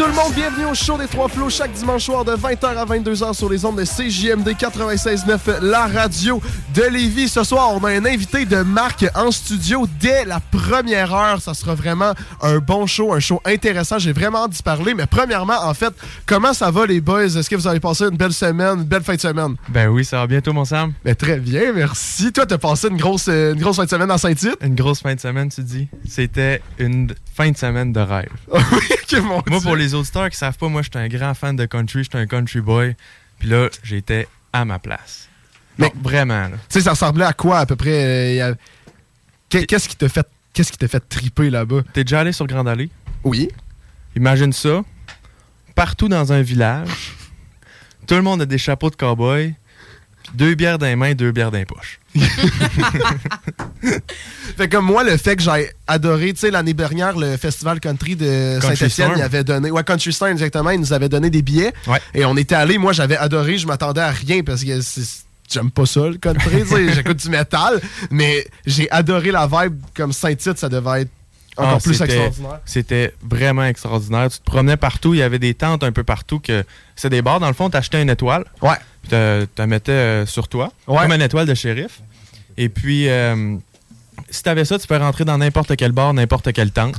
tout le monde, bienvenue au show des Trois Flots chaque dimanche soir de 20h à 22h sur les ondes de CJMD 96.9, la radio de Lévis. Ce soir, on a un invité de marque en studio dès la première heure. Ça sera vraiment un bon show, un show intéressant. J'ai vraiment hâte d'y parler. Mais premièrement, en fait, comment ça va les boys? Est-ce que vous avez passé une belle semaine, une belle fin de semaine? Ben oui, ça va bientôt mon Sam. Ben très bien, merci. Toi, t'as passé une grosse, euh, une grosse fin de semaine dans Saint-Tite? Une grosse fin de semaine, tu dis? C'était une fin de semaine de rêve. oui, mon Moi, pour les auditeurs qui savent pas, moi, j'étais un grand fan de country, j'étais un country boy. Puis là, j'étais à ma place. Mais vraiment. Tu sais, ça ressemblait à quoi à peu près? euh, Qu'est-ce qui t'a fait, qu'est-ce qui t'a fait triper là-bas? T'es déjà allé sur Grande Allée? Oui. Imagine ça. Partout dans un village, tout le monde a des chapeaux de cowboy, deux bières dans les mains, deux bières dans les poches. Fait comme moi, le fait que j'ai adoré, tu sais, l'année dernière, le festival country de Saint-Etienne, il avait donné, ouais, Country Storm, exactement, il nous avait donné des billets. Ouais. Et on était allés, moi, j'avais adoré, je m'attendais à rien parce que c'est- J'aime pas ça, le country, j'écoute du métal, mais j'ai adoré la vibe comme Saint-Tite, ça devait être encore Ah, plus c'était- extraordinaire. C'était vraiment extraordinaire. Tu te promenais partout, il y avait des tentes un peu partout. que C'est des bars, dans le fond, t'achetais une étoile. Ouais. Puis tu la mettais euh, sur toi, Ouais. comme une étoile de shérif. Et puis, euh, si t'avais ça, tu peux rentrer dans n'importe quel bar, n'importe quelle tente.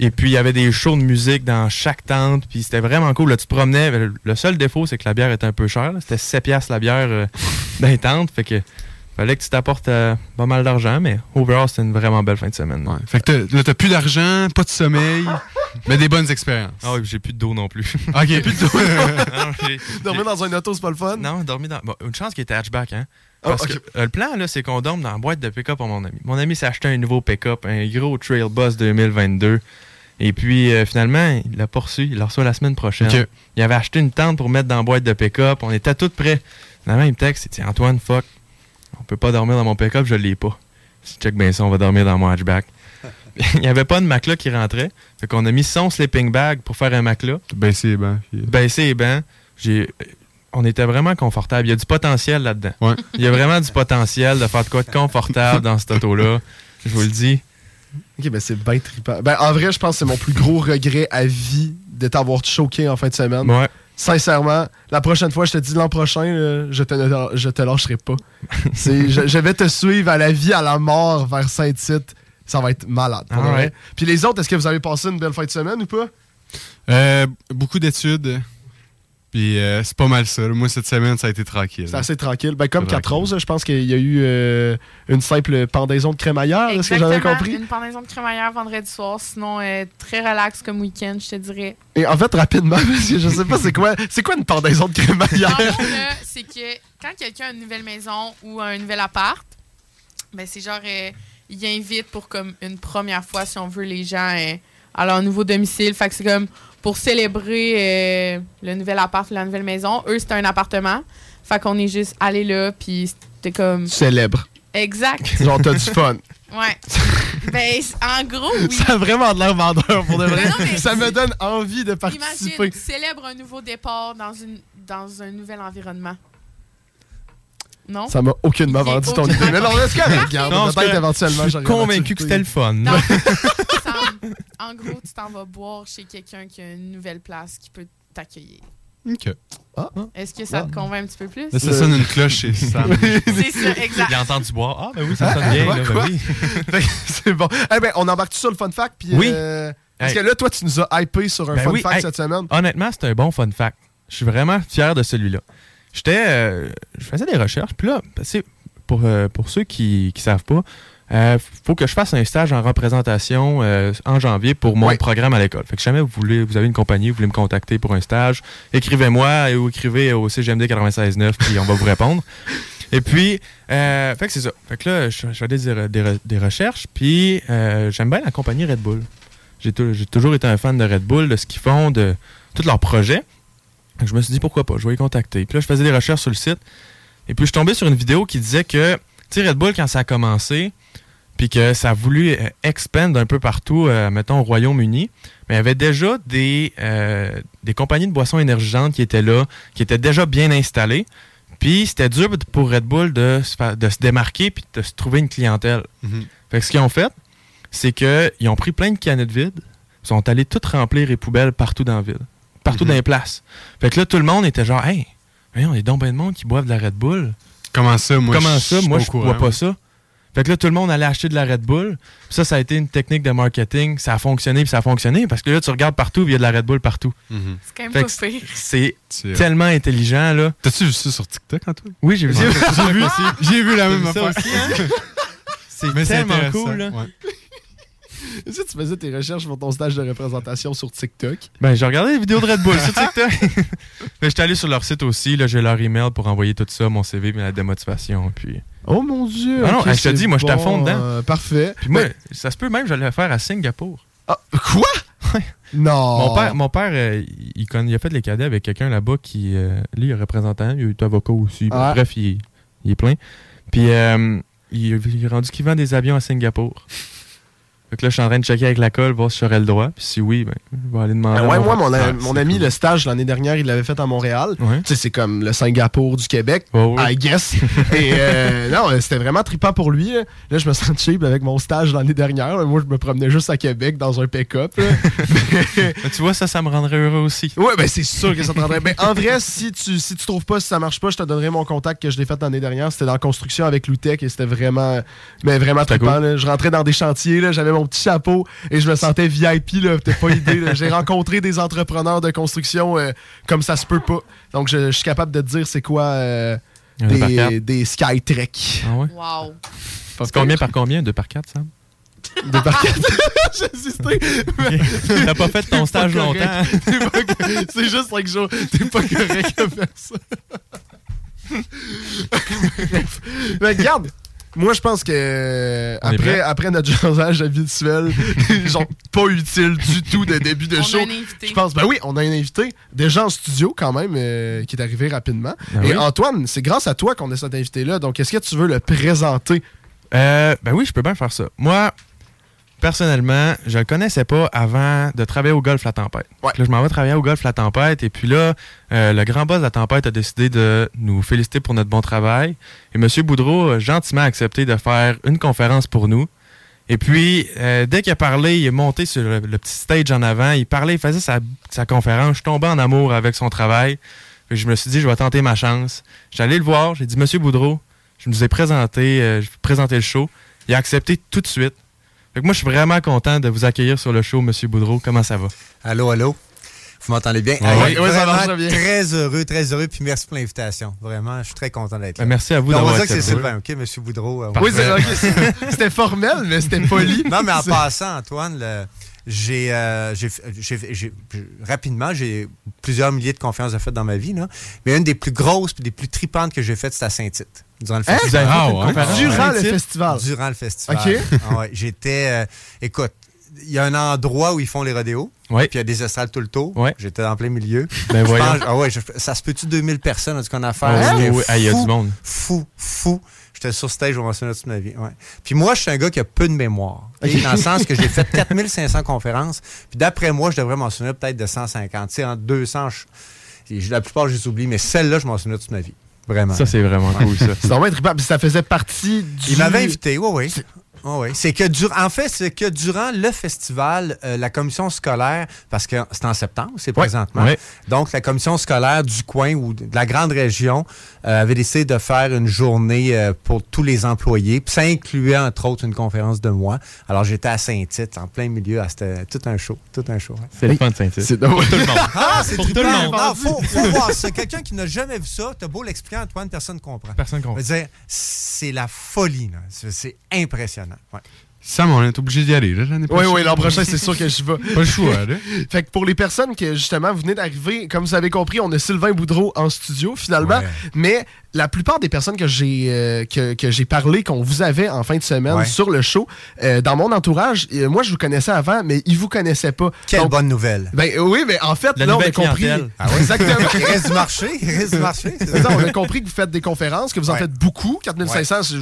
Et puis, il y avait des shows de musique dans chaque tente. Puis, c'était vraiment cool. Là, tu te promenais. Le- seul défaut, c'est que la bière était un peu chère. C'était 7 piastres la bière euh, dans les tentes. Fait que fallait que tu t'apportes euh, pas mal d'argent. Mais overall, c'était une vraiment belle fin de semaine. Ouais. Fait que t'as- là, t'as plus d'argent, pas de sommeil, mais des bonnes expériences. Ah oui, j'ai plus d'eau non plus. Ok. Plus. Non, j'ai- Dormir dans un auto, c'est pas le fun? Non, dormir dans. bon, une chance qu'il était hatchback, hein. Ah, Parce que euh, le plan, là, c'est qu'on dorme dans la boîte de pick-up à mon ami. Mon ami s'est acheté un nouveau pick-up, un gros Trail Boss 2022. Et puis, euh, finalement, il l'a poursuivi. Il l'a reçu la semaine prochaine. Il avait acheté une tente pour mettre dans la boîte de pick-up. On était tous prêts. Finalement, il me texte, il dit Antoine, fuck, peut pas dormir dans mon pick-up, je l'ai pas. Check bien ça, on va dormir dans mon hatchback. il n'y avait pas de matelas qui rentrait. Fait qu'on a mis son sleeping bag pour faire un matelas Baisser les bancs. puis- baissé les bancs. J'ai, on était vraiment confortable. Il y a du potentiel là-dedans. Ouais. Il y a vraiment du potentiel de faire de quoi de confortable dans cette auto-là. Je vous le dis. Ok, ben c'est bien trippant. Ben, en vrai, je pense que c'est mon plus gros regret à vie de t'avoir choqué en fin de semaine. Ouais. Sincèrement, la prochaine fois, je te dis l'an prochain, je, te, je te lâcherai pas. Je, je vais te suivre à la vie, à la mort vers Saint-Tite. Ça va être malade. pour Ah ouais. Puis les autres, est-ce que vous avez passé une belle fin de semaine ou pas? Euh, beaucoup d'études. Puis euh, c'est pas mal ça. Moi, cette semaine, ça a été tranquille. C'est assez tranquille. Ben, comme Tranquille. 4 roses, je pense qu'il y a eu euh, une simple pendaison de crémaillère, est-ce que j'avais compris? Une pendaison de crémaillère vendredi soir. Sinon, euh, très relax comme week-end, je te dirais. Et en fait, rapidement, parce que je sais pas c'est quoi, c'est quoi une pendaison de crémaillère? c'est que quand quelqu'un a une nouvelle maison ou un nouvel appart, ben c'est genre, euh, il invite pour comme une première fois, si on veut, les gens euh, à leur nouveau domicile. Fait que c'est comme pour célébrer euh, le nouvel appart la nouvelle maison. Eux, c'était un appartement. Fait qu'on est juste allé là, puis c'était comme... Célèbre. Exact. Genre, t'as du fun. Ouais. ben, en gros, oui. Ça a vraiment de l'air vendeur pour de vrai. Non, mais ça me donne envie de participer. Imagine, célèbre un nouveau départ dans, une, dans un nouvel environnement. Non? Ça m'a aucunement vendu ton idée. Mais non, est-ce que regarde, peut-être éventuellement. Je suis convaincu que c'était le fun. En gros, tu t'en vas boire chez quelqu'un qui a une nouvelle place qui peut t'accueillir. Ok. Est-ce que ça te Ah. convainc un petit peu plus? Ça sonne une cloche chez Sam. C'est ça, exact. Il a entendu boire. Ah, ben oui, ça sonne bien. là, ben oui. C'est bon. Eh ben, on embarque sur le fun fact. Puis, Oui. euh, Parce Hey. que là, toi, tu nous as hypé sur un Ben fun oui, fact hey. cette semaine. Honnêtement, c'est un bon fun fact. Je suis vraiment fier de celui-là. J'étais. euh, je faisais des recherches, puis là, tu sais, pour, euh, pour ceux qui ne savent pas, il faut que je fasse un stage en représentation euh, en janvier pour mon programme à l'école. Fait que si jamais vous voulez, vous avez une compagnie, vous voulez me contacter pour un stage, écrivez-moi ou écrivez au CGMD 96.9 puis on va vous répondre. Et puis, euh, fait que c'est ça. Fait que là, je, je fais des, des- des recherches, puis euh, j'aime bien la compagnie Red Bull. J'ai tou- j'ai toujours été un fan de Red Bull, de ce qu'ils font, de tous leurs projets. Je me suis dit pourquoi pas, je vais les contacter. Puis là, je faisais des recherches sur le site. Et puis je suis tombé sur une vidéo qui disait que, tu sais, Red Bull, quand ça a commencé, puis que ça a voulu euh, expand un peu partout, euh, mettons au Royaume-Uni, mais il y avait déjà des, euh, des compagnies de boissons énergisantes qui étaient là, qui étaient déjà bien installées. Puis c'était dur pour Red Bull de se, fa- de se démarquer puis de se trouver une clientèle. Mhm. Fait que ce qu'ils ont fait, c'est qu'ils ont pris plein de canettes vides, sont allés toutes remplir les poubelles partout dans la ville. Partout Mhm. dans les places. Fait que là, tout le monde était genre, hey, y a donc ben de monde qui boivent de la Red Bull. Comment ça, moi Comment je ça? Moi, je bois pas ça? Fait que là, tout le monde allait acheter de la Red Bull. Puis ça, ça a été une technique de marketing. Ça a fonctionné, puis ça a fonctionné. Parce que là, tu regardes partout, puis il y a de la Red Bull partout. Mhm. C'est quand même pas. C'est tellement intelligent, là. T'as-tu vu ça sur TikTok, Antoine? Oui, j'ai vu ça. J'ai vu, j'ai vu la même affaire. aussi, hein? C'est Mais c'est tellement cool, là. ouais. Tu faisais tes recherches pour ton stage de représentation sur TikTok? Ben, j'ai regardé les vidéos de Red Bull sur TikTok. Mais j'étais allé sur leur site aussi. Là, j'ai leur email pour envoyer tout ça, mon CV, mais la démotivation. Puis, Oh mon dieu! Ah non, ok, hey, je te dis, moi, j'étais à fond dedans. euh, parfait. puis moi, Ben, ça se peut même, j'allais le faire à Singapour. ah, quoi? Non! Mon père, mon père euh, il, a fait les cadets avec quelqu'un là-bas qui, euh, lui, il est représentant, il est avocat aussi. Ah. Bref, il, est- il est plein. Puis, il, il est rendu qu'il vend des avions à Singapour. Que là, je suis en train de checker avec la colle, voir si j'aurais le droit. Puis si oui, ben, je vais aller demander. À ouais, moi, mon, mon ami, cool. le stage l'année dernière, il l'avait fait à Montréal. Ouais. Tu sais, c'est comme le Singapour du Québec. I guess. Et euh, non, euh, c'était vraiment trippant pour lui. Là, Là, je me sens cheap avec mon stage l'année dernière. Moi, je me promenais juste à Québec dans un pick-up. Mais tu vois, ça, ça me rendrait heureux aussi. ouais, ben c'est sûr que ça te rendrait. Ben, en vrai, si tu, si tu trouves pas, si ça marche pas, je te donnerai mon contact que je l'ai fait l'année dernière. C'était dans la construction avec Loutech et c'était vraiment, ben, vraiment trippant. cool. Je rentrais dans des chantiers, j'avais mon petit chapeau et je me sentais VIP. là. T'as pas idée. là. J'ai rencontré des entrepreneurs de construction euh, comme ça se peut pas. Donc, je, je suis capable de te dire c'est quoi euh, des, des Skytrek. Ah ouais? Wow. Pas C'est combien par combien? 2 par 4, Sam? Deux par quatre. J'ai insisté. T'as pas fait ton stage longtemps. C'est juste 5 jours. T'es pas correct à faire ça. Mais regarde, moi je pense que euh, On après, après notre jasage habituel, genre pas utile du tout de début de On show. a un invité. Je pense, ben oui, on a un invité, déjà en studio quand même, euh, qui est arrivé rapidement. Ben Et oui. Antoine, c'est grâce à toi qu'on a cet invité-là. Donc, est-ce que tu veux le présenter? Euh, ben oui, je peux bien faire ça. Moi, personnellement, je le connaissais pas avant de travailler au Golf La Tempête. Ouais. Là, je m'en vais travailler au Golf La Tempête et puis là, euh, le grand boss de La Tempête a décidé de nous féliciter pour notre bon travail. Et M. Boudreau a gentiment accepté de faire une conférence pour nous. Et puis, euh, dès qu'il a parlé, il est monté sur le, le petit stage en avant, il parlait, il faisait sa, sa conférence. Je suis tombé en amour avec son travail. Puis je me suis dit, je vais tenter ma chance. J'allais le voir, j'ai dit, Monsieur Boudreau, je nous ai présenté, euh, présenter le show. Il a accepté tout de suite. Fait que moi, je suis vraiment content de vous accueillir sur le show, Monsieur Boudreau. Comment ça va? Allô, allô? Vous m'entendez bien? Ouais, ouais, ça marche bien. très heureux, très heureux, puis merci pour l'invitation. Vraiment, je suis très content d'être là. Ben, merci à vous on d'avoir va dire que c'est accepté. Sylvain, OK, Monsieur Boudreau? euh, Oui, on- c'est c'était formel, mais c'était poli. Non, mais en passant, Antoine, le- j'ai, euh, j'ai, rapidement, j'ai plusieurs milliers de conférences de faites dans ma vie, là. mais une des plus grosses et des plus tripantes que j'ai faites, c'était à Saint-Tite, durant le Hein? Festival. Ah, ouais? conférence Durant le festival. Durant le festival. OK. Ah ouais, j'étais. euh, écoute, il y a un endroit où ils font les rodéos, Ouais. puis il y a des estrades tout le tour. Ouais. J'étais en plein milieu. Ben Je voyons. pense- ah ouais, je- ça se peut-tu 2000 personnes, en tout cas, en affaires? Ah, oui. Ah, il y a du monde. Fou, fou. J'étais sur stage, je vais mentionner toute ma vie. Ouais. Puis moi, je suis un gars qui a peu de mémoire. Dans le sens que j'ai fait 4500 conférences. Puis d'après moi, je devrais m'en souvenir peut-être de 150. Tu sais, entre 200, je- la plupart, je les oublie. Mais celle-là, je m'en souviens toute ma vie. Vraiment. Ça, c'est vraiment cool, ça. Ça faisait partie du. Il m'avait invité, oui, oui. C'est- Oui, oui. C'est que dur... En fait, c'est que durant le festival, euh, la commission scolaire, parce que c'est en septembre, c'est présentement. Ouais. Donc, la commission scolaire du coin ou de la grande région euh, avait décidé de faire une journée euh, pour tous les employés. Puis ça incluait, entre autres, une conférence de moi. Alors, j'étais à Saint-Tite, en plein milieu. Ah, C'était tout un show. Tout un show. C'est le fun de Saint-Tite. C'est Tout le monde. Ah, c'est Pour tout le monde. Non, faut, faut voir ça. Quelqu'un qui n'a jamais vu ça, t'as beau l'expliquer, Antoine, personne ne comprend. Personne Je comprend. c'est la folie. C'est c'est Ouais. Sam, on est obligé d'y aller, là, Oui, prochaine. oui, l'an prochain, c'est sûr que je vais. Pas le choix, là. Fait que pour les personnes que justement vous venez d'arriver, comme vous avez compris, on a Sylvain Boudreau en studio finalement. Ouais. Mais la plupart des personnes que j'ai euh, que, que j'ai parlé, qu'on vous avait en fin de semaine Ouais. sur le show, euh, dans mon entourage, euh, moi je vous connaissais avant, mais ils vous connaissaient pas. Quelle Donc, bonne nouvelle. Ben oui, mais en fait, La là on a compris. Ah? Exactement. Il reste du marché. Il reste du marché. ça. ça, on a compris que vous faites des conférences, que vous en Ouais. faites beaucoup. 4500, c'est-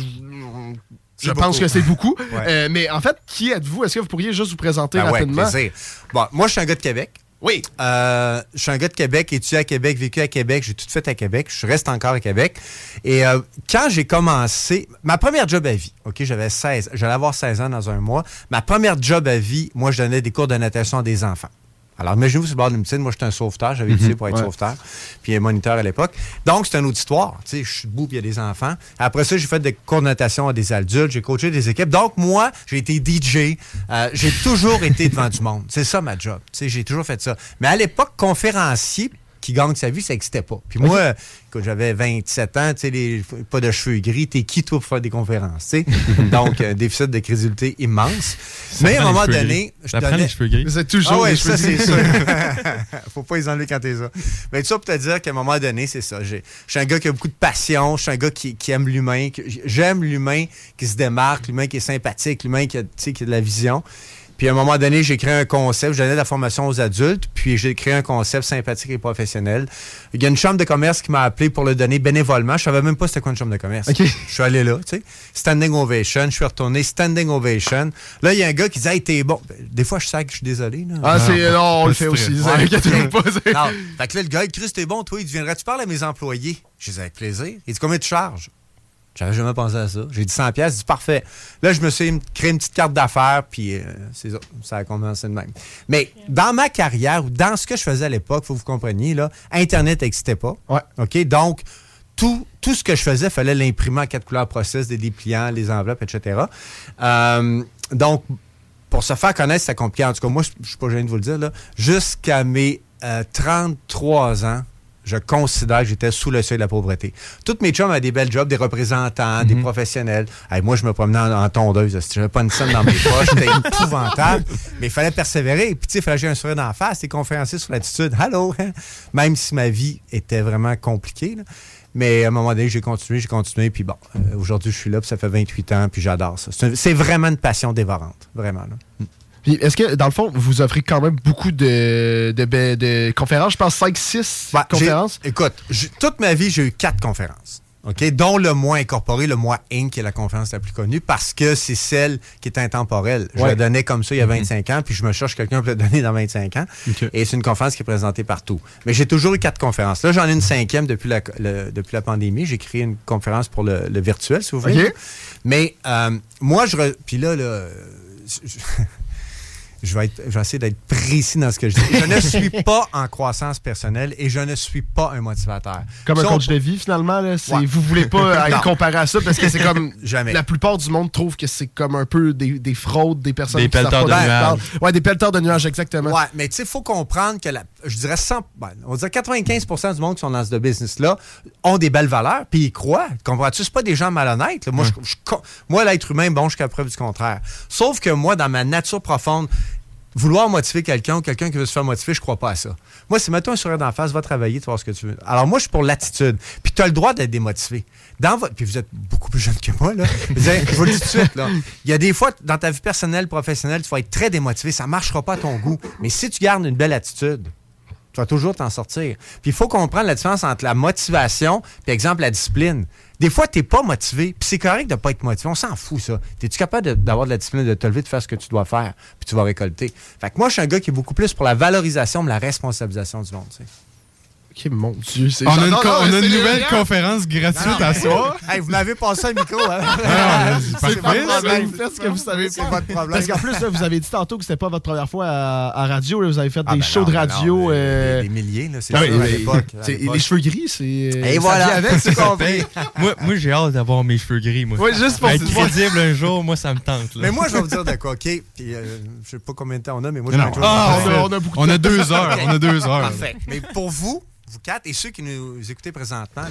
je pense que c'est beaucoup. Ouais. Euh, mais en fait, qui êtes-vous? Est-ce que vous pourriez juste vous présenter Ben ouais, rapidement? plaisir. Bon, moi, je suis un gars de Québec. Oui. Euh, je suis un gars de Québec, étudié à Québec, vécu à Québec, j'ai tout fait à Québec, je reste encore à Québec. Et euh, quand j'ai commencé, ma première job à vie, OK, j'avais 16, j'allais avoir 16 ans dans un mois. Ma première job à vie, moi, je donnais des cours de natation à des enfants. Alors, imaginez-vous sur le bord d'une piscine. Moi, j'étais un sauveteur. J'avais étudié pour être Ouais. sauveteur. Puis un moniteur à l'époque. Donc, c'est un auditoire. Tu sais, je suis debout, puis il y a des enfants. Après ça, j'ai fait des cours de natation à des adultes. J'ai coaché des équipes. Donc, moi, j'ai été DJ. Euh, j'ai toujours été devant du monde. C'est ça, ma job. Tu sais, j'ai toujours fait ça. Mais à l'époque, conférencier qui gagne sa vie, ça n'existait pas. Puis moi, quand j'avais 27 ans, tu sais, les- pas de cheveux gris, t'es qui, toi, pour faire des conférences, tu sais? Donc, un déficit de crédulité immense. Mais à un moment donné, gris. je Ça donnais- les cheveux gris. Vous êtes ah toujours ouais, les ça cheveux c'est sûr. Faut pas les enlever quand t'es là. Mais tout ça pour te dire qu'à un moment donné, c'est ça. J'ai- Je suis un gars qui a beaucoup de passion. Je suis un gars qui, qui aime l'humain. J'aime l'humain qui se démarque, l'humain qui est sympathique, l'humain qui a, tu sais, qui a de la vision. Puis à un moment donné, j'ai créé un concept. Je donnais de la formation aux adultes. Puis j'ai créé un concept sympathique et professionnel. Il y a une chambre de commerce qui m'a appelé pour le donner bénévolement. Je savais même pas c'était quoi une chambre de commerce. Je suis allé là, tu sais. Standing ovation. Je suis retourné. Standing ovation. Là, il y a un gars qui dit Hey, t'es bon. Ben, Des fois, je sais que je suis désolé. Là. Ah, c'est. Non, on le fait aussi. Ouais. Inquiétez-vous pas. c'est- Non. Fait que là, le gars, il dit, Chris, t'es bon, toi. Il dit, viendrais-tu parler à mes employés? Je dis, avec plaisir. Il dit, combien tu charges? J'avais jamais pensé à ça. J'ai dit 100 pièces. Dit, parfait. Là, je me suis créé une petite carte d'affaires, puis euh, c'est ça. Ça a commencé de même. Mais dans ma carrière, ou dans ce que je faisais à l'époque, faut que vous compreniez, là, Internet n'existait pas. Ouais. OK? Donc, tout, tout ce que je faisais, il fallait l'imprimer en quatre couleurs process, des dépliants, les enveloppes, etc. Euh, donc, pour se faire connaître, c'était compliqué. En tout cas, moi, je je suis pas gêné de vous le dire. là. Jusqu'à mes euh, 33 ans, je considère que j'étais sous le seuil de la pauvreté. Toutes mes chums avaient des belles jobs, des représentants, des professionnels. Hey, moi, je me promenais en, en tondeuse. Je n'avais pas une scène dans mes poches. C'était épouvantable. Mais il fallait persévérer. Puis, tu sais, il fallait que j'ai un sourire d'en face. T'es conférencier sur l'attitude. Allô? Même si ma vie était vraiment compliquée. là. Mais à un moment donné, j'ai continué, j'ai continué. Puis bon, euh, aujourd'hui, je suis là. Puis ça fait 28 ans. Puis j'adore ça. C'est vraiment une passion dévorante. Vraiment. là. Est-ce que, dans le fond, vous offrez quand même beaucoup de, de, de- de conférences? Je pense 5-6 Ouais, j'ai- conférences. Écoute, toute ma vie, j'ai eu quatre conférences. OK? Dont le mois incorporé, le mois Inc., qui est la conférence la plus connue, parce que c'est celle qui est intemporelle. Je Ouais. la donnais comme ça il y a 25 ans, puis je me cherche quelqu'un pour la donner dans 25 ans. Et c'est une conférence qui est présentée partout. Mais j'ai toujours eu quatre conférences. Là, j'en ai une cinquième depuis la, le- depuis la pandémie. J'ai créé une conférence pour le, le virtuel, si vous voulez. Mais euh, moi, je. re- Puis là, là. je- Je vais, être- je vais essayer d'être précis dans ce que je dis. Je ne suis pas en croissance personnelle et je ne suis pas un motivateur. Comme un on- coach de vie, finalement. Là, Ouais. Vous voulez pas Non. être comparé à ça parce que c'est comme. Jamais. La plupart du monde trouve que c'est comme un peu des, des fraudes, des personnes Des pelleteurs de nuages. Ouais, des pelleteurs de nuages, exactement. Ouais, mais tu sais, il faut comprendre que la, je dirais 100, ben, on dirait 95% du monde qui sont dans ce business-là ont des belles valeurs, puis ils croient. Comprends-tu? C'est pas des gens malhonnêtes. là. Moi, je- je moi l'être humain, bon, jusqu'à preuve du contraire. Sauf que moi, dans ma nature profonde, vouloir motiver quelqu'un ou quelqu'un qui veut se faire motiver, je crois pas à ça. Moi, c'est mets-toi un sourire d'en face, va travailler, tu vas voir ce que tu veux. Alors, moi, je suis pour l'attitude. Puis, tu as le droit d'être démotivé. Dans votre, puis vous êtes beaucoup plus jeune que moi, là. Je vous le dis tout de suite, là. Il y a des fois, dans ta vie personnelle, professionnelle, tu vas être très démotivé. Ça marchera pas à ton goût. Mais si tu gardes une belle attitude, tu vas toujours t'en sortir. Puis il faut comprendre la différence entre la motivation puis exemple la discipline. Des fois, tu n'es pas motivé, puis c'est correct de ne pas être motivé. On s'en fout, ça. Es-tu capable d'avoir de, la discipline, de te lever, de faire ce que tu dois faire, puis tu vas récolter? Fait que moi, je suis un gars qui est beaucoup plus pour la valorisation, mais la responsabilisation du monde. Ok, mon Dieu. c'est- On a une, Non, co- non, on a une nouvelle conférence gratuite à soir. Hey, vous m'avez passé un micro, hein? C'est pas problème. Faites ce que vous savez C'est pas de problème. Parce qu'en plus, là, vous avez dit tantôt que c'était pas votre première fois à, à radio. là, vous avez fait Ah, des ben shows non, de ben radio. euh, Des, des milliers, là, c'est ah ça, oui, à l'époque. les cheveux gris, c'est. Et ça voilà. vient avec, c'est compris. moi, moi j'ai hâte d'avoir mes cheveux gris, moi. Oui, juste pour Être pouvoir- crédible un jour, moi, ça me tente. Mais moi, je vais vous dire de quoi, OK? Puis, euh, je sais pas combien de temps on a, mais moi, chose Ah, on a, beaucoup de On a deux heures. On a deux heures. Parfait. Mais pour vous, vous quatre, et ceux qui nous écoutez présentement,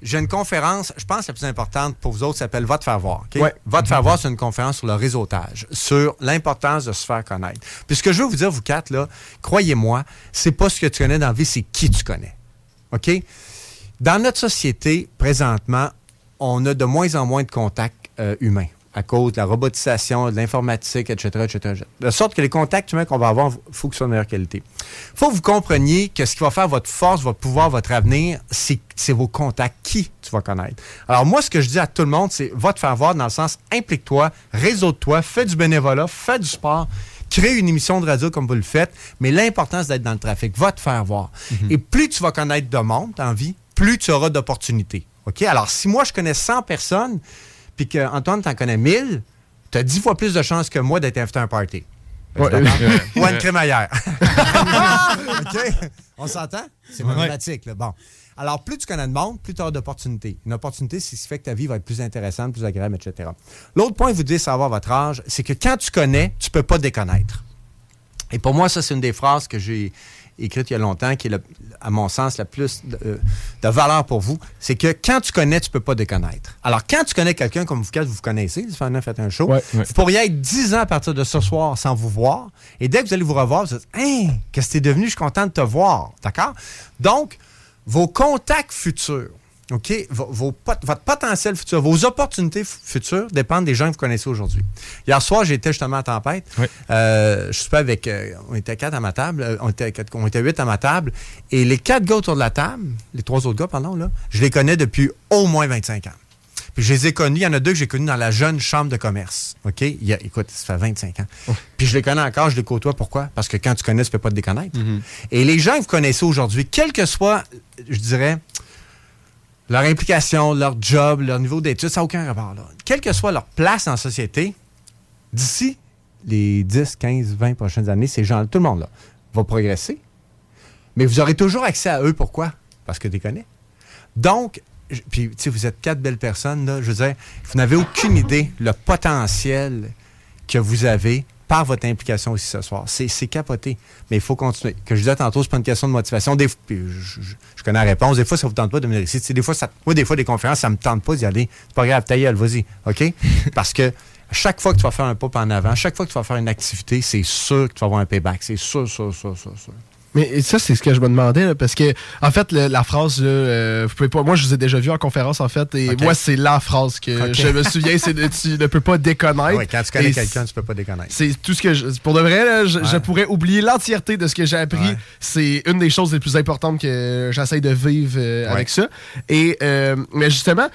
j'ai une conférence, je pense la plus importante pour vous autres, s'appelle Va te faire voir. Ouais. Va te faire voir, c'est une conférence sur le réseautage, sur l'importance de se faire connaître. Puis ce que je veux vous dire, vous quatre, là, croyez-moi, c'est pas ce que tu connais dans la vie, c'est qui tu connais. OK? Dans notre société, présentement, on a de moins en moins de contacts euh, humains à cause de la robotisation, de l'informatique, etc., etc.. De sorte que les contacts humains qu'on va avoir, il faut soient de meilleure qualité. Il faut que vous compreniez que ce qui va faire votre force, votre pouvoir, votre avenir, c'est c'est vos contacts. Qui tu vas connaître? Alors moi, ce que je dis à tout le monde, c'est va te faire voir dans le sens implique-toi, réseau-toi, fais du bénévolat, fais du sport. crée une émission de radio comme vous le faites, mais l'important, c'est d'être dans le trafic. Va te faire voir. Et plus tu vas connaître de monde en vie, plus tu auras d'opportunités. OK? Alors, si moi, je connais 100 personnes, puis qu'Antoine, t'en connais 1000, tu as 10 fois plus de chances que moi d'être invité à un party. Ouais. Ou à une crémaillère. On s'entend? C'est mathématique, là. Bon. Alors, plus tu connais de monde, plus tu auras d'opportunités. Une opportunité, c'est ce qui fait que ta vie va être plus intéressante, plus agréable, etc. L'autre point, vous devez savoir votre âge, c'est que quand tu connais, tu peux pas déconnaître. Et pour moi, ça, c'est une des phrases que j'ai écrites il y a longtemps, qui est, à mon sens, la plus de, euh, de valeur pour vous. C'est que quand tu connais, tu peux pas déconnaître. Alors, quand tu connais quelqu'un comme vous quatre, vous vous connaissez, vous faites un show, Ouais, ouais. vous pourriez être 10 ans à partir de ce soir sans vous voir. Et dès que vous allez vous revoir, vous dites Hein, qu'est-ce que t'es devenu? Je suis content de te voir. D'accord? Donc, vos contacts futurs, OK? Vos, vos pot- votre potentiel futur, vos opportunités futures dépendent des gens que vous connaissez aujourd'hui. Hier soir, j'étais justement à Tempête. Oui. Euh, je suis pas avec. euh, on était quatre à ma table. euh, on, était quatre- on était huit à ma table. Et les quatre gars autour de la table, les trois autres gars, pardon, là, je les connais depuis au moins 25 ans. Puis je les ai connus, il y en a deux que j'ai connus dans la jeune chambre de commerce. OK? Il y a- écoute, ça fait 25 ans. Puis je les connais encore, je les côtoie. Pourquoi? Parce que quand tu connais, tu peux pas te déconnaître. Et les gens que vous connaissez aujourd'hui, quel que soit, je dirais, leur implication, leur job, leur niveau d'études, ça n'a aucun rapport. Là. Quelle que soit leur place en société, d'ici les 10, 15, 20 prochaines années, ces gens, tout le monde là, va progresser. Mais vous aurez toujours accès à eux. Pourquoi? Parce que tu connais. Donc, puis, tu vous êtes quatre belles personnes, là, je veux dire, vous n'avez aucune idée le potentiel que vous avez par votre implication aussi ce soir. C'est capoté. Mais il faut continuer. Que je disais tantôt, c'est pas une question de motivation. Des, je, je- je connais la réponse. Des fois, ça vous tente pas de venir ici. Tu sais, des fois, ça, moi, des fois, des conférences, ça me tente pas d'y aller. C'est pas grave, ta vas-y. OK? Parce que chaque fois que tu vas faire un pas en avant, chaque fois que tu vas faire une activité, c'est sûr que tu vas avoir un payback. C'est sûr, sûr, sûr, sûr, sûr. Mais ça, c'est ce que je me demandais, là, parce que, en fait, le- la phrase, là, euh, vous pouvez pas. Moi, je vous ai déjà vu en conférence, en fait, et moi, c'est la phrase que je me souviens, c'est de, tu ne peux pas déconnaître. Ouais, quand tu connais quelqu'un, tu peux pas déconnaître. C'est tout ce que je. Pour de vrai, là, je, Ouais. je pourrais oublier l'entièreté de ce que j'ai appris. Ouais. C'est une des choses les plus importantes que j'essaye de vivre euh, Ouais. avec ça. Et euh, mais justement,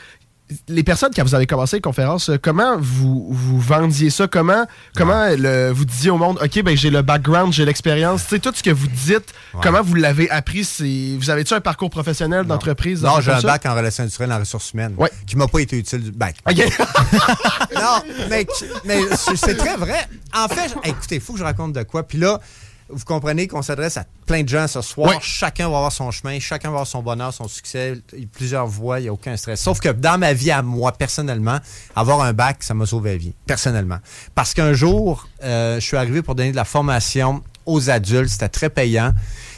les personnes quand vous avez commencé les conférences, comment vous, vous vendiez ça? Comment comment le- vous disiez au monde, ok, ben j'ai le background, j'ai l'expérience, tu sais tout ce que vous dites, Ouais. comment vous l'avez appris? C'est vous avez-tu un parcours professionnel d'entreprise Non, j'ai un bac en relations industrielles en ressources humaines Ouais. qui m'a pas été utile du bac. Ok. non, mais, mais c'est très vrai. En fait, écoutez, il faut que je raconte de quoi. Puis là, vous comprenez qu'on s'adresse à plein de gens ce soir. Chacun va avoir son chemin, chacun va avoir son bonheur, son succès. Il y a plusieurs voies, il n'y a aucun stress. Sauf que dans ma vie, à moi, personnellement, avoir un bac, ça m'a sauvé la vie, personnellement. Parce qu'un jour, euh, je suis arrivé pour donner de la formation aux adultes. C'était très payant.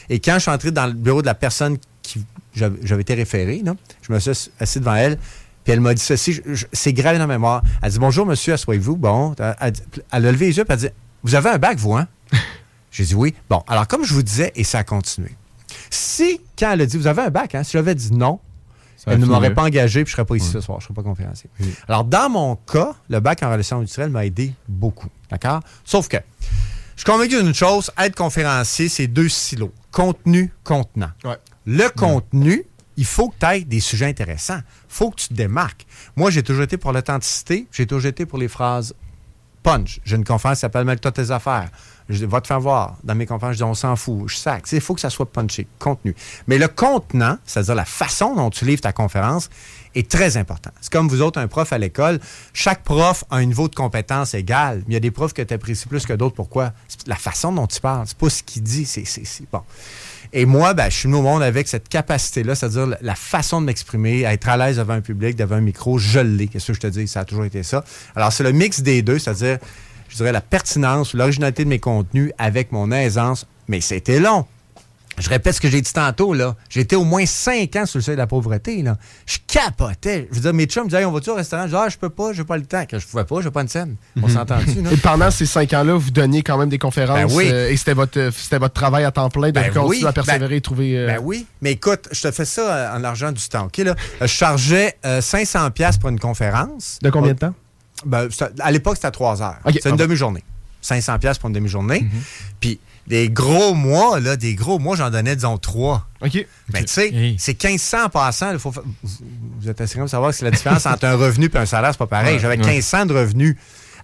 Et quand je suis entré dans le bureau de la personne qui j'avais été référé, là, je me suis assis devant elle. Puis elle m'a dit ceci, c'est grave dans ma mémoire. Elle dit Bonjour, monsieur, asseyez-vous. Bon, elle a levé les yeux, puis elle dit Vous avez un bac, vous, hein J'ai dit oui. Bon, alors, comme je vous disais, et ça a continué. Si, quand elle a dit Vous avez un bac, hein, si j'avais dit non, Ça elle ne m'aurait pas engagé, puis je ne serais pas ici ce soir, je ne serais pas conférencier. Alors, dans mon cas, le bac en relations industrielles m'a aidé beaucoup. D'accord? Sauf que, je suis convaincu d'une chose être conférencier, c'est deux silos contenu, contenant. Ouais. Le contenu, il faut que tu aies des sujets intéressants. Il faut que tu te démarques. Moi, j'ai toujours été pour l'authenticité, j'ai toujours été pour les phrases punch. J'ai une conférence qui s'appelle Mêle-toi tes affaires. Je va te faire voir. Dans mes conférences, je dis on s'en fout. Je sac. Il faut que ça soit punché, contenu. Mais le contenant, c'est-à-dire la façon dont tu livres ta conférence, est très important. C'est comme vous autres, un prof à l'école. Chaque prof a un niveau de compétence égal. Il y a des profs que tu apprécies plus que d'autres. Pourquoi? C'est la façon dont tu parles. C'est pas ce qu'il dit. C'est, bon. Et moi, ben, je suis venu au monde avec cette capacité-là, c'est-à-dire la- la façon de m'exprimer, à être à l'aise devant un public, devant un micro, je l'ai. Qu'est-ce que je te dis? Ça a toujours été ça. Alors, c'est le mix des deux, c'est-à-dire, je dirais, la pertinence ou l'originalité de mes contenus avec mon aisance. Mais c'était long. Je répète ce que j'ai dit tantôt, là. J'ai été au moins cinq ans sur le seuil de la pauvreté, là. Je capotais. Je veux dire, mes chums me disaient, Hey, on va-tu au restaurant? Je dis, ah, je peux pas, j'ai pas le temps. Que je pouvais pas, j'ai pas une scène. On s'entend-tu, là? Et pendant ces cinq ans-là, vous donniez quand même des conférences Ben oui. euh, et c'était votre, c'était votre travail à temps plein de Ben continuer oui. à persévérer et trouver. euh, Ben oui, mais écoute, je te fais ça euh, en argent du temps, OK? Là? Euh, Je chargeais euh, 500 pièces pour une conférence. De combien de temps? Ben, à l'époque, c'était à 3 heures. C'est une Ah demi-journée. 500 pièces pour une demi-journée. Mhm. Puis des gros mois, là, des gros mois, j'en donnais, disons, 3. OK. Ben, tu sais, Hey. c'est 1500 en passant. faut fa- vous, êtes assez pour savoir que c'est la différence entre un revenu et un salaire, c'est pas pareil. Ouais, J'avais ouais. 1500 de revenus.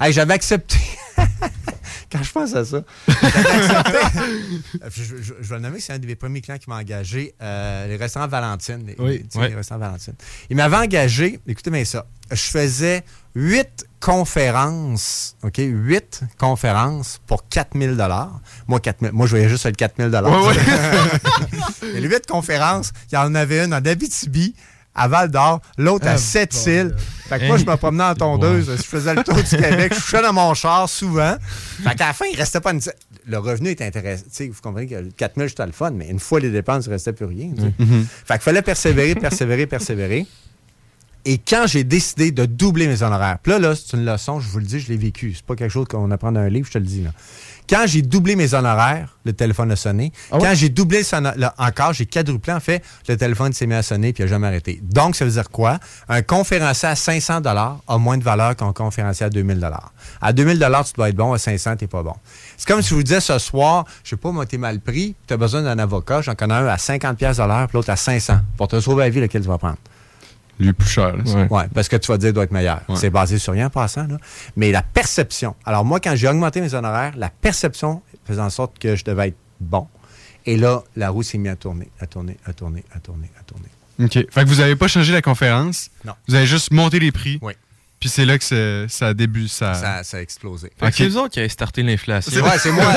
Hey, j'avais accepté. quand je pense à ça, j'avais accepté- je, je- je- je vais le nommer, c'est un de mes premiers clients qui m'a engagé, euh, les restaurants Valentine. Les, Oui. Ouais. les restaurants Valentine. Il m'avait engagé, écoutez bien ça, je faisais huit conférences, OK, huit conférences pour 4000 Moi, 4000 moi, je voyais juste le 4000 Ouais, ouais. Mais les huit conférences, il y en avait une en Abitibi, à Val d'Or, l'autre à Ah, Sept-Îles. Fait que moi, je me promenais en tondeuse, je faisais le tour du Québec, je couchais dans mon char souvent. Fait qu'à la fin, il restait pas une. Le revenu est intéressant. Vous comprenez que le 4000, c'était le fun, mais une fois les dépenses, il restait plus rien. tu sais. Fait qu'il fallait persévérer, persévérer, persévérer. Et quand j'ai décidé de doubler mes honoraires, puis là, là, c'est une leçon, je vous le dis, je l'ai vécu. C'est pas quelque chose qu'on apprend dans un livre, je te le dis. Là. Quand j'ai doublé mes honoraires, le téléphone a sonné. Ah ouais? Quand j'ai doublé son- là, encore, j'ai quadruplé, en fait, le téléphone s'est mis à sonner puis il n'a jamais arrêté. Donc, ça veut dire quoi? Un conférencier à 500 a moins de valeur qu'un conférencier à 2000 À 2000 tu dois être bon, à 500 t'es pas bon. C'est comme si je vous disais ce soir, je sais pas, moi, t'es mal pris, tu as besoin d'un avocat, j'en connais un à 50 pièces puis l'autre à 500. Pour te sauver la vie, lequel tu vas prendre? Lui, plus cher. Ouais. Oui, parce que tu vas dire doit être meilleur. Ouais. C'est basé sur rien en passant. Là. Mais la perception. Alors, moi, quand j'ai augmenté mes honoraires, la perception faisait en sorte que je devais être bon. Et là, la roue s'est mise à tourner, à tourner, à tourner, à tourner, à tourner. OK. Fait que vous n'avez pas changé la conférence. Non. Vous avez juste monté les prix. Oui. Puis c'est là que ça a début. Ça... Ça, ça a explosé. Fait que Ok. c'est vous autres qui avez starté l'inflation. C'est vrai, c'est moi.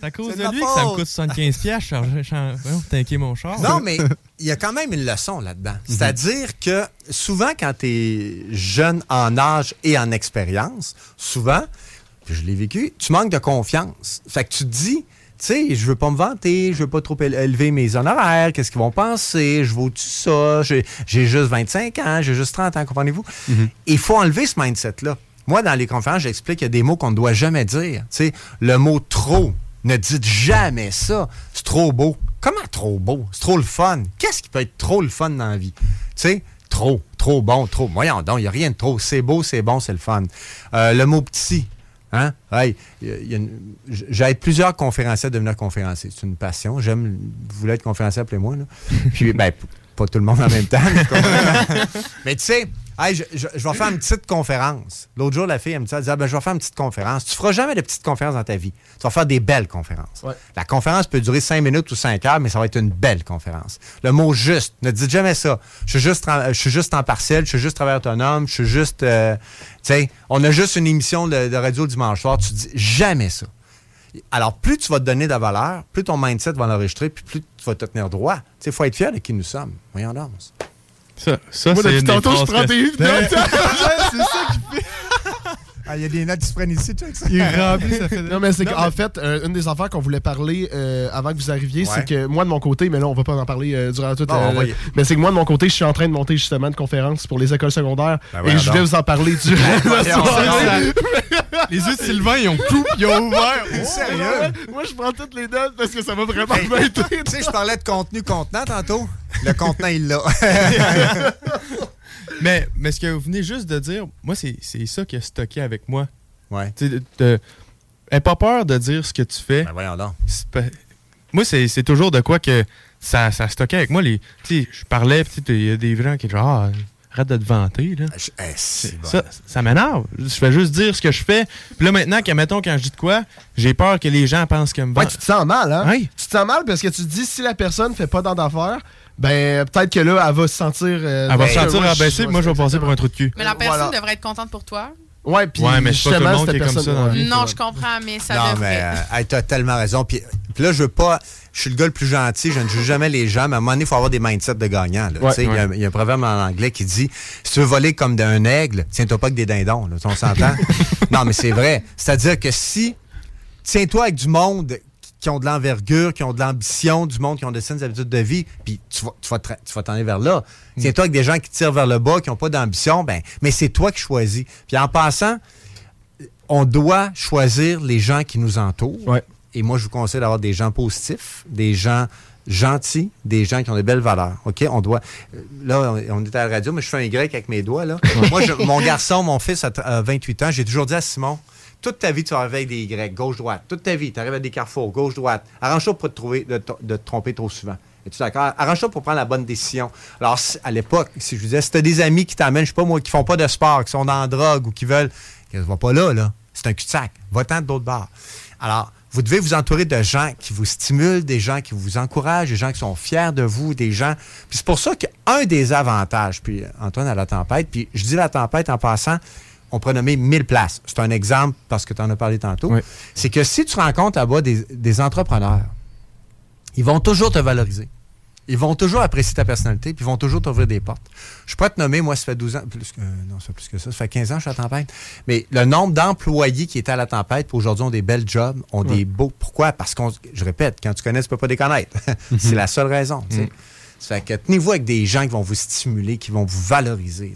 C'est à cause de lui que ça me coûte 75 pièces tanker mon char. Non, mais il y a quand même une leçon là-dedans. C'est-à-dire que souvent, quand tu es jeune en âge et en expérience, souvent, puis je l'ai vécu, tu manques de confiance. Fait que tu te dis, tu sais, je veux pas me vanter, je veux pas trop éle- élever mes honoraires, qu'est-ce qu'ils vont penser, je vaux-tu ça, j'ai j'ai juste 25 ans, j'ai juste 30 ans, comprenez-vous? Il faut enlever ce mindset-là. Moi, dans les conférences, j'explique qu'il y a des mots qu'on ne doit jamais dire. Tu sais, le mot trop, ne dites jamais ça. C'est trop beau. Comment trop beau? C'est trop le fun. Qu'est-ce qui peut être trop le fun dans la vie? Tu sais, trop, trop bon, trop. Voyons donc, il n'y a rien de trop. C'est beau, c'est bon, c'est le fun. Euh, le mot petit. Hein? Hey, J'aide plusieurs conférenciers à devenir conférencier. C'est une passion. J'aime. Vous voulez être conférencier, appelez-moi. là. Puis, ben, pas tout le monde en même temps. mais tu sais, hey, je, je- je vais faire une petite conférence. L'autre jour, la fille, elle me dit, elle dit, Ah, ben, je vais faire une petite conférence. Tu feras jamais de petites conférences dans ta vie. Tu vas faire des belles conférences. Ouais. La conférence peut durer cinq minutes ou cinq heures, mais ça va être une belle conférence. Le mot juste, ne dites jamais ça. Je suis juste, tra- je suis juste en partiel, je suis juste travailleur autonome, je suis juste. euh, tu sais, on a juste une émission de, de radio le dimanche soir. Tu dis jamais ça. Alors, plus tu vas te donner de la valeur, plus ton mindset va l'enregistrer, puis plus tu vas te tenir droit. Tu sais, il faut être fier de qui nous sommes. Voyons donc. Ça, ça c'est une des tantôt, je prends c'est ça qui Ah, il y a des notes qui se prennent ici, tu sais. il remplit, ça fait. Non, mais c'est qu'en fait, euh, une des affaires qu'on voulait parler euh, avant que vous arriviez, Ouais. c'est que moi, de mon côté, mais là, on va pas en parler euh, durant toute va la. y- Mais c'est que moi, de mon côté, je suis en train de monter justement une conférence pour les écoles secondaires Ben et je vais donc. vous en parler durant la voyons soirée. Les yeux de Sylvain, ils ont coupé, ils ont ouvert. T'es sérieux? Moi, je prends toutes les notes parce que ça va vraiment Hey, m'aider. Tu sais, je parlais de contenu contenant tantôt. Le contenant, il l'a. Mais, mais ce que vous venez juste de dire, moi, c'est ça qui a stocké avec moi. ouais. Tu pas peur de dire ce que tu fais. Ben voyons donc. Pas- Moi, c'est toujours de quoi que ça, ça stockait avec moi. Les, tu sais, je parlais, il y a des gens qui disent Ah, arrête de te vanter. Là. Je- eh, c'est bon. Ça, ça m'énerve. Je fais juste dire ce que je fais. Puis là, maintenant, que, mettons, quand je dis de quoi, j'ai peur que les gens pensent que me Ouais, vante. tu te sens mal, hein? Ouais. Tu te sens mal parce que tu te dis si la personne fait pas d'affaires, ben peut-être que là, elle va se sentir. euh, Elle va se sentir ouais, rabaissée, puis moi, je vais passer pour un trou de cul. Mais la personne Voilà. devrait être contente pour toi. Ouais, puis Ouais, mais c'est pas tout le justement, monde cette qui est comme personne- ça dans la ouais. vie. Non, je comprends, mais ça non, devrait. mais euh, hey, t'as tellement raison. Puis, là, je veux pas. Je suis le gars le plus gentil, je ne juge jamais les gens, mais à un moment donné, il faut avoir des mindsets de gagnants. là. Ouais, Tu sais, il y a un- il y, a un proverbe en anglais qui dit Si tu veux voler comme d'un aigle, tiens-toi pas avec des dindons. Là, on s'entend? non, mais c'est vrai. C'est-à-dire que si. Tiens-toi avec du monde qui ont de l'envergure, qui ont de l'ambition, du monde qui ont de saines habitudes de vie, puis tu vas, tu vas, te- tu vas t'en aller vers là. Tiens-toi avec des gens qui tirent vers le bas, qui n'ont pas d'ambition, ben, mais c'est toi qui choisis. Puis en passant, on doit choisir les gens qui nous entourent. Ouais. Et moi, je vous conseille d'avoir des gens positifs, des gens gentils, des gens qui ont de belles valeurs. OK? On doit. Là, on est à la radio, mais je fais un Y avec mes doigts. Là. moi, je- mon garçon, mon fils a 28 ans, j'ai toujours dit à Simon toute ta vie, tu vas arriver avec des Y, gauche-droite. Toute ta vie, tu arrives à des carrefours, gauche-droite. Arrange-toi pour te trouver, de, te- tromper trop souvent. Es-tu d'accord? Arrange-toi pour prendre la bonne décision. Alors, à l'époque, si je vous disais, si tu as des amis qui t'amènent, je sais pas moi, qui font pas de sport, qui sont dans la drogue ou qui veulent. Ne va pas là, là. C'est un cul-de-sac. Va-t'en d'autres bars. Alors, vous devez vous entourer de gens qui vous stimulent, des gens qui vous encouragent, des gens qui sont fiers de vous, des gens. Puis c'est pour ça qu'un des avantages, puis Antoine à la tempête, puis je dis la tempête en passant, on pourrait nommer 1000 places. C'est un exemple parce que tu en as parlé tantôt. Oui. C'est que si tu rencontres là-bas des, des entrepreneurs, ils vont toujours te valoriser. Ils vont toujours apprécier ta personnalité, puis ils vont toujours t'ouvrir des portes. Je pourrais te nommer, moi, ça fait 12 ans, plus que, non, ça fait plus que ça, ça fait 15 ans que je suis à la tempête. Mais le nombre d'employés qui étaient à la tempête, puis aujourd'hui ont des belles jobs, ont des beaux. Pourquoi? Parce qu'on, je répète, quand tu connais, tu peux pas déconnaître. C'est la seule raison. tu sais. Ça fait que tenez-vous avec des gens qui vont vous stimuler, qui vont vous valoriser.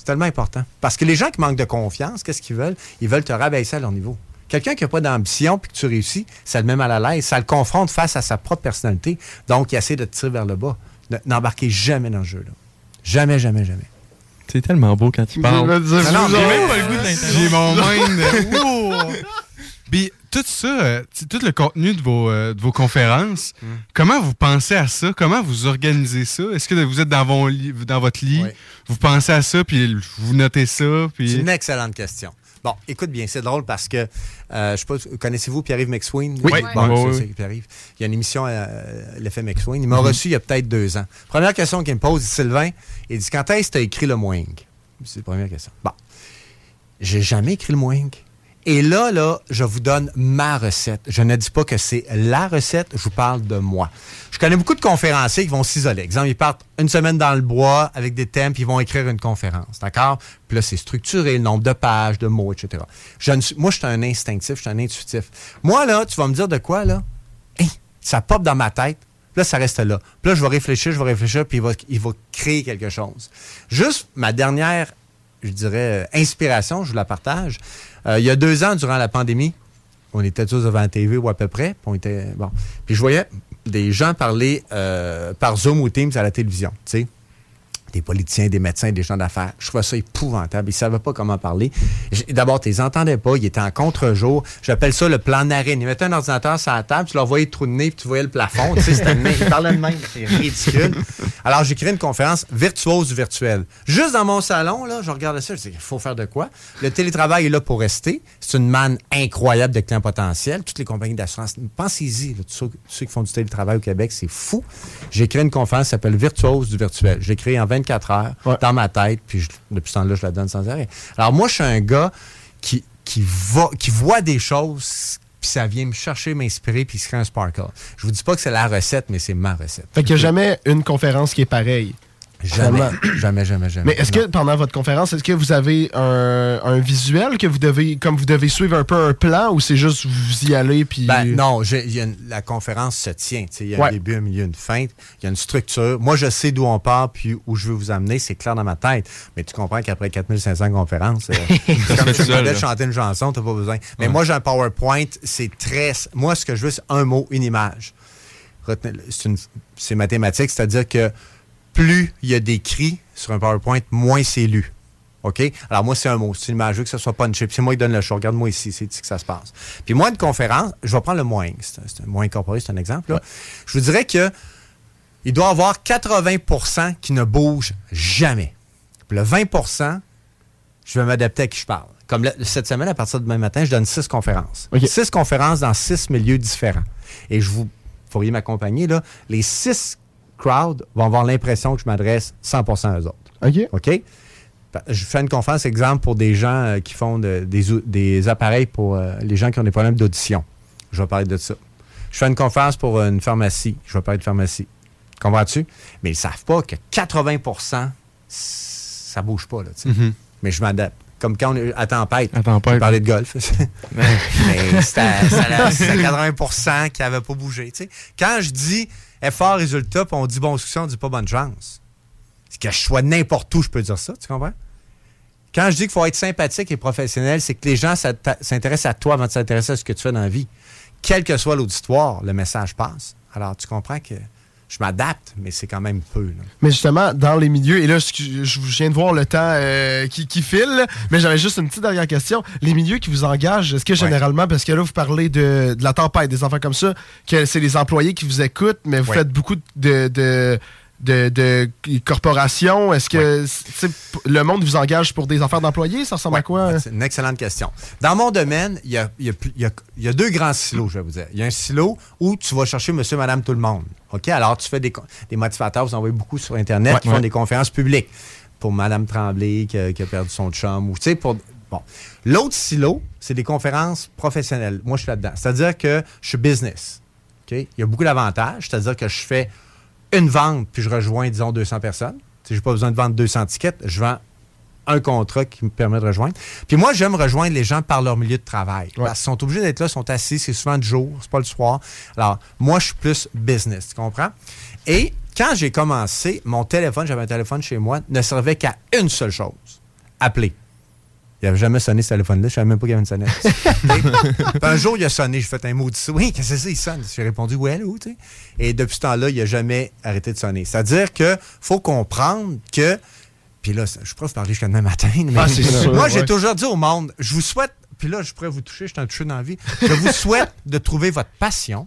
C'est tellement important. Parce que les gens qui manquent de confiance, qu'est-ce qu'ils veulent? Ils veulent te rabaisser à leur niveau. Quelqu'un qui n'a pas d'ambition puis que tu réussis, ça le met mal à l'aise. Ça le confronte face à sa propre personnalité. Donc, il essaie de te tirer vers le bas. Ne- N'embarquez jamais dans le jeu. Là. Jamais, jamais, jamais. C'est tellement beau quand tu parles. Non, non, J'ai même pas le goût de. J'ai mon mind. Puis tout ça, euh, tout le contenu de vos, euh, de vos conférences, Hmm. comment vous pensez à ça? Comment vous organisez ça? Est-ce que vous êtes dans, vos dans votre lit, Oui. vous pensez à ça, puis vous notez ça, C'est une excellente question. Bon, écoute bien, c'est drôle parce que, euh, je sais pas, connaissez-vous Pierre-Yves McSween? Oui. Bon, Oui, c'est- oui. c'est Pierre-Yves. Il y a une émission, euh, l'effet McSween. Il m'a reçu il y a peut-être deux ans. Première question qu'il me pose, Sylvain, il dit, quand est-ce que tu as écrit le Moing? C'est la première question. Bon. J'ai jamais écrit le Moing. Et là, là, je vous donne ma recette. Je ne dis pas que c'est la recette, je vous parle de moi. Je connais beaucoup de conférenciers qui vont s'isoler. Exemple, ils partent une semaine dans le bois avec des thèmes, puis ils vont écrire une conférence. D'accord? Puis là, c'est structuré, le nombre de pages, de mots, etc. Moi, je suis un instinctif, je suis un intuitif. Moi, là, tu vas me dire de quoi, là? Hein, ça pop dans ma tête. Là, ça reste là. Puis là, je vais réfléchir, je vais réfléchir, puis il va, il va créer quelque chose. Juste ma dernière, je dirais, euh, inspiration, je vous la partage. Euh, il y a deux ans, durant la pandémie, on était tous devant la TV ou à peu près. Puis on était, bon. Puis je voyais des gens parler euh, par Zoom ou Teams à la télévision, tu sais des politiciens, des médecins, des gens d'affaires. Je trouvais ça épouvantable. Ils ne savaient pas comment parler. D'abord, tu les entendais pas. Ils étaient en contre-jour. J'appelle ça le plan narine. Ils mettaient un ordinateur sur la table, tu leur voyais le trou de nez, puis tu voyais le plafond. Tu sais. Ils parlaient de même. C'est ridicule. Alors, j'ai créé une conférence virtuose du virtuel. Juste dans mon salon, là, je regardais ça, je dis, il faut faire de quoi? Le télétravail est là pour rester. C'est une manne incroyable de clients potentiels. Toutes les compagnies d'assurance, pensez-y, ceux, ceux qui font du télétravail au Québec, c'est fou. J'ai créé une conférence qui s'appelle Virtuose du virtuel. Je l'ai créée en 24 heures Ouais. dans ma tête, puis je- depuis ce temps-là, je la donne sans arrêt. Alors, moi, je suis un gars qui, qui, va, qui voit des choses, puis ça vient me chercher, m'inspirer, puis il se crée un sparkle. Je vous dis pas que c'est la recette, mais c'est ma recette. Fait qu'il n'y a jamais une conférence qui est pareille. Jamais, jamais, jamais, jamais. Mais est-ce que pendant votre conférence, est-ce que vous avez un, un visuel que vous devez, comme vous devez suivre un peu un plan ou c'est juste vous y allez puis. Ben, non, j'ai- il y a une- la conférence se tient. tu sais, Il y a Ouais. un début, un milieu, une fin. Il y a une structure. Moi, je sais d'où on part puis où je veux vous amener. C'est clair dans ma tête. Mais tu comprends qu'après 4500 conférences, euh, c'est comme tu seul, de chanter une chanson, tu pas besoin. Mais Ouais. moi, j'ai un PowerPoint. C'est très. Moi, ce que je veux, c'est un mot, une image. Retenez- C'est une- c'est mathématique, c'est-à-dire que plus il y a d'écrits sur un PowerPoint, moins c'est lu. OK? Alors, moi, c'est un mot. C'est une image. Que ça soit punché. Puis c'est moi qui donne le show. Regarde-moi ici. C'est ici que ça se passe. Puis moi, une conférence, je vais prendre le moins. C'est un, moins incorporé, c'est un exemple. là. Je vous dirais que il doit y avoir 80% qui ne bougent jamais. Puis le 20% je vais m'adapter à qui je parle. Comme cette semaine, à partir de demain matin, je donne six conférences. Six conférences dans six milieux différents. Et je vous pourriez m'accompagner, là. Les six crowds vont avoir l'impression que je m'adresse 100 à eux autres. OK. OK? Je fais une conférence, exemple, pour des gens euh, qui font de- des, des appareils pour euh, les gens qui ont des problèmes d'audition. Je vais parler de ça. Je fais une conférence pour une pharmacie. Je vais parler de pharmacie. Comprends-tu? Mais ils ne savent pas que 80% ça bouge pas. Là. Mhm. Mais je m'adapte. Comme quand on est à tempête. À tempête. On parlait de golf. Mais c'était c'était- c'était 80% qui n'avaient pas bougé. Quand je dis effort, résultat, puis on dit bon succès, on dit pas bonne chance. C'est que je sois n'importe où, je peux dire ça, tu comprends? Quand je dis qu'il faut être sympathique et professionnel, c'est que les gens s'intéressent à toi avant de s'intéresser à ce que tu fais dans la vie. Quel que soit l'auditoire, le message passe. Alors, tu comprends que je m'adapte, mais c'est quand même peu. là. Mais justement, dans les milieux, et là, je, je viens de voir le temps euh, qui, qui file, mais j'avais juste une petite dernière question. Les milieux qui vous engagent, est-ce que généralement, parce que là, vous parlez de, de la tempête, des enfants comme ça, que c'est les employés qui vous écoutent, mais vous Ouais. faites beaucoup de, de, de, de corporations? Est-ce que le monde vous engage pour des affaires d'employés? Ça ressemble à quoi? C'est une excellente question. Dans mon domaine, il y a, il y a plus- il y a- il y a deux grands silos, je vais vous dire. Il y a un silo où tu vas chercher monsieur, madame, tout le monde. OK? Alors, tu fais des, des motivateurs, vous en voyez beaucoup sur Internet qui font des conférences publiques pour madame Tremblay qui a, qui perdu son chum ou, tu sais, pour... Bon. L'autre silo, c'est des conférences professionnelles. Moi, je suis là-dedans. C'est-à-dire que je suis business. OK? Il y a beaucoup d'avantages. C'est-à-dire que je fais une vente, puis je rejoins, disons, 200 personnes. Je n'ai pas besoin de vendre 200 tickets. Je vends un contrat qui me permet de rejoindre. Puis moi, j'aime rejoindre les gens par leur milieu de travail. Parce qu'ils sont obligés d'être là, sont assis, c'est souvent du jour, c'est pas le soir. Alors, moi, je suis plus business, tu comprends? Et quand j'ai commencé, mon téléphone, j'avais un téléphone chez moi, ne servait qu'à une seule chose, appeler. Il n'avait jamais sonné ce téléphone-là. Je savais même pas qu'il y avait une sonnette. Puis un jour, il a sonné. J'ai fait un maudit saut. Oui, qu'est-ce que c'est, il sonne? J'ai répondu, oui, allô, tu sais? Et depuis ce temps-là, il n'a jamais arrêté de sonner. C'est-à-dire que faut comprendre que. Puis là, je pourrais vous parler jusqu'à demain matin. Mais Ah, c'est sûr, moi, j'ai ouais. toujours dit au monde, je vous souhaite. Puis là, je pourrais vous toucher, je suis un touché dans la vie. Je vous souhaite de trouver votre passion.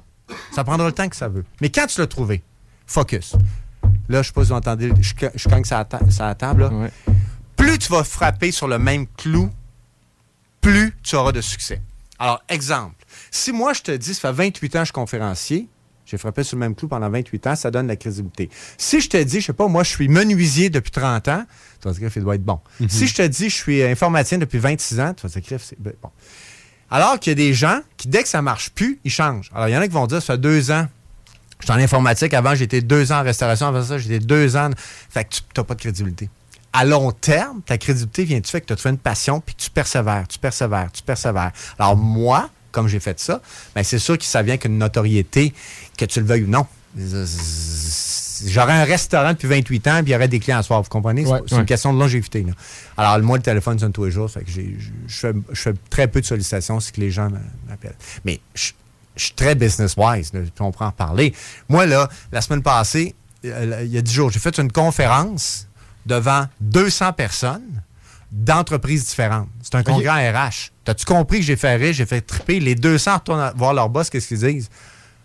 Ça prendra le temps que ça veut. Mais quand tu l'as trouvé, focus. Là, je sais pas si vous entendez, je, je cogne sur la, ta- sur la table. là Ouais. Plus tu vas frapper sur le même clou, plus tu auras de succès. Alors, exemple, si moi je te dis, ça fait 28 ans que je suis conférencier, j'ai frappé sur le même clou pendant 28 ans, ça donne de la crédibilité. Si je te dis, je sais pas, moi je suis menuisier depuis 30 ans, tu vas dire qu'il doit être bon. Si je te dis, je suis informaticien depuis 26 ans, tu vas dire que c'est ben, bon. Alors qu'il y a des gens qui, dès que ça marche plus, ils changent. Alors, il y en a qui vont dire, ça fait deux ans, je suis en informatique. Avant, j'étais deux ans en restauration. Avant ça, j'étais deux ans. Fait que tu n'as pas de crédibilité. À long terme, ta crédibilité vient du fait que tu as trouvé une passion puis que tu persévères, tu persévères, tu persévères. Alors, moi, comme j'ai fait ça, ben c'est sûr que ça vient qu'une notoriété, que tu le veuilles ou non. J'aurais un restaurant depuis 28 ans puis il y aurait des clients à soir. Vous comprenez? C'est- Ouais. c'est Ouais. une question de longévité. là. Alors, moi, le téléphone sonne tous les jours. Fait que je fais, très peu de sollicitations si que les gens m'appellent. Mais je, suis très business-wise, on pourra en reparler. Moi, là, la semaine passée, euh, il y a 10 jours, j'ai fait une conférence devant 200 personnes d'entreprises différentes. C'est un congrès en RH. T'as-tu compris que j'ai fait rire, j'ai fait triper? Les 200 retournent voir leur boss, qu'est-ce qu'ils disent?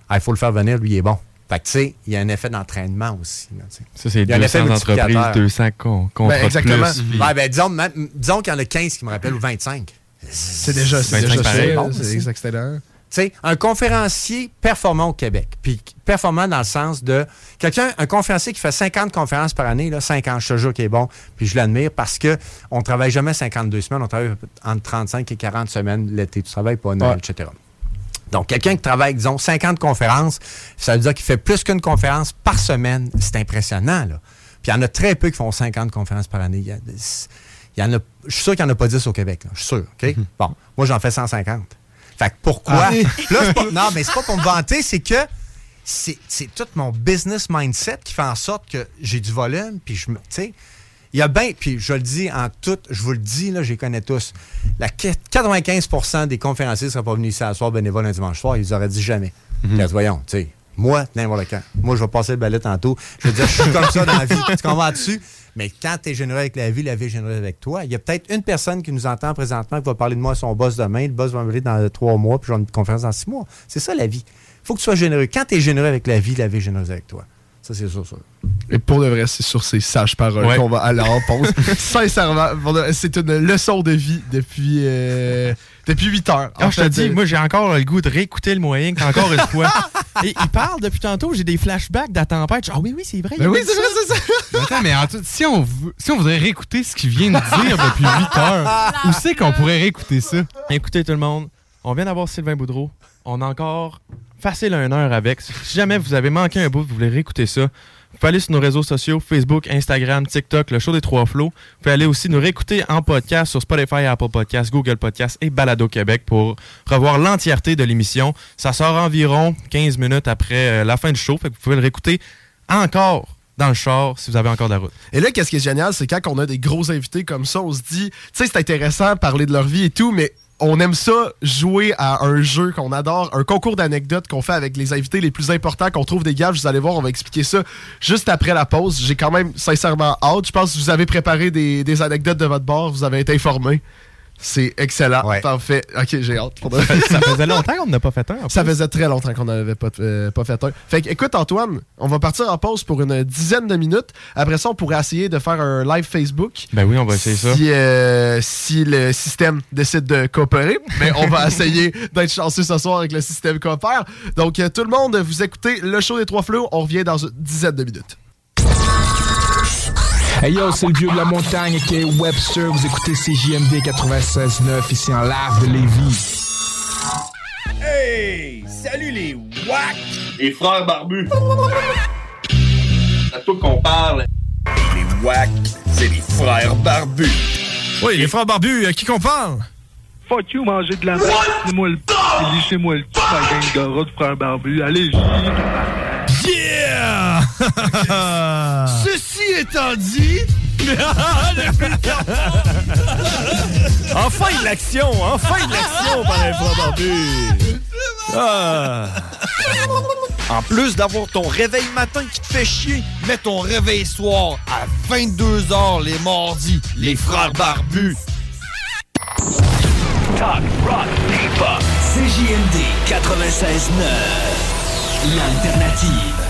Ah, il faut le faire venir, lui, il est bon. Fait que, tu sais, il y a un effet d'entraînement aussi. là. Ça, c'est Il y a un effet 200 entreprises, multiplicateur. 200 con- contrats Ben, exactement. plus. puis- Ouais, ben, disons, qu'il y en a 15 qui me rappellent ou 25. C'est déjà, c'est 25 déjà pareil. Bon, C'est c'est- excellent. Sais, un conférencier performant au Québec. Puis performant dans le sens de quelqu'un, un conférencier qui fait 50 conférences par année, là, 50, je te jure qu'il est bon, puis je l'admire parce que on travaille jamais 52 semaines, on travaille entre 35 et 40 semaines l'été. Tu travailles pas Noël, Ouais. etc. Donc, quelqu'un qui travaille, disons, 50 conférences, ça veut dire qu'il fait plus qu'une conférence par semaine. C'est impressionnant, là. Puis il y en a très peu qui font 50 conférences par année. Il y, a des- il y en a, je suis sûr qu'il n'y en a pas 10 au Québec, là. Je suis sûr, OK? Bon, moi, j'en fais 150. Fait que pourquoi? Ah. Là, c'est pas- non, mais c'est pas pour me vanter, c'est que c'est c'est tout mon business mindset qui fait en sorte que j'ai du volume, puis je me. Tu sais, il y a bien, puis je le dis en tout, je vous le dis, là, je les connais tous. La qu- 95% des conférenciers ne seraient pas venus ici à soir bénévole un dimanche soir, ils auraient dit jamais. Puis, voyons, tu sais, moi, n'importe quand. Moi, je vais passer le balai tantôt. Je veux dire, je suis comme ça dans la vie. Tu comprends dessus? Mais quand tu es généreux avec la vie, la vie est généreuse avec toi. Il y a peut-être une personne qui nous entend présentement qui va parler de moi à son boss demain. Le boss va me dire dans trois mois, puis je vais une conférence dans six mois. C'est ça la vie. faut que tu sois généreux. Quand tu es généreux avec la vie, la vie est généreuse avec toi. Ça, c'est sûr, sûr. Et pour de vrai, c'est sur ces sages paroles Ouais. qu'on va aller en pause. Sincèrement, c'est une leçon de vie depuis, euh, depuis 8 heures. Ah, En je te dis, moi, j'ai encore le goût de réécouter le moyen encore une fois. Et il parle depuis tantôt, j'ai des flashbacks de la tempête. Ah oui, oui, c'est vrai. Ben oui, c'est vrai, c'est ça. Mais Attends, mais en tout- si, on, si on voudrait réécouter ce qu'il vient de dire depuis 8 heures, où c'est qu'on pourrait réécouter ça? Écoutez tout le monde, on vient d'avoir Sylvain Boudreau. On a encore facile une heure avec. Si jamais vous avez manqué un bout, vous voulez réécouter ça, vous pouvez aller sur nos réseaux sociaux, Facebook, Instagram, TikTok, le show des trois flots. Vous pouvez aller aussi nous réécouter en podcast sur Spotify, Apple Podcasts, Google Podcasts et Balado Québec pour revoir l'entièreté de l'émission. Ça sort environ 15 minutes après euh, la fin du show. Fait que vous pouvez le réécouter encore dans le char si vous avez encore de la route. Et là, qu'est-ce qui est génial, c'est quand on a des gros invités comme ça, on se dit, tu sais, c'est intéressant de parler de leur vie et tout, mais on aime ça jouer à un jeu qu'on adore, un concours d'anecdotes qu'on fait avec les invités les plus importants, qu'on trouve des gaffes. Vous allez voir, on va expliquer ça juste après la pause. J'ai quand même sincèrement hâte. Je pense que vous avez préparé des, des anecdotes de votre bord, vous avez été informé. C'est excellent. Ouais. Parfait. Ok, j'ai hâte. Ça faisait longtemps qu'on n'a pas fait un. Ça faisait très longtemps qu'on n'avait pas, euh, pas fait un. Fait que, écoute, Antoine, on va partir en pause pour une dizaine de minutes. Après ça, on pourrait essayer de faire un live Facebook. Ben oui, on va essayer ça. Si, euh, si le système décide de coopérer, mais on va essayer d'être chanceux ce soir avec le système coopère. Donc, euh, tout le monde, vous écoutez le show des Trois Flots. On revient dans une dizaine de minutes. Hey yo, c'est le vieux de la montagne qui est Webster. Vous écoutez CJMD 96.9 ici en live de Lévis. Hey! Salut les WAC! Les frères barbus! C'est à toi qu'on parle. Les WAC, c'est les frères barbus. Oui, les frères barbus, à qui qu'on parle? Fuck you, manger de la merde. Lissez-moi le p. Lissez-moi le p, ma gang de rats de frères barbus. Allez, Yeah! Ceci étant dit, enfin de l'action! Enfin de l'action par les frères barbus! Ah. En plus d'avoir ton réveil matin qui te fait chier, mets ton réveil soir à 22h les mardis, les frères barbus. Talk, rock, hip-hop. CJMD 96.9. L'alternative.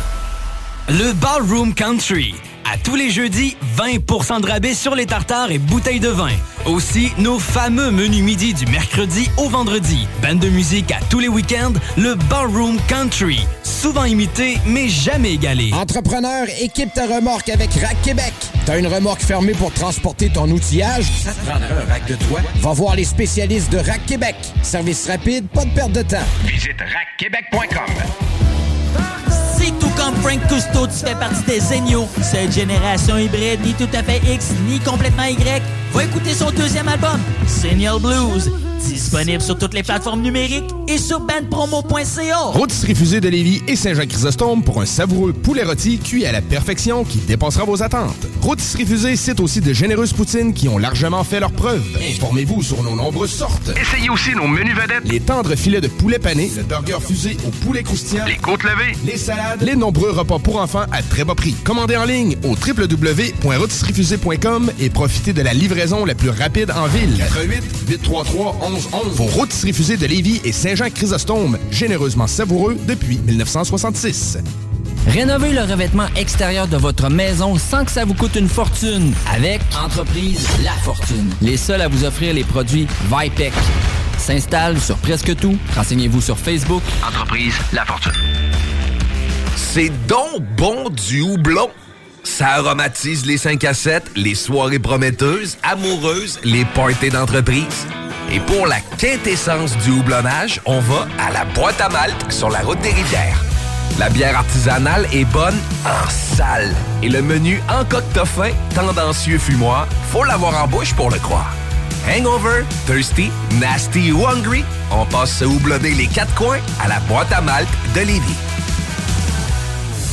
Le Ballroom Country. À tous les jeudis, 20% de rabais sur les tartares et bouteilles de vin. Aussi, nos fameux menus midi du mercredi au vendredi. Bande de musique à tous les week-ends, le Ballroom Country. Souvent imité, mais jamais égalé. Entrepreneur, équipe ta remorque avec Rack Québec. T'as une remorque fermée pour transporter ton outillage? Ça te prendra un rack de toi? Va voir les spécialistes de Rack Québec. Service rapide, pas de perte de temps. Visite rackquebec.com. Comme Frank Cousteau, tu fais partie des géniaux, cette génération hybride, ni tout à fait X, ni complètement Y, va écouter son deuxième album, Signal Blues, disponible sur toutes les plateformes numériques et sur bandpromo.ca. Rôtisserie Fusée de Lévis et Saint-Jean-Chrysostome pour un savoureux poulet rôti cuit à la perfection qui dépassera vos attentes. Rôtisserie Fusée cite aussi de généreuses poutines qui ont largement fait leurs preuves. Informez-vous sur nos nombreuses sortes. Essayez aussi nos menus vedettes. Les tendres filets de poulet pané, le burger fusé au poulet croustillant, Les côtes levées. les salades, les nombreux repas pour enfants à très bas prix. Commandez en ligne au www.rôtisseriefusée.com et profitez de la livraison la plus rapide en ville. 88 833 1111. Vos rôtisseries fusées de Lévis et Saint-Jean-Chrysostome, généreusement savoureux depuis 1966. Rénovez le revêtement extérieur de votre maison sans que ça vous coûte une fortune avec Entreprise La Fortune. Les seuls à vous offrir les produits Vipec. S'installe sur presque tout. Renseignez-vous sur Facebook. Entreprise La Fortune. C'est donc bon du houblon. Ça aromatise les 5 à 7, les soirées prometteuses, amoureuses, les parties d'entreprise. Et pour la quintessence du houblonnage, on va à la boîte à malte sur la route des rivières. La bière artisanale est bonne en salle. Et le menu en fin, tendancieux fumoir, faut l'avoir en bouche pour le croire. Hangover, thirsty, nasty ou hungry, on passe se houblonner les quatre coins à la boîte à malte de Lévis.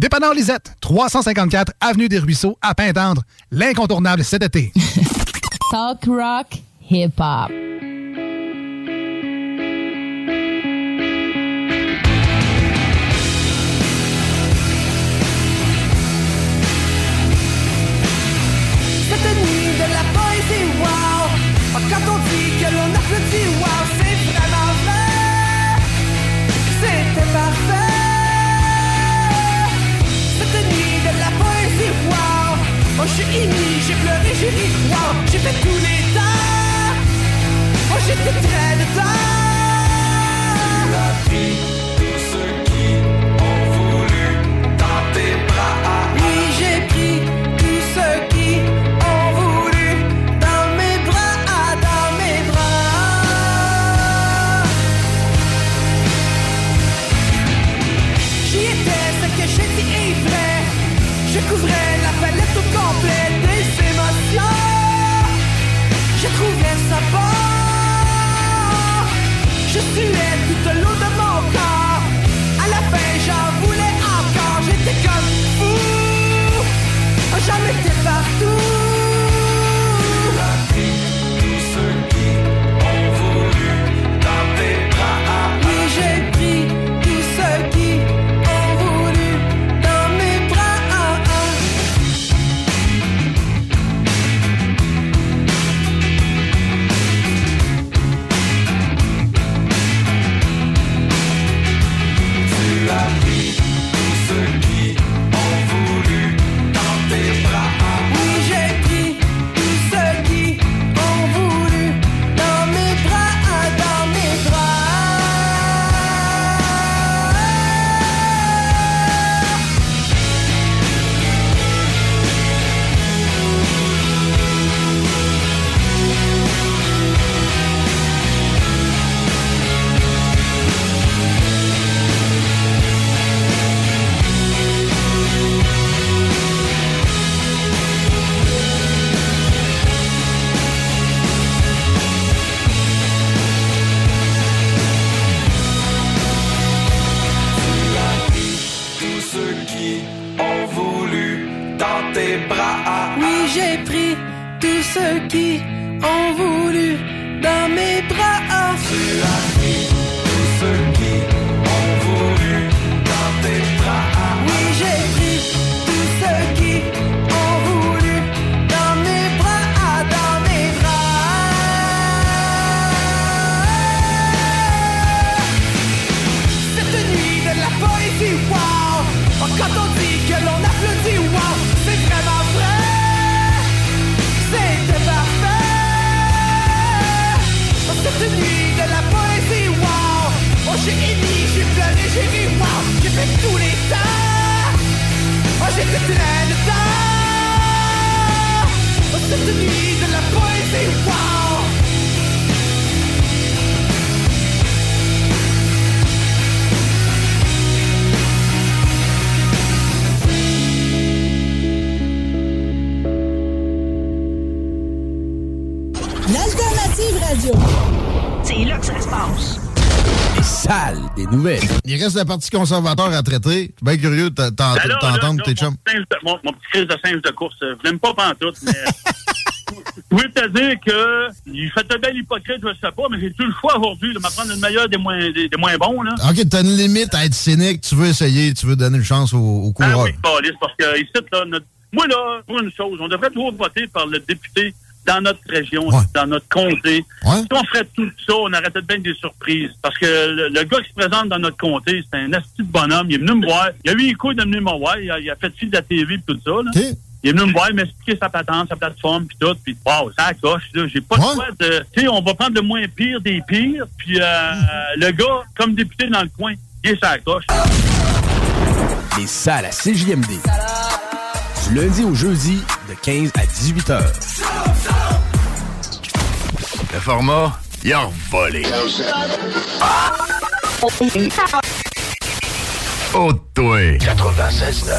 Dépanneur Lisette, 354 Avenue des Ruisseaux, à Pintendre. L'incontournable cet été. Talk rock, hip Suis ému, j'ai pleuré, j'ai ri, wow! J'ai fait tous les! Oh, j'étais très dedans! La ont voulu dans mes bras. Reste la partie conservateur à traiter. Je suis bien curieux de Ben t'entendre, tes chums. Mon, mon, petit crise de singe de course, euh, je l'aime pas pantoute, mais... Je voulais te dire que il fait bien l'hypocrite, je sais pas, mais j'ai tout le choix aujourd'hui de m'apprendre le meilleur des moins, des, des moins bons, là. OK, t'as une limite à être cynique. Tu veux essayer, tu veux donner une chance au, au Ah coureur. oui, parce que ici, là, notre- moi, là, pour une chose, on devrait toujours voter par le député dans notre région, dans notre comté. Si on ferait tout ça, on arrêtait de bien des surprises. Parce que le, le gars qui se présente dans notre comté, c'est un asti de bonhomme. Il est venu me voir. Il a eu les couilles de venir me voir. Il a, il a fait fil de la TV et tout ça. Là. Il est venu me voir, il m'a expliqué sa patente, sa plateforme, puis tout. Puis, wow, ça coche, là. J'ai pas le choix de... Tu sais, on va prendre le moins pire des pires. Puis, euh, le gars, comme député dans le coin, il est sa coche. Les salles à CJMD. Du lundi au jeudi, de 15 à 18 heures. Le format, il a volé. Oh, toi. 96.9.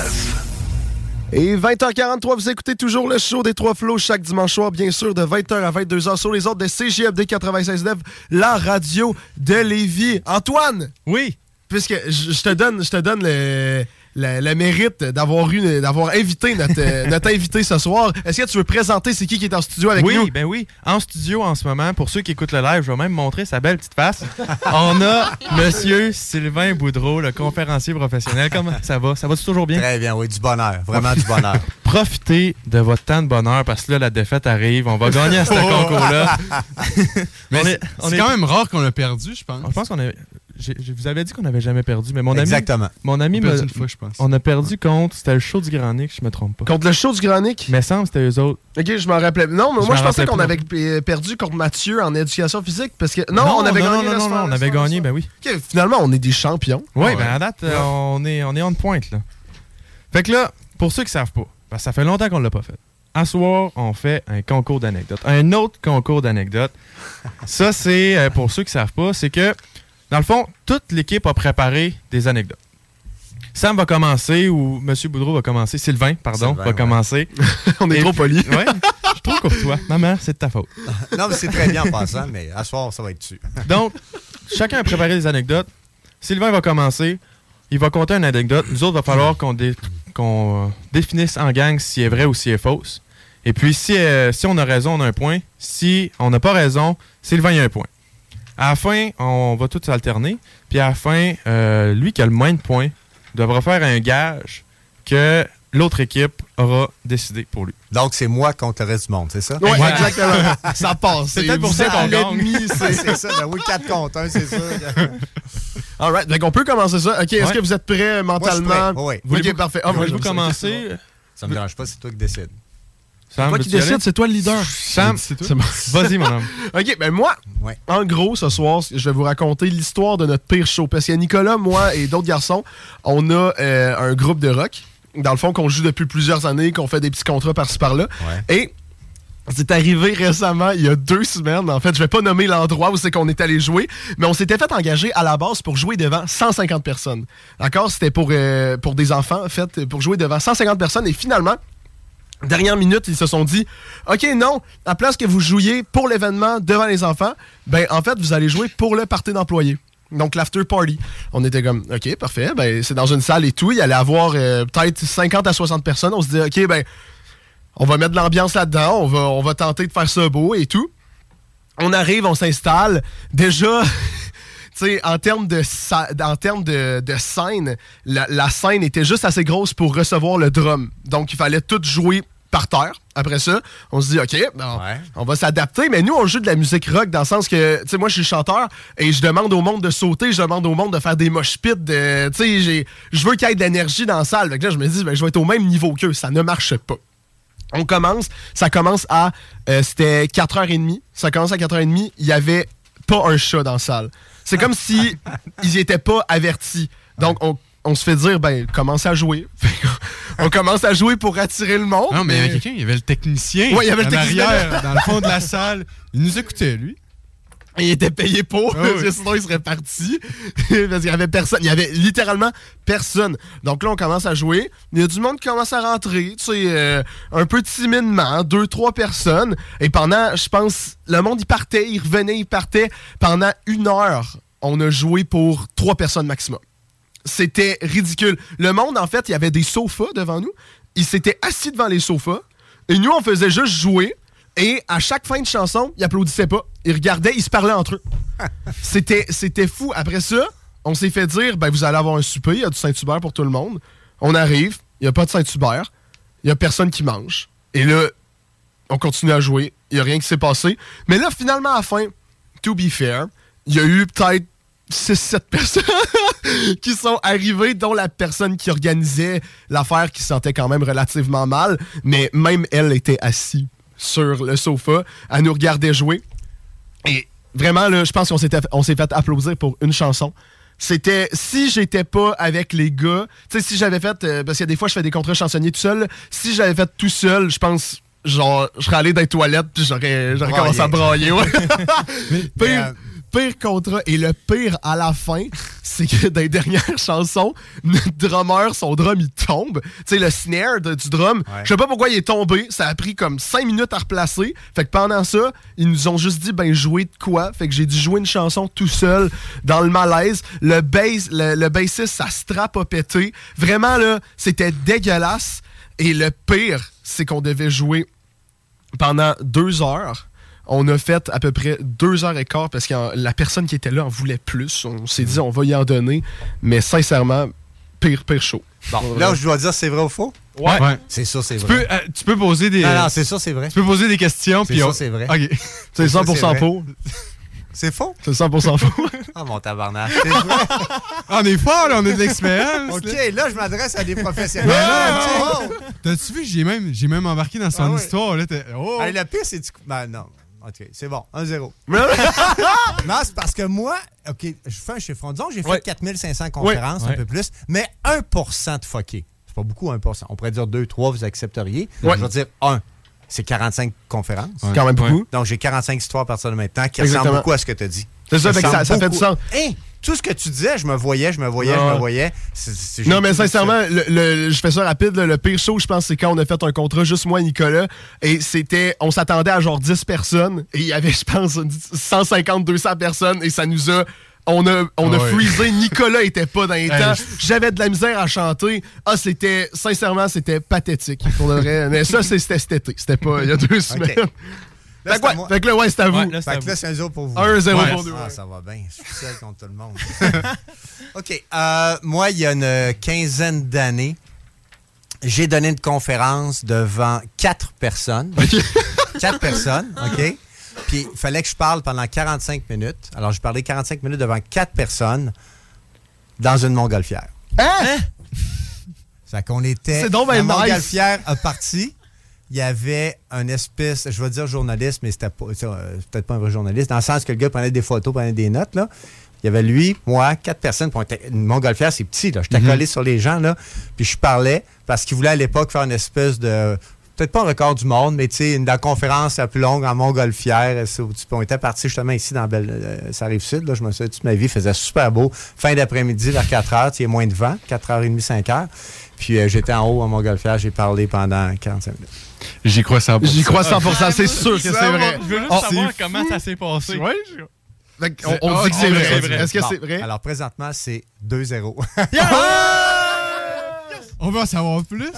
Et 20h43, vous écoutez toujours le show des Trois Flots chaque dimanche soir, bien sûr, de 20h à 22h sur les autres de CGFD 96.9, la radio de Lévis. Antoine! Oui? Puisque je je te donne, je te donne le, le- le mérite d'avoir eu, d'avoir invité notre, euh, notre invité ce soir. Est-ce que tu veux présenter c'est qui qui est en studio avec oui, nous? ben oui. En studio en ce moment, pour ceux qui écoutent le live, je vais même montrer sa belle petite face. On a Monsieur Sylvain Boudreau, le conférencier professionnel. Comment ça va? Ça va toujours bien? Très bien, oui, du bonheur. Vraiment du bonheur. Profitez de votre temps de bonheur parce que là, la défaite arrive. On va gagner à ce Oh! concours-là. Mais On c'est est- quand même rare qu'on l'a perdu, je pense. Je pense qu'on a. Je vous avais dit qu'on n'avait jamais perdu, mais mon ami. Exactement. Mon ami On a perdu me- une fois, je pense. On a perdu contre. C'était le show du Grand Nick, je me trompe pas. Contre le show du Grand Nick? Mais semble que c'était eux autres. Ok, je m'en rappelais. Non, mais Je moi, je pensais qu'on avait non p- perdu contre Mathieu en éducation physique parce que. Non, on avait non, gagné. Non, non, non, on avait gagné, ben oui. Ok, finalement, on est des champions. Oui, Ouais. ben à date, euh, on, est, on est on pointe, là. Fait que là, pour ceux qui savent pas, parce que ça fait longtemps qu'on l'a pas fait. À soir, on fait un concours d'anecdotes. Un autre concours d'anecdotes. Ça, c'est, euh, pour ceux qui savent pas, c'est que, dans le fond, toute l'équipe a préparé des anecdotes. Sam va commencer, ou M. Boudreau va commencer, Sylvain, pardon, Sylvain, va ouais. commencer. On est Et trop polis. Ouais, je suis trop courtois. Maman, c'est de ta faute. non, mais c'est très bien en passant, mais à soir, ça va être dessus. Donc, chacun a préparé des anecdotes. Sylvain va commencer. Il va compter une anecdote. Nous autres, il va falloir qu'on dé- qu'on, euh, définisse en gang si elle est vraie ou si elle est fausse. Et puis, si, euh, si on a raison, on a un point. Si on n'a pas raison, Sylvain, il a un point. À la fin, on va tous alterner. Puis à la fin, euh, lui qui a le moins de points devra faire un gage que l'autre équipe aura décidé pour lui. Donc, c'est moi contre le reste du monde, c'est ça? Ouais, exactement. Ça passe. C'est peut-être pour Vous ça qu'on gagne. c'est- c'est ça. Ben oui, 4 contre 1, c'est ça. All right. Donc, on peut commencer ça. OK, est-ce Ouais. que vous êtes prêts mentalement? Oui, OK, parfait. Moi, Voulez-vous commencer? Ça me dérange pas, c'est toi qui décides. Sam, toi qui décides, c'est toi le leader. Sam, c'est c'est toi. Vas-y, mon homme. OK, ben moi, Ouais. en gros, ce soir, je vais vous raconter l'histoire de notre pire show. Parce qu'il y a Nicolas, moi et d'autres garçons, on a euh, un groupe de rock, dans le fond, qu'on joue depuis plusieurs années, qu'on fait des petits contrats par-ci par-là. Et c'est arrivé récemment, il y a deux semaines. En fait, je vais pas nommer l'endroit où c'est qu'on est allé jouer, mais on s'était fait engager à la base pour jouer devant 150 personnes. D'accord? C'était pour, euh, pour des enfants, en fait, pour jouer devant 150 personnes. Et finalement, dernière minute, ils se sont dit OK, non, à place que vous jouiez pour l'événement devant les enfants, ben en fait, vous allez jouer pour le party d'employés. Donc l'after party. On était comme OK, parfait, ben c'est dans une salle et tout, il allait avoir euh, peut-être 50 à 60 personnes. On se dit OK, ben on va mettre de l'ambiance là-dedans, on va, on va tenter de faire ça beau et tout. On arrive, on s'installe. Déjà, sais, en termes de, sa- en termes de, de scène, la, la scène était juste assez grosse pour recevoir le drum. Donc, il fallait tout jouer par terre. Après ça, on se dit, OK, ben, on, on va s'adapter. Mais nous, on joue de la musique rock dans le sens que, tu sais, moi, je suis chanteur et je demande au monde de sauter, je demande au monde de faire des mosh pits. de- Tu sais, j'ai- je veux qu'il y ait de l'énergie dans la salle. Fait que là, je me dis, ben, je vais être au même niveau qu'eux. Ça ne marche pas. On commence, ça commence à. euh, C'était 4h30. Ça commence à 4h30. Il n'y avait pas un chat dans la salle. C'est comme si ils n'étaient pas avertis. Donc, on, on se fait dire, ben, commencez à jouer. On commence à jouer pour attirer le monde. Non, mais il y avait quelqu'un, il y avait le technicien. Ouais, il y avait le en technicien. arrière, dans le fond de la salle. Il nous écoutait, lui. Il était payé pour, Ah oui. parce que sinon il serait parti. parce qu'il y avait personne. Il y avait littéralement personne. Donc là, on commence à jouer. Il y a du monde qui commence à rentrer, tu sais, euh, un peu timidement, deux, trois personnes. Et pendant, je pense, le monde, il partait, il revenait, il partait. Pendant une heure, on a joué pour trois personnes maximum. C'était ridicule. Le monde, en fait, il y avait des sofas devant nous. Ils s'étaient assis devant les sofas. Et nous, on faisait juste jouer. Et à chaque fin de chanson, ils applaudissaient pas. Ils regardaient, ils se parlaient entre eux. C'était, c'était fou. Après ça, on s'est fait dire ben, vous allez avoir un souper, il y a du Saint-Hubert pour tout le monde. On arrive, il n'y a pas de Saint-Hubert, il n'y a personne qui mange. Et là, on continue à jouer, il n'y a rien qui s'est passé. Mais là, finalement, à la fin, to be fair, il y a eu peut-être 6-7 personnes qui sont arrivées, dont la personne qui organisait l'affaire qui se sentait quand même relativement mal. Mais même elle était assise sur le sofa. Elle nous regardait jouer. Et vraiment, là, je pense qu'on s'est fait applaudir pour une chanson. C'était si j'étais pas avec les gars, tu sais, si j'avais fait, euh, parce que des fois je fais des contrats chansonniers tout seul, si j'avais fait tout seul, je pense, genre, je serais allé dans les toilettes puis j'aurais j'aurais commencé à brailler, ouais. pire contrat. Et le pire à la fin, c'est que dans les dernières chansons, notre drummer, son drum, il tombe. Tu sais, le snare de- du drum, je sais pas pourquoi il est tombé. Ça a pris comme 5 minutes à replacer. Fait que pendant ça, ils nous ont juste dit, ben, jouer de quoi? Fait que j'ai dû jouer une chanson tout seul dans le malaise. Le bass, le, le bassiste, sa strap a pété. Vraiment, là, c'était dégueulasse. Et le pire, c'est qu'on devait jouer pendant deux heures. On a fait à peu près deux heures et quart parce que la personne qui était là en voulait plus. On s'est dit, on va y en donner. Mais sincèrement, pire, pire chaud. Bon, là, je dois dire c'est vrai ou faux? Ouais. Ouais. C'est ça, c'est vrai. peux, euh, tu peux poser des. Non, non, c'est ça, c'est vrai. Tu peux poser des questions. C'est puis ça, on- c'est vrai. OK. C'est ça, 100% vrai. faux. C'est faux? C'est 100% faux. Ah, mon tabarnak. C'est vrai. Ah, on est fort, là, on a de l'expérience. OK, là. là, je m'adresse à des professionnels. Oh! T'as-tu vu, j'ai même, j'ai même embarqué dans son Ah histoire. Là, t'es- oh. Hey, le pire, c'est du. Ben non. OK, c'est bon. 1-0. non, c'est parce que moi, OK, je fais un chiffre. Disons, j'ai fait Ouais. 4500 conférences, Ouais. un peu plus, mais 1% de fucké. C'est pas beaucoup, 1% On pourrait dire 2, 3, vous accepteriez. Ouais. Je vais dire 1. C'est 45 conférences. C'est quand même beaucoup. Donc, j'ai 45 histoires à partir de maintenant qui Exactement. ressemblent beaucoup à ce que tu as dit. C'est ça, ça- ressemble ça fait du sens. Hey, tout ce que tu disais, je me voyais, je me voyais, je me voyais. C'est- c'est- Non, mais sincèrement, ça. le, le- je fais ça rapide. le pire show, je pense, c'est quand on a fait un contrat, juste moi et Nicolas. Et c'était, on s'attendait à genre 10 personnes. Et il y avait, je pense, 150, 200 personnes. Et ça nous a on a, on a ouais. freezé. Nicolas était pas dans les temps. J'avais de la misère à chanter. Ah, c'était, sincèrement, c'était pathétique. Pour le vrai. Mais ça, c'est- c'était cet été. C'était pas il y a deux semaines. Là, Fait que, c'est à ouais, moi. fait que là, ouais, c'est à vous. fait que là, c'est un 0 pour vous. 1-0 Ouais. pour nous. Ah, ça va bien. Je suis seul contre tout le monde. OK. euh, moi, il y a une quinzaine d'années, j'ai donné une conférence devant quatre personnes. quatre personnes, OK? Puis il fallait que je parle pendant 45 minutes. Alors, je parlais 45 minutes devant quatre personnes dans une montgolfière. Hein? Ça qu'on était. C'est donc ben la nice. montgolfière a parti. Il y avait un espèce, je vais dire journaliste, mais c'était euh, peut-être pas un vrai journaliste, dans le sens que le gars prenait des photos, prenait des notes, là. Il y avait lui, moi, quatre personnes. Puis on était- une montgolfière, c'est petit, là. J'étais Mhm. collé sur les gens, là. Puis je parlais parce qu'il voulait à l'époque faire une espèce de. Peut-être pas un record du monde, mais tu sais, une- la conférence la plus longue en montgolfière. euh, On était parti justement ici dans Belle, euh, ça arrive sud. Là, je me souviens toute ma vie, il faisait super beau. Fin d'après-midi, vers 4 heures, il y a moins de vent, 4h30, 5 heures. Puis euh, j'étais en haut en montgolfière, j'ai parlé pendant 45 minutes. J'y crois 100%. J'y crois 100%, c'est sûr que c'est vrai. Je veux juste Oh, savoir comment ça s'est passé. Fait qu'on- C'est- on, ah, dit que c'est on vrai. Est-ce que c'est vrai? Alors présentement, c'est 2-0. On veut en savoir plus.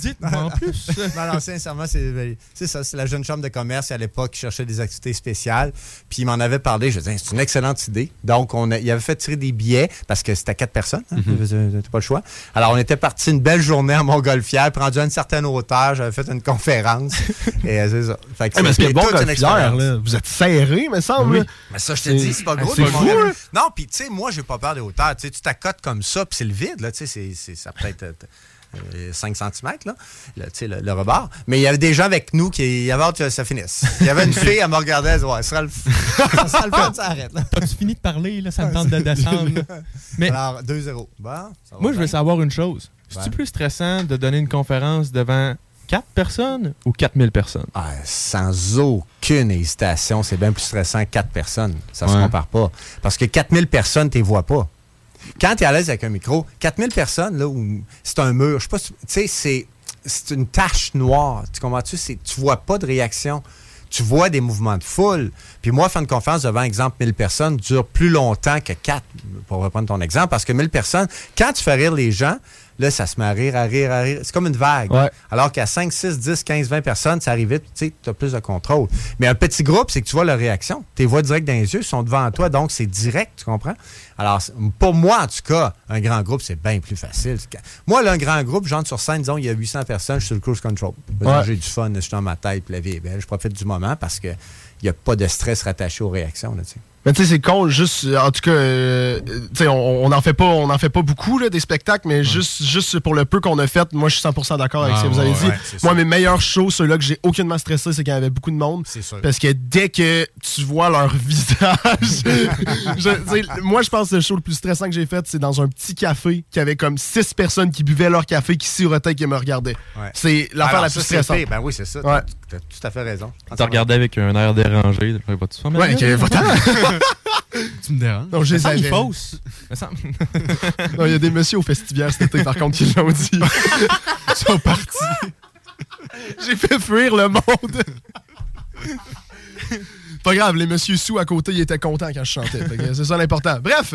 Dites-moi en plus. non, non, sincèrement, c'est ça. C'est la jeune chambre de commerce à l'époque qui cherchait des activités spéciales. Puis il m'en avait parlé. Je disais, c'est une excellente idée. Donc, on a- il avait fait tirer des billets parce que c'était quatre personnes. Hein, T'as pas le choix. Alors, on était parti une belle journée à Montgolfière. Puis rendu à une certaine hauteur, j'avais fait une conférence. Et euh, c'est ça. Fait que Ah, mais c'était c'est bon, là. Vous êtes serré, me semble. Oui. Mais ça, je te dis, c'est pas gros. Fou, mon- hein? Non, puis tu sais, moi, j'ai pas peur des hauteurs. Tu t'accotes comme ça, puis c'est le vide, là. Tu sais, c'est- c'est- ça peut être euh, 5 cm, là, le, rebord. Mais il y avait des gens avec nous qui hâte que ça finisse. Il y avait une fille, elle me regardait, elle disait, ouais, ça sera le, ça sera le fun, ça arrête. T'as-tu fini de parler, là? Ça me tente de descendre. Mais Alors, 2-0. Bon, ça va moi, je veux savoir une chose. C'est-tu plus stressant de donner une conférence devant 4 personnes ou 4000 personnes? Ah, sans aucune hésitation, c'est bien plus stressant que 4 personnes. Ça se Ouais. compare pas. Parce que 4000 personnes, tu les vois pas. Quand tu es à l'aise avec un micro, 4000 personnes, là, c'est un mur, je sais pas, tu sais, c'est, c'est une tache noire. Tu comprends-tu? Tu vois pas de réaction. Tu vois des mouvements de foule. Puis moi, faire une conférence devant, exemple, 1000 personnes dure plus longtemps que 4, pour reprendre ton exemple, parce que 1000 personnes, quand tu fais rire les gens, là, ça se met à rire, à rire, à rire. C'est comme une vague. Ouais. Alors qu'à 5, 6, 10, 15, 20 personnes, ça arrive vite, tu sais, tu as plus de contrôle. Mais un petit groupe, c'est que tu vois leur réaction. Tu les vois direct dans les yeux, ils sont devant toi, donc c'est direct, tu comprends? Alors, pour moi, en tout cas, un grand groupe, c'est bien plus facile. Moi, là, un grand groupe, j'entre sur scène, disons, il y a 800 personnes, je suis sur le cruise control. Ouais. J'ai du fun, je suis dans ma tête, puis la vie est belle. Je profite du moment parce que il n'y a pas de stress rattaché aux réactions, là, tu sais. Mais tu sais, c'est con, juste, en tout cas, euh, tu sais, on on en fait pas, on en fait pas beaucoup, là, des spectacles, mais juste, juste pour le peu qu'on a fait, moi, je suis 100% d'accord avec Ah, ce que vous avez ouais, dit. ouais, moi, ça. mes meilleurs shows, ceux-là que j'ai aucunement stressé, c'est qu'il y avait beaucoup de monde. C'est. Parce que dès que tu vois leur visage, je- moi, je pense que le show le plus stressant que j'ai fait, c'est dans un petit café qui avait comme six personnes qui buvaient leur café, qui sirotaient, qui me regardaient. C'est l'affaire la plus stressante. Ben oui, c'est ça. Ouais. Tu as tout à fait raison. Tu regardais avec un air dérangé. Je pas faire Ouais, ok, va-t'en. Tu me déranges. Non, je les avais. fausse. Non, il y a des messieurs au festival cet été, par contre, qui l'ont dit. Ils sont partis. J'ai fait fuir le monde. Pas grave, les messieurs sous à côté, ils étaient contents quand je chantais. C'est ça l'important. Bref,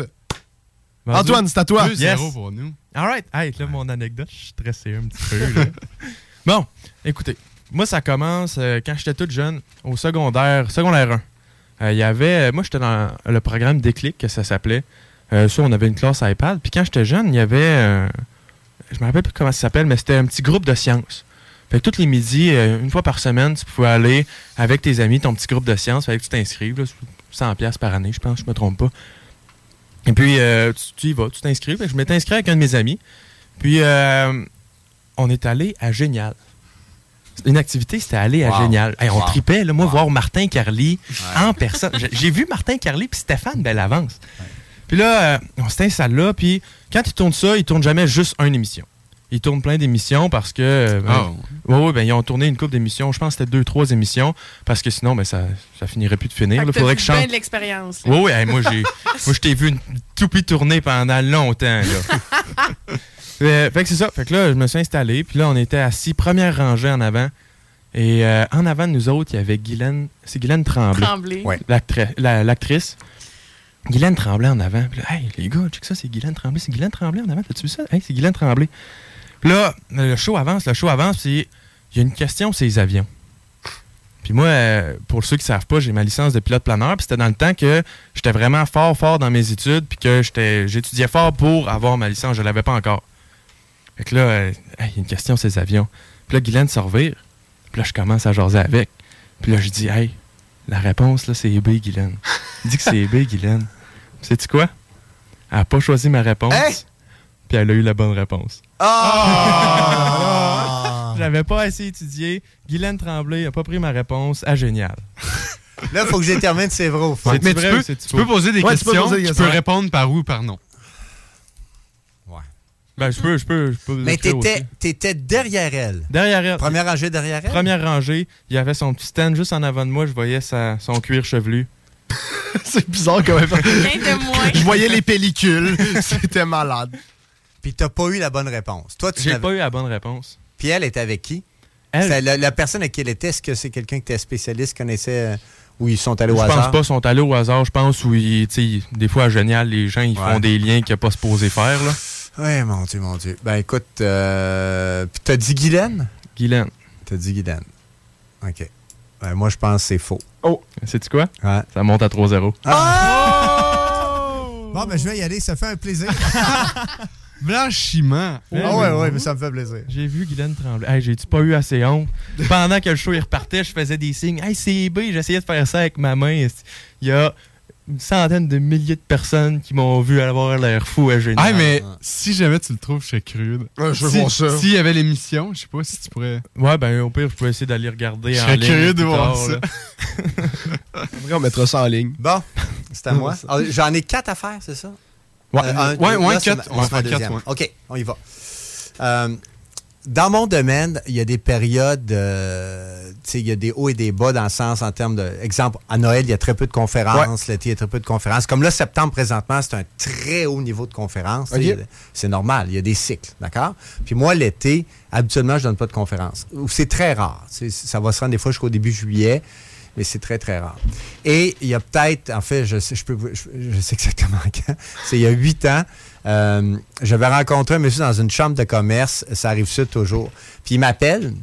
Vas-y. Antoine, c'est à toi. 2-0 Yes. pour nous. All right. Hey, là, mon anecdote, je suis stressé un petit peu. là. bon, écoutez, moi, ça commence euh, quand j'étais toute jeune, au secondaire, secondaire 1. Euh, Il y avait, moi, j'étais dans le programme Déclic, que ça s'appelait. Euh, ça, on avait une classe iPad. Puis quand j'étais jeune, il y avait, euh, je me rappelle plus comment ça s'appelle, mais c'était un petit groupe de sciences. Fait que tous les midis, euh, une fois par semaine, tu pouvais aller avec tes amis, ton petit groupe de sciences, fallait que tu t'inscrives, là, 100 pièces par année, je pense, je me trompe pas. Et puis, euh, tu, tu y vas, tu t'inscris. Je m'étais inscrit avec un de mes amis. Puis, euh, on est allé à Génial. Une activité, c'était aller à Wow. Génial. Hey, on Wow. tripait, là, moi, voir Martin Carly en personne. J'ai- vu Martin Carly puis Stéphane Bellavance. Puis là, euh, on s'installe là, puis quand ils tournent ça, ils tournent jamais juste une émission. Ils tournent plein d'émissions parce que. euh, ben, ouais, ouais, ben, ils ont tourné une couple d'émissions. Je pense que c'était deux, trois émissions. Parce que sinon, ben, ça, ça finirait plus de finir. Il faudrait que je chante. de l'expérience. Oui, oui, hey, moi, j'ai, moi, je t'ai vu une toupie tourner pendant longtemps. Là. Euh, fait que c'est ça. Fait que là, je me suis installé. Puis là, on était assis, première rangée en avant. Et euh, en avant de nous autres, il y avait Guylaine. C'est Guylaine Tremblay. Tremblay. Ouais. L'actri- la- L'actrice. Guylaine Tremblay en avant. Puis là, hey, les gars, check ça, c'est Guylaine Tremblay. C'est Guylaine Tremblay en avant. T'as-tu vu ça? Hey, c'est Guylaine Tremblay. Puis là, le show avance, le show avance, puis il y a une question, c'est les avions. Puis moi, euh, pour ceux qui ne savent pas, j'ai ma licence de pilote planeur, puis c'était dans le temps que j'étais vraiment fort, fort dans mes études, puis que j'étais- j'étudiais fort pour avoir ma licence. Je ne l'avais pas encore. Fait que là, euh, hey, il y a une question, c'est les avions. Puis là, Guylaine se revire. Puis là, je commence à jaser avec. Puis là, je dis, hey, la réponse, là, c'est B, Guylaine. Il dit que c'est B, Guylaine. Sais-tu quoi? Elle n'a pas choisi ma réponse. Puis elle a eu la bonne réponse. J'avais pas assez étudié. Guylaine Tremblay a pas pris ma réponse. Ah, génial. Là, il faut que je détermine si c'est vrai ou faux. C'est-tu Mais tu vrai peux, ou c'est-tu tu peux faux? poser des Ouais, tu peux questions, poser des tu questions. peux répondre par oui ou par non. Ben, je peux, je peux, je peux. Mais t'étais, derrière elle. Derrière elle. Première rangée derrière elle? Première rangée, il y avait son petit stand juste en avant de moi. Je voyais sa- son cuir chevelu. c'est bizarre quand même. Rien de moins. Je voyais les pellicules. C'était malade. Puis t'as pas eu la bonne réponse. Toi, tu J'ai pas eu la bonne réponse. Puis elle était avec qui? Elle- C'est La, la personne avec qui elle était, est-ce que c'est quelqu'un qui était spécialiste, connaissait, euh, ou ils sont allés au Je hasard? pense pas, ils sont allés au hasard. Je pense où, ils- tu sais, ils- des fois, à Génial, les gens, ils font des liens qu'ils n'ont pas supposé faire. Là. Oui, mon Dieu, mon Dieu. Ben écoute, euh, puis t'as dit Guylaine? Guylaine. T'as dit Guylaine. OK. Ben, moi, je pense que c'est faux. Oh! Sais-tu quoi? Ouais. Ça monte à 3-0. Bon, ben je vais y aller, ça fait un plaisir. Blanchiment. Ah ouais, ouais, mais ça me fait plaisir. J'ai vu Guylaine Tremblay. Hey, j'ai-tu pas eu assez honte? Pendant que le show il repartait, je faisais des signes. Hey, c'est B, j'essayais de faire ça avec ma main. Il y a une centaine de milliers de personnes qui m'ont vu avoir l'air fou à Génial. Ah, mais si jamais tu le trouves, je serais curieux. Ouais, je veux Si- voir ça. S'il y avait l'émission, je sais pas si tu pourrais. Ouais, ben au pire, je peux essayer d'aller regarder Je en serais ligne curieux de voir tard, ça. Après, on mettra ça en ligne. Bon, c'est à moi. Ah, J'en ai quatre à faire, c'est ça? Ouais, un- ouais, ouais, là, quatre. On va faire quatre, ouais. OK, on y va. Euh, dans mon domaine, il y a des périodes, euh, tu sais, il y a des hauts et des bas dans le sens en termes de. Exemple, à Noël, il y a très peu de conférences. L'été, il y a très peu de conférences. Comme là, septembre, présentement, c'est un très haut niveau de conférences. C'est normal, il y a des cycles, d'accord? Puis moi, l'été, habituellement, je donne pas de conférences. Ou C'est très rare. Ça va se rendre des fois jusqu'au début juillet mais c'est très, très rare. Et il y a peut-être, en fait, je sais, je peux, je, je sais exactement quand, c'est il y a huit ans, euh, j'avais rencontré un monsieur dans une chambre de commerce, ça arrive ça toujours. Puis il m'appelle,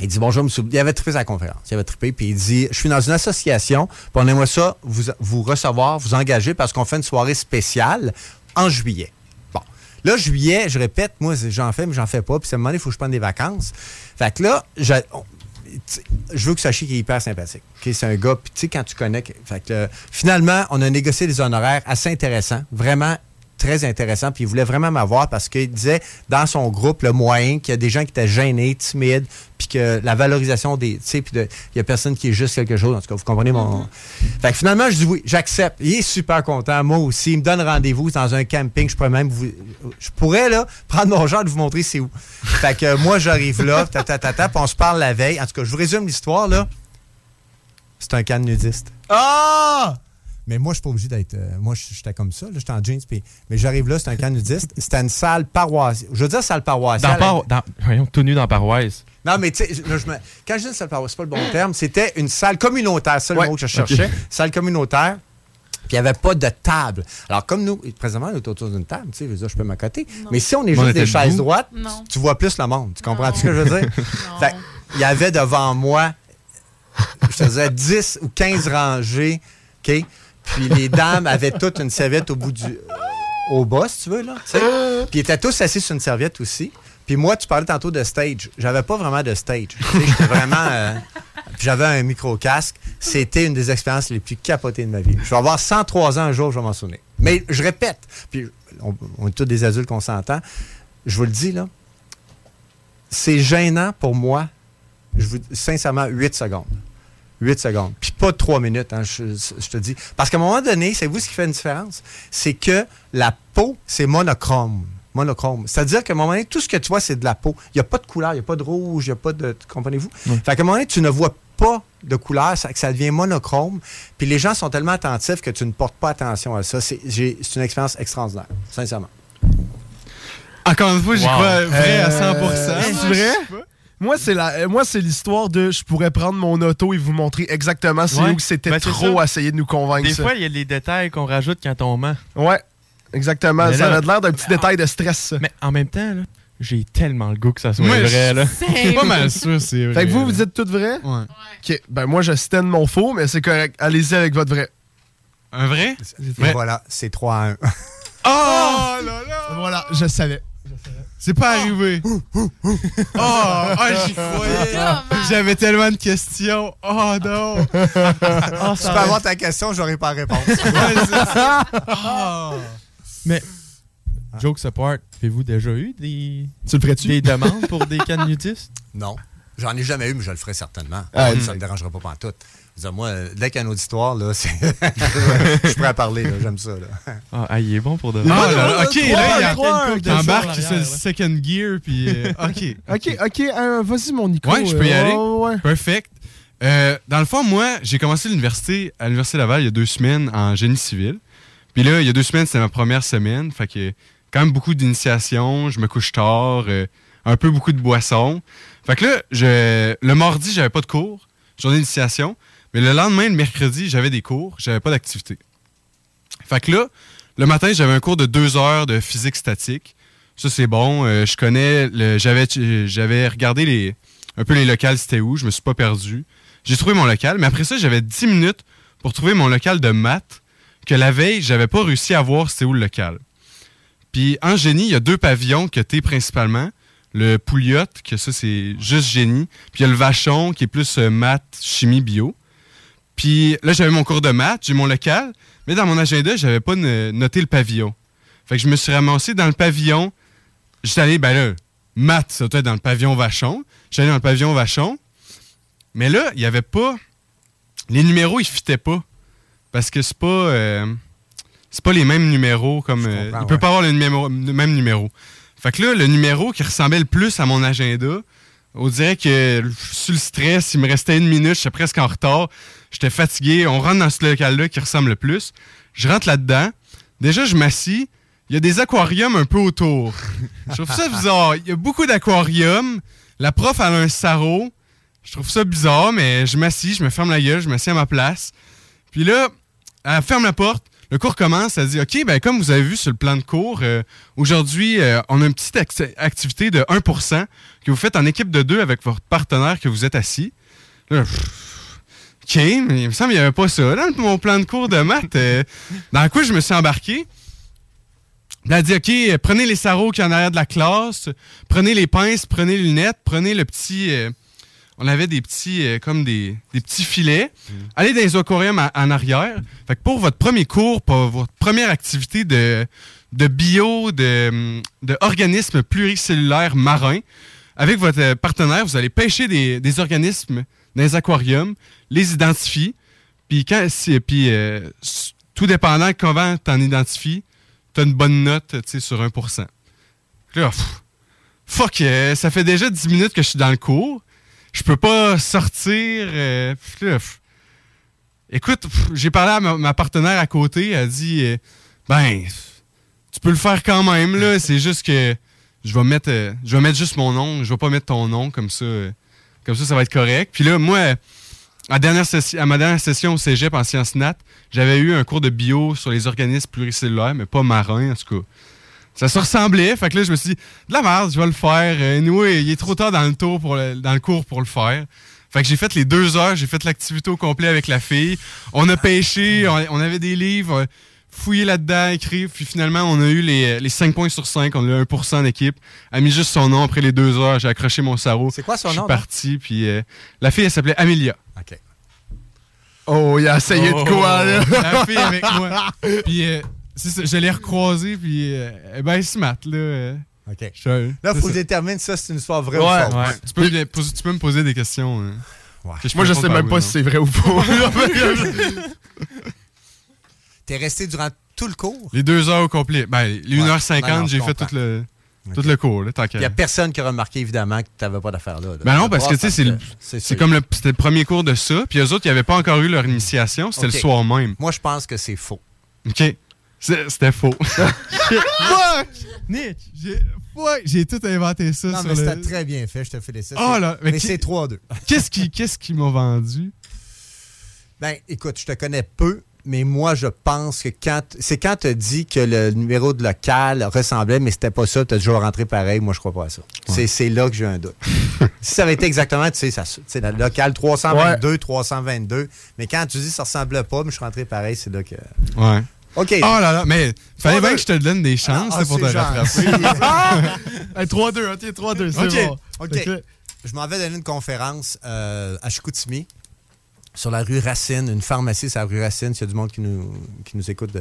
il dit bonjour, monsieur. Il avait trippé sa conférence. Il avait trippé, puis il dit Je suis dans une association, aimerait ça vous, vous recevoir, vous engager parce qu'on fait une soirée spéciale en juillet. Bon. Là, juillet, je répète, moi, j'en fais, mais j'en fais pas. Puis un moment donné, il faut que je prenne des vacances. Fait que là, je, veux que vous sachiez qu'il est hyper sympathique. OK? C'est un gars, puis tu sais, quand tu connais. Fait que, euh, finalement, on a négocié des honoraires assez intéressants, vraiment très intéressants. Puis il voulait vraiment m'avoir parce qu'il disait dans son groupe, le moyen, qu'il y a des gens qui étaient gênés, timides, puis que la valorisation des. Tu sais, puis il y a personne qui est juste quelque chose. En tout cas, vous comprenez mon. Fait que finalement, je dis oui, j'accepte. Il est super content, moi aussi. Il me donne rendez-vous dans un camping. Je pourrais même vous. Je pourrais, là, prendre mon genre de vous montrer c'est où. Fait que moi, j'arrive là, ta, ta, ta, ta, puis on se parle la veille. En tout cas, je vous résume l'histoire, là. C'est un de nudiste. Ah! Mais moi, je suis pas obligé d'être. euh, moi, j'étais comme ça, là, j'étais en jeans. puis- mais j'arrive là, c'est un camp nudiste. C'était une salle paroissiale. Je veux dire salle paroissiale. Dans, par- dans, voyons, tout nu dans paroisse. Non, mais tu sais, là, je me- quand je dis une salle paroissiale, c'est pas le bon terme. C'était une salle communautaire, c'est le Ouais, mot que je cherchais. Salle communautaire. Puis il n'y avait pas de table. Alors, comme nous, présentement, on est autour d'une table, tu sais, je veux dire, je peux m'accoter. Mais si on est on juste des chaises droites, Non. tu vois plus le monde. Tu comprends ce que je veux dire? Fait que, il y avait devant moi, je te disais, 10 ou 15 rangées, OK? Puis les dames avaient toutes une serviette au bout du. au bas, si tu veux, là. sais. Puis ils étaient tous assis sur une serviette aussi. Puis moi, tu parlais tantôt de stage. J'avais pas vraiment de stage. J'étais vraiment. euh, puis j'avais un micro-casque. C'était une des expériences les plus capotées de ma vie. Je vais avoir 103 ans un jour, je vais m'en souvenir. Mais je répète, puis on, on est tous des adultes qu'on s'entend. Je vous le dis, là. C'est gênant pour moi, je vous, sincèrement, 8 secondes. 8 secondes. Puis pas 3 minutes, hein, je, je te dis. Parce qu'à un moment donné, c'est vous ce qui fait une différence? C'est que la peau, c'est monochrome. Monochrome. C'est-à-dire qu'à un moment donné, tout ce que tu vois, c'est de la peau. Il n'y a pas de couleur, il n'y a pas de rouge, il n'y a pas de. Comprenez-vous? Fait qu'à un moment donné, tu ne vois pas de couleur, ça, que ça devient monochrome. Puis les gens sont tellement attentifs que tu ne portes pas attention à ça. C'est j'ai- c'est une expérience extraordinaire, sincèrement. Encore une fois, j'y Wow. crois vrai à 100 Euh, c'est je vrai? Moi, c'est la, euh, moi, c'est l'histoire de je pourrais prendre mon auto et vous montrer exactement c'est Ouais. où c'était Ben, c'est trop ça. essayer de nous convaincre. Des ça. fois, il y a des détails qu'on rajoute quand on ment. Ouais, exactement. Ça a l'air d'un petit détail de stress. ça. Mais en même temps, là, j'ai tellement le goût que ça soit Moi, vrai. Là. suis pas mal sûr, c'est Fait que vous, vous dites tout vrai? Ouais. Ok, ben moi, je stand mon faux, mais c'est correct. Allez-y avec votre vrai. Un vrai? Et voilà, c'est 3 à 1. Oh là là! Voilà, je savais. C'est pas arrivé. Oh, oh, j'y croyais. J'avais tellement de questions. Oh non. tu peux avoir ta question, j'aurai pas la réponse. Oh. Mais, joke apart, avez-vous déjà eu des, tu le ferais-tu? des demandes pour des cannes? Non. J'en ai jamais eu, mais je le ferai certainement. Ah, ça ne me dérangera pas pantoute. Dire, moi, dès qu'il y a un auditoire, là, c'est... je suis prêt à parler, j'aime ça. Là. Ah, ah, il est bon pour de là, ok, là, il y a deux embarque sur second gear, puis euh, ok. Ok, ok, euh, vas-y, mon Nico. Ouais, je peux y euh, aller. ouais. Perfect. Euh, dans le fond, moi, j'ai commencé l'université à l'Université Laval il y a deux semaines en génie civil. Puis là, il y a deux semaines, c'était ma première semaine. Fait que quand même beaucoup d'initiation, je me couche tard, euh, un peu beaucoup de boissons. Fait que là, je, le mardi, j'avais pas de cours, journée d'initiation. Mais le lendemain, le mercredi, j'avais des cours, j'avais pas d'activité. Fait que là, le matin, j'avais un cours de deux heures de physique statique. Ça, c'est bon. Euh, je connais, j'avais regardé les, un peu les locales, c'était où. Je me suis pas perdu. J'ai trouvé mon local. Mais après ça, j'avais 10 minutes pour trouver mon local de maths que la veille, j'avais pas réussi à voir c'était où le local. Puis en génie, il y a deux pavillons que t'es principalement. Le Pouliot, que ça, c'est juste génie. Puis il y a le Vachon, qui est plus euh, maths, chimie, bio. Puis là, j'avais mon cours de maths, j'ai mon local, mais dans mon agenda, j'avais pas noté le pavillon. Fait que je me suis ramassé dans le pavillon. J'étais allé, ben là, maths, ça doit être dans le pavillon Vachon. J'étais allé dans le pavillon Vachon. Mais là, il y avait pas. Les numéros, ils fitaient pas. Parce que c'est pas. euh, c'est pas les mêmes numéros comme. euh, il peut pas avoir le, numéro- le même numéro. Fait que là, le numéro qui ressemblait le plus à mon agenda, on dirait que sur le stress, il me restait une minute, j'étais presque en retard. J'étais fatigué. On rentre dans ce local-là qui ressemble le plus. Je rentre là-dedans. Déjà, je m'assis. Il y a des aquariums un peu autour. Je trouve ça bizarre. Il y a beaucoup d'aquariums. La prof, elle a un sarrau. Je trouve ça bizarre, mais je m'assis, je me ferme la gueule, je m'assis à ma place. Puis là, elle ferme la porte. Le cours commence. Elle dit OK, ben comme vous avez vu sur le plan de cours, euh, aujourd'hui, euh, on a une petite acti- activité de 1% que vous faites en équipe de deux avec votre partenaire que vous êtes assis. Là, OK, mais il me semble qu'il n'y avait pas ça dans mon plan de cours de maths. euh, dans quoi je me suis embarqué? Elle a dit, OK, prenez les sarraux qui en arrière de la classe, prenez les pinces, prenez les lunettes, prenez le petit... euh, on avait des petits, euh, comme des, des petits filets. Allez dans les aquariums en, en arrière. Fait que pour votre premier cours, pour votre première activité de, de bio, de, de organismes pluricellulaires marins, avec votre euh, partenaire, vous allez pêcher des, des organismes dans les aquariums, les identifier, puis quand, puis euh, tout dépendant comment t'en identifies, t'as une bonne note, tu sur 1%. Là, pff, fuck, euh, ça fait déjà 10 minutes que je suis dans le cours. Je peux pas sortir. euh, puis là, pff. écoute, j'ai parlé à ma, ma partenaire à côté. Elle a dit, euh, ben, tu peux le faire quand même, là. C'est juste que je vais mettre, euh, je vais mettre juste mon nom. Je vais pas mettre ton nom, comme ça. Comme ça, ça va être correct. Puis là, moi, à, dernière à ma dernière session au cégep en sciences nat, j'avais eu un cours de bio sur les organismes pluricellulaires, mais pas marins, en tout cas. Ça se ressemblait, fait que là, je me suis dit, de la merde, je vais le faire. Euh, anyway, il est trop tard dans le, tour pour dans le cours pour le faire. Fait que j'ai fait les deux heures, j'ai fait l'activité au complet avec la fille. On a pêché, on, on avait des livres, euh, fouillé là-dedans, écrit, puis finalement, on a eu les, les 5 points sur 5, on a eu 1% d'équipe. Elle a mis juste son nom après les deux heures, j'ai accroché mon sarrau. C'est quoi son Je nom, suis parti, puis euh, la fille, elle s'appelait Amelia. OK. Oh, il a essayé de quoi, là? La fille avec moi. Puis, euh, c'est ça, je l'ai recroisée, puis euh, elle est bien smart, là. euh. OK. Je- Là, il faut déterminer si ça, c'est une histoire vraie Ouais, ou fausse. ouais. Tu, peux, me poser- tu peux me poser des questions. hein, que Moi, je sais même pas oui, si c'est vrai ou faux. T'es resté durant tout le cours? Les deux heures au complet. Ben, les Ouais. 1h50, Non, non, je j'ai fait tout le, tout le cours, là, tant Il n'y a personne qui a remarqué, évidemment, que tu n'avais pas d'affaires là. là. Ben non, parce que, tu sais, c'est le- c'est c'est sûr. comme le, c'était le premier cours de ça, puis eux autres, ils n'avaient pas encore eu leur initiation, c'était le soir même. Moi, je pense que c'est faux. OK. C'est- C'était faux. Fuck! Nick! J'ai ouais, j'ai tout inventé ça Non, sur mais le... c'était très bien fait, je te félicite. Oh là, mais mais qui- c'est 3-2. Qu'est-ce qui, qu'est-ce qui m'a vendu? Ben, écoute, je te connais peu, mais moi, je pense que quand. C'est quand tu as dit que le numéro de local ressemblait, mais c'était pas ça, tu as toujours rentré pareil. Moi, je crois pas à ça. C'est- C'est là que j'ai un doute. si ça avait été exactement, tu sais, ça, le local 322, 322, mais quand tu dis que ça ressemblait pas, mais je suis rentré pareil, c'est là que. Ouais. OK. Oh là là, mais fallait bien que je te donne des chances Ah, pour te rattraper. gentil. Ah! Hey, 3-2, ok, 3-2, c'est bon. OK. Je m'en vais donner une conférence euh, à Chicoutimi, sur la rue Racine, une pharmacie sur la rue Racine, s'il y a du monde qui nous, qui nous écoute de-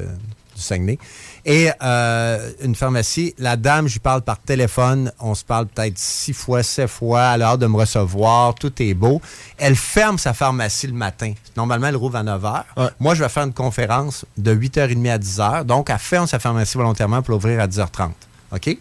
du Saguenay. Et euh, une pharmacie, la dame, je lui parle par téléphone, on se parle peut-être six fois, sept fois, elle a hâte de me recevoir, tout est beau. Elle ferme sa pharmacie le matin. Normalement, elle rouvre à 9 h. Moi, je vais faire une conférence de 8h30 à 10 h. Donc, elle ferme sa pharmacie volontairement pour l'ouvrir à 10h30. OK?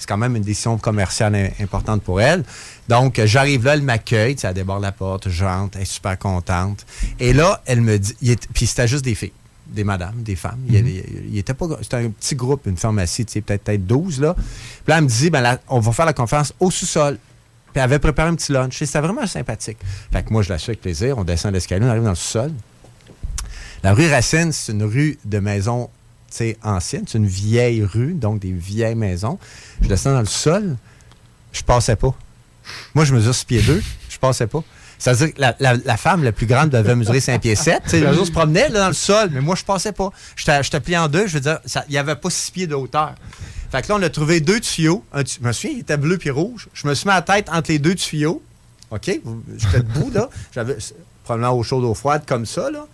C'est quand même une décision commerciale im- importante pour elle. Donc, j'arrive là, elle m'accueille, tu sais, elle déborde la porte, j'entre, elle est super contente. Et là, elle me dit, il puis c'était juste des filles, des madames, des femmes. Il y avait- il était pas, c'était un petit groupe, une pharmacie, tu sais, peut-être peut 12, là. Puis là, elle me dit, ben, là, on va faire la conférence au sous-sol. Puis elle avait préparé un petit lunch. Et c'était vraiment sympathique. Fait que moi, je la suis avec plaisir. On descend l'escalier, on arrive dans le sous-sol. La rue Racine, c'est une rue de maisons tu sais, anciennes. C'est une vieille rue, donc des vieilles maisons. Je descends dans le sol, je passais pas. Moi, je mesure 6 pieds 2, je passais pas. Ça veut dire que la, la- femme la plus grande devait mesurer 5 pieds 7. Tu sais, Les autres se promenaient là, dans le sol, mais moi, je passais pas. J'étais j'étais plié en deux, je veux dire, il n'y avait pas 6 pieds de hauteur. Fait que là, on a trouvé deux tuyaux. Je me souviens, il était bleu puis rouge. Je me suis mis la tête entre les deux tuyaux. OK? J'étais debout, là. J'avais probablement eau chaude, eau froide, comme ça, là.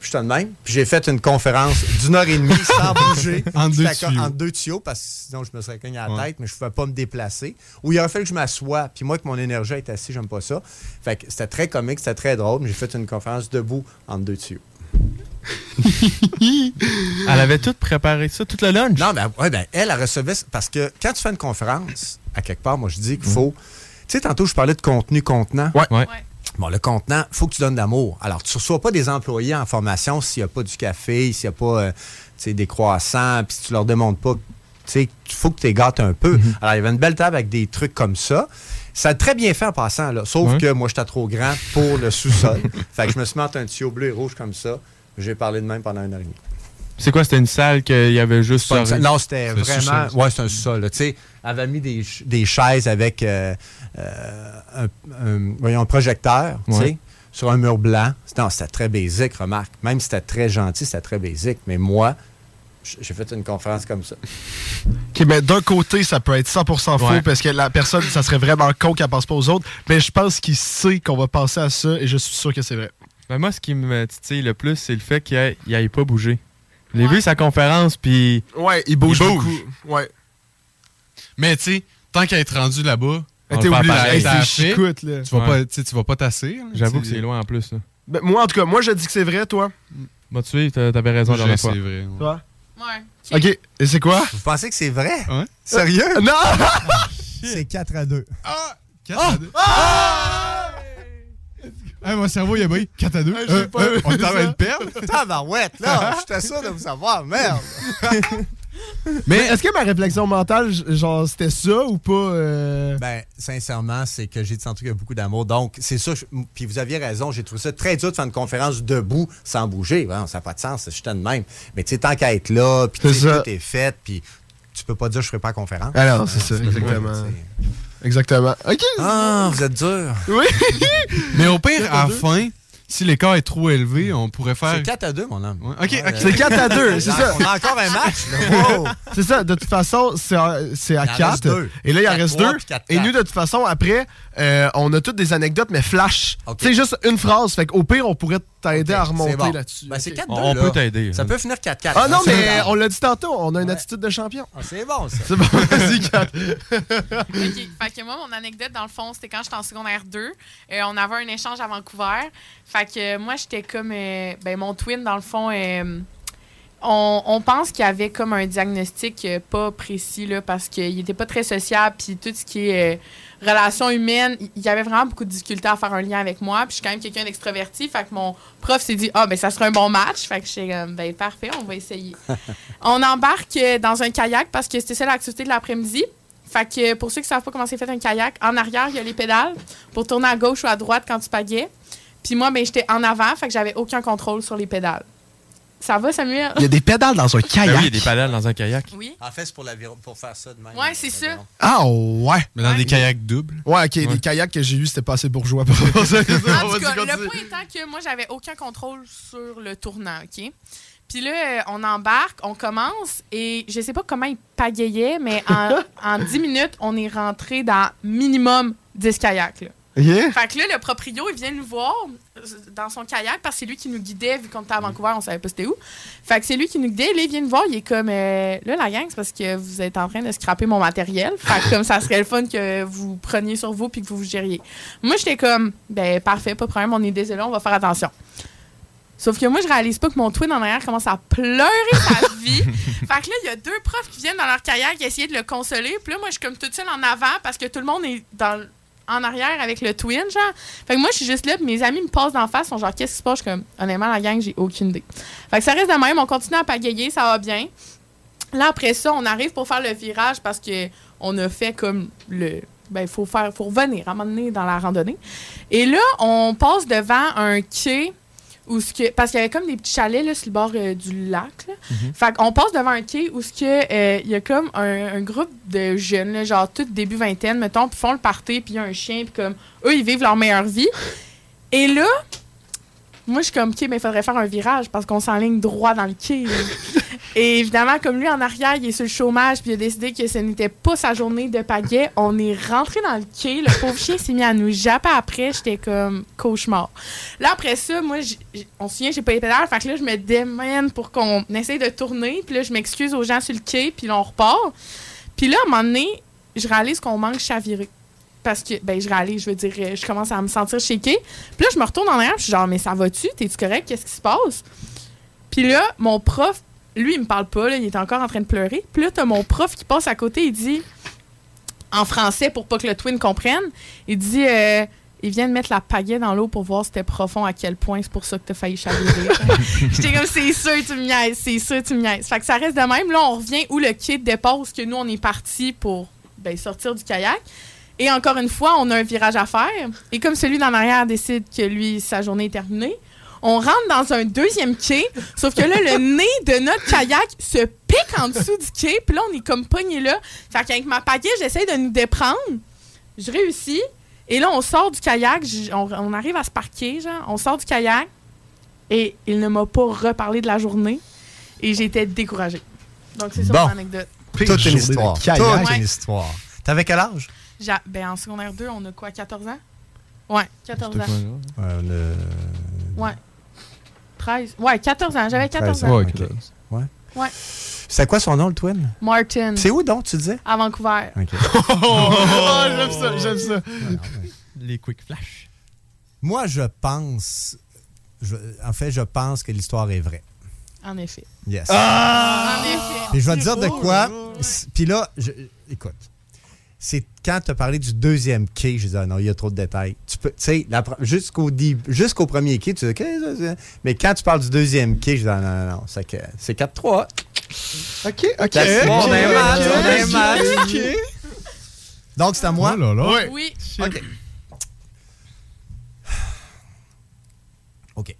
Puis j'étais de même. Puis j'ai fait une conférence d'une heure et demie sans bouger. Entre deux entre deux tuyaux, parce que sinon je me serais cogné à la Ouais. tête, mais je ne pouvais pas me déplacer. Ou il aurait fallu que je m'assoie. Puis moi, que mon énergie est assis, j'aime pas ça. Fait que c'était très comique, c'était très drôle. mais J'ai fait une conférence debout entre deux tuyaux. Elle avait tout préparé ça, toute le lunch? Non, ben, ouais, ben, elle, elle recevait. Parce que quand tu fais une conférence, à quelque part, moi, je dis qu'il faut. Tu sais, tantôt, je parlais de contenu contenant. Ouais. Bon, le contenant, il faut que tu donnes d'amour. Alors, tu ne reçois pas des employés en formation s'il n'y a pas du café, s'il n'y a pas euh, des croissants, puis si tu leur demandes pas. Tu sais, il faut que tu les gâtes un peu. Alors, il y avait une belle table avec des trucs comme ça. Ça a très bien fait en passant, là. Sauf que moi, j'étais trop grand pour le sous-sol. fait que je me suis mis un tuyau bleu et rouge comme ça. J'ai parlé de même pendant une heure et demie. C'est quoi, c'était une salle qu'il y avait juste Pas une salle- Non, c'était vraiment. sous-sol. Ouais, c'est un sol. là. Tu sais, elle avait mis des, ch- des chaises avec euh, un, un- voyons, un projecteur, tu sais, Ouais. sur un mur blanc. Non, c'était très basique, remarque. Même si c'était très gentil, c'était très basique. Mais moi, j'ai fait une conférence comme ça. OK, mais d'un côté, ça peut être 100% faux Ouais. parce que la personne, ça serait vraiment con qu'elle passe pas aux autres. Mais je pense qu'il sait qu'on va passer à ça et je suis sûr que c'est vrai. Ben, moi, ce qui me titille le plus, c'est le fait qu'il n'aille pas bouger. J'ai vu sa conférence, puis. Ouais, il bouge beaucoup. Ouais. Mais tu sais, tant qu'à être rendu là-bas, Chicoute, là. Tu vas Ouais. pas, tu vas pas tasser. là. J'avoue que c'est loin en plus. Là. Ben, moi, en tout cas, moi, je dis que c'est vrai, toi. Bah, tu sais, t'a- t'avais raison la dernière fois. c'est vrai. ouais. Toi? Ouais. OK. Et c'est quoi? Vous pensez que c'est vrai? Ouais. Sérieux? Non! c'est 4 à 2. Quatre à deux. Hey, mon cerveau, il a brillé 4 à 2. Ah, j'ai pas vu on perdre? Tabarouette, là! J'étais sûr de vous savoir. Merde! Mais est-ce que ma réflexion mentale, genre, c'était ça ou pas? euh? Ben, sincèrement, c'est que j'ai senti qu'il y a beaucoup d'amour. Donc, c'est ça. je- Puis vous aviez raison, j'ai trouvé ça très dur de faire une conférence debout sans bouger. Ça n'a pas de sens, j'étais de même. Mais tu sais, tant qu'à être là, puis ça. tout est fait, puis tu peux pas dire je ferai pas la conférence. Ah non, c'est ça, Ouais, exactement. Exactement. OK. Ah, vous êtes dur. Oui. Mais au pire, à la fin, si l'écart est trop élevé, on pourrait faire. C'est 4 à 2, mon homme. Ouais, Ok, ok. C'est 4 à 2, c'est ça. On a encore un match. Wow. C'est ça, de toute façon, c'est à, c'est à Il en 4. reste deux. Et là, il en reste trois, 2. puis quatre, Et nous, de toute façon, après, euh, on a toutes des anecdotes, mais flash. Ok. Tu sais, juste une phrase. Fait qu'au pire, on pourrait t'aider à remonter bon. là-dessus. Ben, c'est Ok. 4 2. On peut t'aider. Ça peut finir 4-4. Ah non, mais on l'a dit tantôt, on a une attitude de champion. Ah, c'est bon, ça. C'est bon, vas-y, Kat. OK. Fait que moi, mon anecdote, dans le fond, c'était quand j'étais en secondaire 2. Euh, on avait un échange à Vancouver. Fait que euh, moi, j'étais comme. euh, ben, mon twin, dans le fond, euh, On, on pense qu'il y avait comme un diagnostic euh, pas précis, là, parce qu'il était pas très sociable, puis tout ce qui est euh, relations humaines, il y avait vraiment beaucoup de difficultés à faire un lien avec moi, puis je suis quand même quelqu'un d'extraverti, fait que mon prof s'est dit « Ah, ben ça sera un bon match », fait que j'étais comme « Ben parfait, on va essayer ». On embarque euh, dans un kayak parce que c'était ça l'activité de l'après-midi. Fait que pour ceux qui savent pas comment c'est fait un kayak, en arrière, il y a les pédales pour tourner à gauche ou à droite quand tu pagaies. Puis moi, ben, j'étais en avant, fait que j'avais aucun contrôle sur les pédales. Ça va, Samuel? Il y a des pédales dans un Ben kayak. oui, il y a des pédales dans un kayak. Oui. En fait, c'est pour, l'aviron- pour faire ça de même. Ouais, c'est ça. Ah ouais. Mais dans des kayaks doubles. Ouais, ok, les kayaks que j'ai eus, c'était pas assez bourgeois pour ça. En tout cas, le point étant que moi, j'avais aucun contrôle sur le tournant, OK? Puis là, euh, on embarque, on commence, et je sais pas comment il pagayait, mais en, en 10 minutes, on est rentré dans minimum 10 kayaks, là. OK. Fait que là, le proprio, il vient nous voir euh, dans son kayak parce que c'est lui qui nous guidait, vu qu'on était à Vancouver, on savait pas c'était où. Fait que c'est lui qui nous guidait. Là, il vient nous voir, il est comme euh, là, la gang, c'est parce que vous êtes en train de scraper mon matériel. Fait que comme ça serait le fun que vous preniez sur vous puis que vous vous gériez. Moi, j'étais comme, ben parfait, pas de problème, on est désolé, on va faire attention. Sauf que moi, je réalise pas que mon twin en arrière commence à pleurer sa vie. fait que là, il y a deux profs qui viennent dans leur kayak essayer de le consoler. Puis là, moi, je suis comme toute seule en avant parce que tout le monde est dans, en arrière avec le twin, genre. Fait que moi, je suis juste là, puis mes amis me passent d'en face, sont genre, qu'est-ce qui se passe? Je comme, honnêtement, la gang, j'ai aucune idée. Fait que ça reste de même, on continue à pagayer, ça va bien. Là, après ça, on arrive pour faire le virage parce que on a fait comme le. Ben, il faut faire, faut revenir à un moment donné dans la randonnée. Et là, on passe devant un quai où ce que, parce qu'il y avait comme des petits chalets là, sur le bord euh, du lac. Là. Fait qu'on passe devant un quai où ce que, euh, il y a comme un, un groupe de jeunes, là, genre tout début vingtaine, mettons, puis font le party, puis il y a un chien, puis comme eux, ils vivent leur meilleure vie. Et là, moi, je suis comme, OK, mais il faudrait faire un virage parce qu'on s'enligne droit dans le quai. Et évidemment, comme lui en arrière, il est sur le chômage, puis il a décidé que ce n'était pas sa journée de pagaie, on est rentré dans le quai. Le pauvre chien s'est mis à nous japper après. J'étais comme cauchemar. Là, après ça, moi, on se souvient, j'ai pas les pédales. Fait que là, je me démène pour qu'on essaye de tourner. Puis là, je m'excuse aux gens sur le quai, puis là, on repart. Puis là, à un moment donné, je réalise qu'on manque chaviré. Parce que, ben, je réalise, je veux dire, je commence à me sentir shaké. Puis là, je me retourne en arrière, puis je suis genre, mais ça va-tu? T'es-tu correct? Qu'est-ce qui se passe? Puis là, mon prof, lui, il me parle pas, là, il est encore en train de pleurer. Puis là, t'as mon prof qui passe à côté, il dit, en français, pour pas que le twin comprenne, il dit, euh, il vient de mettre la pagaie dans l'eau pour voir si c'était profond à quel point, c'est pour ça que t'as failli chavirer. J'étais comme, c'est sûr, tu me niaises, c'est sûr, tu me niaises. Fait que ça reste de même. Là, on revient où le où ce que nous, on est parti pour ben, sortir du kayak. Et encore une fois, on a un virage à faire. Et comme celui d'en arrière décide que lui, sa journée est terminée, on rentre dans un deuxième quai, sauf que là, le nez de notre kayak se pique en dessous du quai, puis là, on est comme pogné là. Fait qu'avec ma pagaie, j'essaie de nous déprendre. Je réussis. Et là, on sort du kayak, on, on arrive à se parquer, genre, on sort du kayak, et il ne m'a pas reparlé de la journée, et j'étais découragée. Donc, c'est ça Bon. mon anecdote. Toute une histoire. Toute kayak. Ouais. une histoire. T'avais quel âge? J'a- ben, en secondaire 2, on a quoi, 14 ans? Ouais, 14 ans. Euh, le- Ouais. 13. Ouais, 14 ans. J'avais 14 ans. Ouais, ok. Ouais. Ouais. C'était quoi son nom, le twin? Martin. C'est où donc, tu disais? À Vancouver. OK. Oh, j'aime ça, j'aime ça. Les quick flash. Moi, je pense. je- en fait, je pense que l'histoire est vraie. En effet. Yes. En effet. Puis je vais te dire de quoi. Puis là, je- écoute. C'est quand tu as parlé du deuxième quai, je disais, ah non, il y a trop de détails. Tu peux, tu sais, jusqu'au premier quai, tu dis, OK, ça, ça. mais quand tu parles du deuxième quai, je dis, ah, non, non, non, c'est que- c'est 4-3. OK, OK. On est mal, on est mal. ok. Donc, c'est à moi. Oh là là. Oui. OK. OK. Euh,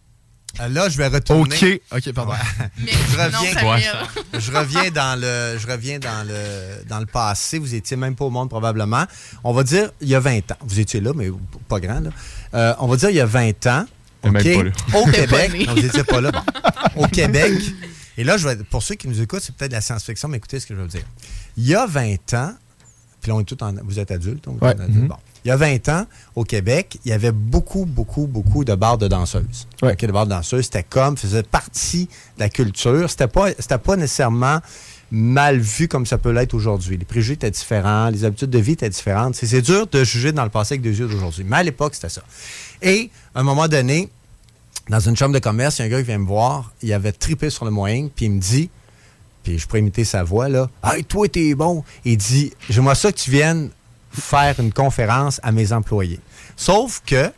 là, je vais retourner. OK, OK, pardon. Mais Je non, reviens, je reviens dans le, je reviens dans le, dans le passé. Vous étiez même pas au monde probablement. On va dire il y a 20 ans. Vous étiez là, mais pas grand. Là. Euh, on va dire il y a 20 ans. T'es même OK, pas là. Au Québec. Non, vous n'étiez pas là. Bon. Au Québec. Et là, je vais, pour ceux qui nous écoutent, c'est peut-être de la science-fiction, mais écoutez ce que je veux dire. Il y a 20 ans, puis là, on est tous en, vous êtes adultes. on est Ouais. tous adultes. Bon. Il y a 20 ans, au Québec, il y avait beaucoup, beaucoup, beaucoup de bars de danseuses. Les bars de danseuses, c'était comme, faisait partie de la culture. C'était pas, c'était pas nécessairement mal vu comme ça peut l'être aujourd'hui. Les préjugés étaient différents, les habitudes de vie étaient différentes. C'est, c'est dur de juger dans le passé avec des yeux d'aujourd'hui. Mais à l'époque, c'était ça. Et, à un moment donné, dans une chambre de commerce, il y a un gars qui vient me voir, il avait tripé sur le moyen, puis il me dit, puis je pourrais imiter sa voix, là, « Hey, toi, t'es bon! » Il dit, « J'aimerais ça que tu viennes faire une conférence à mes employés. » Sauf que,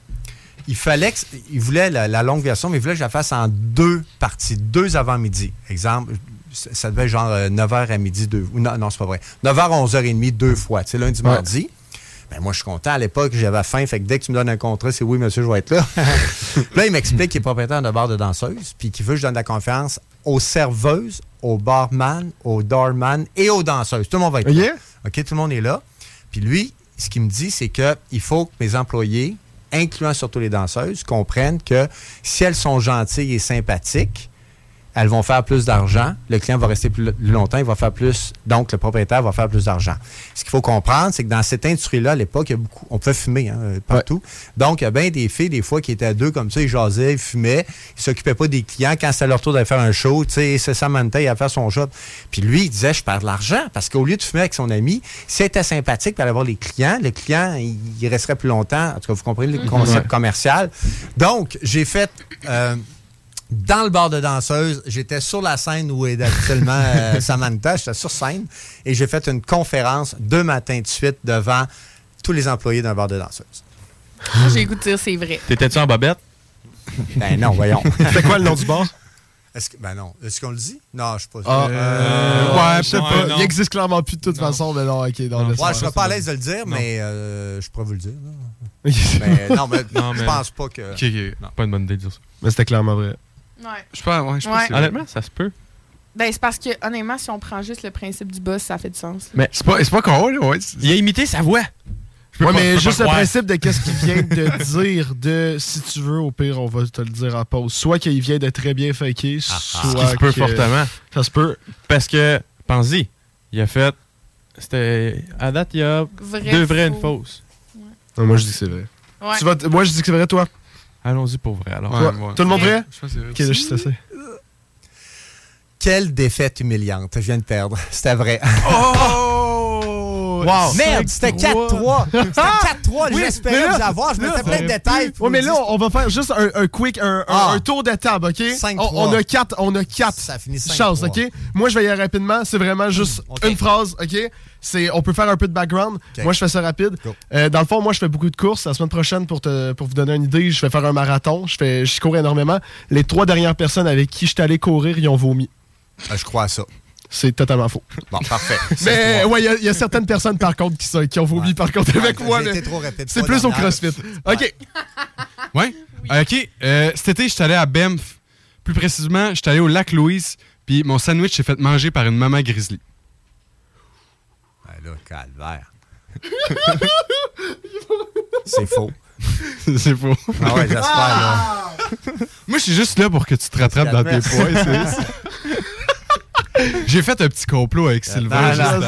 il fallait que, il voulait la, la longue version, mais il voulait que je la fasse en deux parties, deux avant-midi. Exemple, ça devait être genre euh, 9h à midi, deux, non, non c'est pas vrai. 9h, 11h30, deux fois, tu sais, lundi, Ouais. mardi. Ben, moi, je suis content. À l'époque, j'avais faim. Fait que dès que tu me donnes un contrat, c'est oui, monsieur, je vais être là. Là, il m'explique qu'il est propriétaire de bar de danseuse, puis qu'il veut que je donne la conférence aux serveuses, aux barman, aux doorman et aux danseuses. Tout le monde va être là. OK, tout le monde est là. Puis lui, ce qu'il me dit, c'est qu'il faut que mes employés, incluant surtout les danseuses, comprennent que si elles sont gentilles et sympathiques, elles vont faire plus d'argent. Le client va rester plus, longtemps, il va faire plus. Donc, le propriétaire va faire plus d'argent. Ce qu'il faut comprendre, c'est que dans cette industrie-là, à l'époque, on pouvait fumer hein, euh, partout. Donc, il y a bien des filles, des fois, qui étaient à deux comme ça, ils jasaient, ils fumaient, ils s'occupaient pas des clients. Quand c'était leur tour d'aller faire un show, tu sais, c'est Samantha, il a faire son job. Puis lui, il disait, je perds de l'argent parce qu'au lieu de fumer avec son ami, si elle était sympathique pour aller voir les clients, le client, il, resterait plus longtemps. En tout cas, vous comprenez le concept Ouais. commercial. Donc, j'ai fait. euh, dans le bar de danseuse, j'étais sur la scène où est actuellement euh, Samantha, j'étais sur scène et j'ai fait une conférence deux matins de suite devant tous les employés d'un bar de danseuse. J'ai le goût de dire c'est vrai. T'étais-tu en bobette? Ben non, voyons. C'est quoi le nom du bar? Est-ce que, ben non. Est-ce qu'on le dit? Non, je sais pas. Ah, Euh, ouais, je sais ouais, pas. non. Il existe clairement plus de toute façon, mais non, ok. Non, Ouais, je serais pas à l'aise de le dire, mais euh, je pourrais vous le dire. mais, non, mais Non, je mais- pense pas que. Non. Pas une bonne idée de dire ça. Mais c'était clairement vrai. Ouais. Je pense, ouais, je pense Ouais. que c'est vrai. Honnêtement, ça se peut. Ben, c'est parce que, honnêtement, si on prend juste le principe du boss, ça fait du sens. Mais c'est pas, c'est pas con, là, ouais. Il a imité sa voix. Ouais, pas- mais juste le croire. principe de qu'est-ce qu'il vient de dire, de si tu veux, au pire, on va te le dire en pause. Soit qu'il vient de très bien faker, Ce soit. qui se peut fortement. Ça se peut. Parce que, pense-y, il a fait. C'était. À date, il y a Vrai, deux vraies et une fausse. Non, moi, je dis que c'est vrai. Ouais. Tu vas t- moi, je dis que c'est vrai, toi? Allons-y pour vrai, alors. Tout le monde vrai? Je pense que c'est vrai Ok, là, je aussi. suis stressé. Quelle défaite humiliante. Je viens de perdre. C'était vrai. Oh! Wow! Merde, c'était 4-3. C'était 4-3. Oui, J'espérais vous avoir. Je mettais plein de détails. Ouais, mais là, on va faire juste un, un quick, un, Ah. un tour de table, OK? 5-3. On, on a quatre, on a quatre Ça finit 5-3. chances, OK? Moi, je vais y aller rapidement. C'est vraiment juste OK. une phrase, OK? C'est, on peut faire un peu de background. Moi, je fais ça rapide. Euh, dans le fond, moi, je fais beaucoup de courses. La semaine prochaine, pour, te, pour vous donner une idée, je vais faire un marathon. Je, fais, je cours énormément. Les trois dernières personnes avec qui je suis allé courir, ils ont vomi. Ah, je crois à ça. C'est totalement faux. Bon, parfait. Mais ouais, il y a- il y, a certaines personnes, par contre, qui, sont- qui ont vomi, par contre, avec Ouais, moi. mais. C'est plus au. CrossFit. OK. Ouais. Euh, OK. Euh, cet été, j'étais allé à Banff. Plus précisément, j'étais allé au lac Louise. Puis mon sandwich s'est fait manger par une maman grizzly. Ben là, calvaire. C'est faux. c'est faux. Ah ouais, j'espère. Moi, je suis juste là pour que tu te rattrapes dans tes points. J'ai fait un petit complot avec Sylvain. Ah.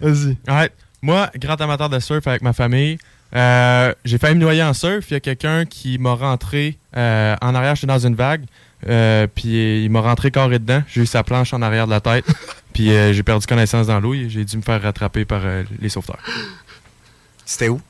Vas-y. Ouais. Moi, grand amateur de surf avec ma famille, euh, j'ai failli me noyer en surf. Il y a quelqu'un qui m'a rentré euh, en arrière, j'étais dans une vague. Euh, puis il m'a rentré carré dedans. J'ai eu sa planche en arrière de la tête. puis euh, j'ai perdu connaissance dans l'eau et j'ai dû me faire rattraper par euh, les sauveteurs. C'était où?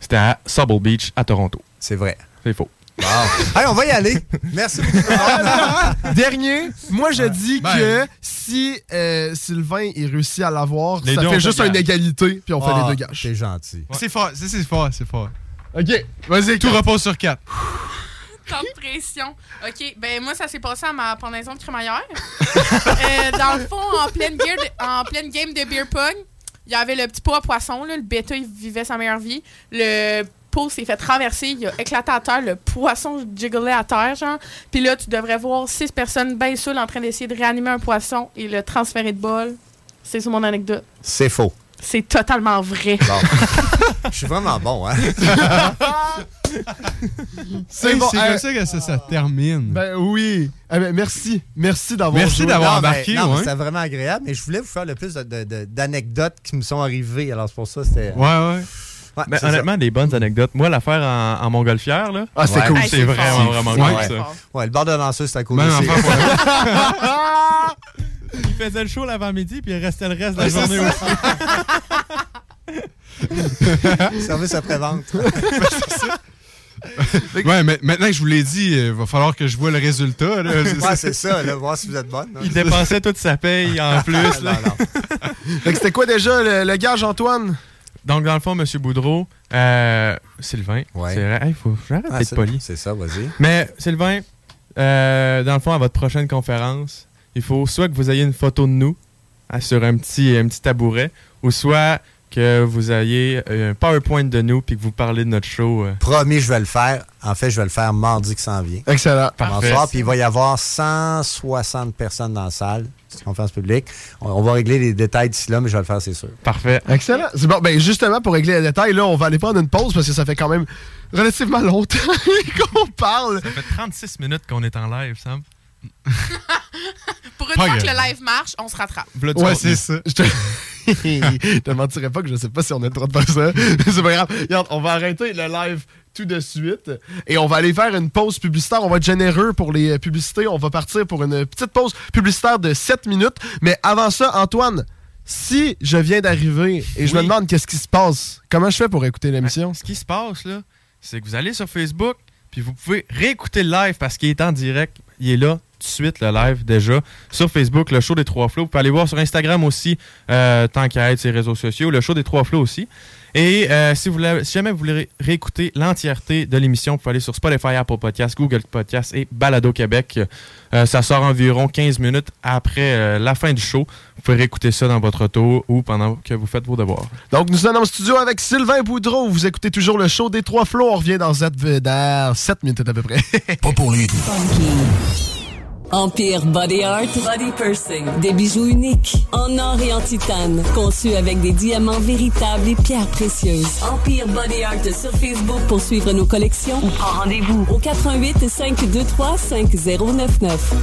C'était à Subble Beach, à Toronto. C'est vrai. C'est faux. Wow. Hey, on va y aller. Merci beaucoup. Dernier, moi je dis Ben. que si euh, Sylvain il réussit à l'avoir, ça fait juste une égalité, puis on fait Ah, les deux gages. T'es gentil. C'est fort, c'est c'est fort, c'est fort. Ok, vas-y. Tout repose sur quatre. Tant de pression. OK, ben moi, ça s'est passé à ma pendaison de crémaillère. Euh, dans le fond, en pleine, en pleine game de beer pong, il y avait le petit pot à poisson. Le bêta, il vivait sa meilleure vie. Le pot s'est fait traverser. Il a éclaté à terre. Le poisson jigglait à terre, genre. Puis là, tu devrais voir six personnes bien saoules en train d'essayer de réanimer un poisson et le transférer de bol. C'est ça mon anecdote. C'est faux. C'est totalement vrai. Bon. Je suis vraiment bon, hein? C'est bon. c'est euh, comme ça que ça, ça termine. ben oui. Ah, ben, merci. Merci d'avoir Merci d'avoir mais- embarqué, ouais. C'était vraiment agréable, mais je voulais vous faire le plus de- de- de- d'anecdotes qui me sont arrivées. Alors, c'est pour ça c'était. Ouais, ouais. Ouais, Mais c'est honnêtement, des bonnes anecdotes. Moi, l'affaire en, en montgolfière, là. Ah, c'est Ouais. cool. C'est c'est vraiment, vraiment Ouais. cool, ça. Ouais, le bar de lanceuse, c'était cool Même aussi. Il faisait le show l'avant-midi, puis il restait le reste de la journée aussi. Service après-vente. Ouais, mais maintenant que je vous l'ai dit, il va falloir que je vois le résultat. Là. Ouais, c'est ça, là, voir si vous êtes bonne. Il dépensait toute sa paye en plus. là. Non, non. Fait que c'était quoi déjà le, le gage, Antoine? Donc, dans le fond, M. Boudreau, euh, Sylvain, Ouais. c'est vrai. Hey, faut, j'arrête Ah, d'être poli. C'est ça, vas-y. Mais, Sylvain, euh, dans le fond, à votre prochaine conférence, il faut soit que vous ayez une photo de nous ah, sur un petit, un petit tabouret, ou soit que vous ayez un PowerPoint de nous puis que vous parlez de notre show. euh. Promis, je vais le faire. En fait, je vais le faire mardi qui s'en vient. Excellent. Parfait. Bonsoir, puis il va y avoir 160 personnes dans la salle. C'est une conférence publique. On, on va régler les détails d'ici là, mais je vais le faire, c'est sûr. Parfait. Excellent. C'est bon. Ben, justement, pour régler les détails, là, on va aller prendre une pause parce que ça fait quand même relativement longtemps qu'on parle. Ça fait 36 minutes qu'on est en live, Sam. Pour une Pas fois que le live marche, on se rattrape. Ouais, c'est ça. Je te... je te mentirais pas que je sais pas si on a le droit de faire ça. c'est pas grave. Regarde, on va arrêter le live tout de suite et on va aller faire une pause publicitaire. On va être généreux pour les euh, publicités. On va partir pour une petite pause publicitaire de 7 minutes. Mais avant ça, Antoine, si je viens d'arriver et je me demande qu'est-ce qui se passe, comment je fais pour écouter l'émission? Ce qui se passe, là, c'est que vous allez sur Facebook, puis vous pouvez réécouter le live parce qu'il est en direct. Il est là tout de suite, le live, déjà. Sur Facebook, le show des Trois Flots. Vous pouvez aller voir sur Instagram aussi, euh, tant qu'à être ses réseaux sociaux, le show des Trois Flots aussi. Et euh, si, vous voulez- si jamais vous voulez ré- réécouter l'entièreté de l'émission, vous pouvez aller sur Spotify, Apple Podcasts, Google Podcasts et Balado Québec. Euh, ça sort environ 15 minutes après euh, la fin du show. Vous pouvez réécouter ça dans votre auto ou pendant que vous faites vos devoirs. Donc, nous sommes en studio avec Sylvain Boudreau. Vous écoutez toujours le show des Trois Flots. On revient dans 7, dans 7 minutes à peu près. Pas pour les Empire Body Art, Body Pursing. Des bijoux uniques, en or et en titane, conçus avec des diamants véritables et pierres précieuses. Empire Body Art sur Facebook pour suivre nos collections ou rendez-vous au 88 523 5099.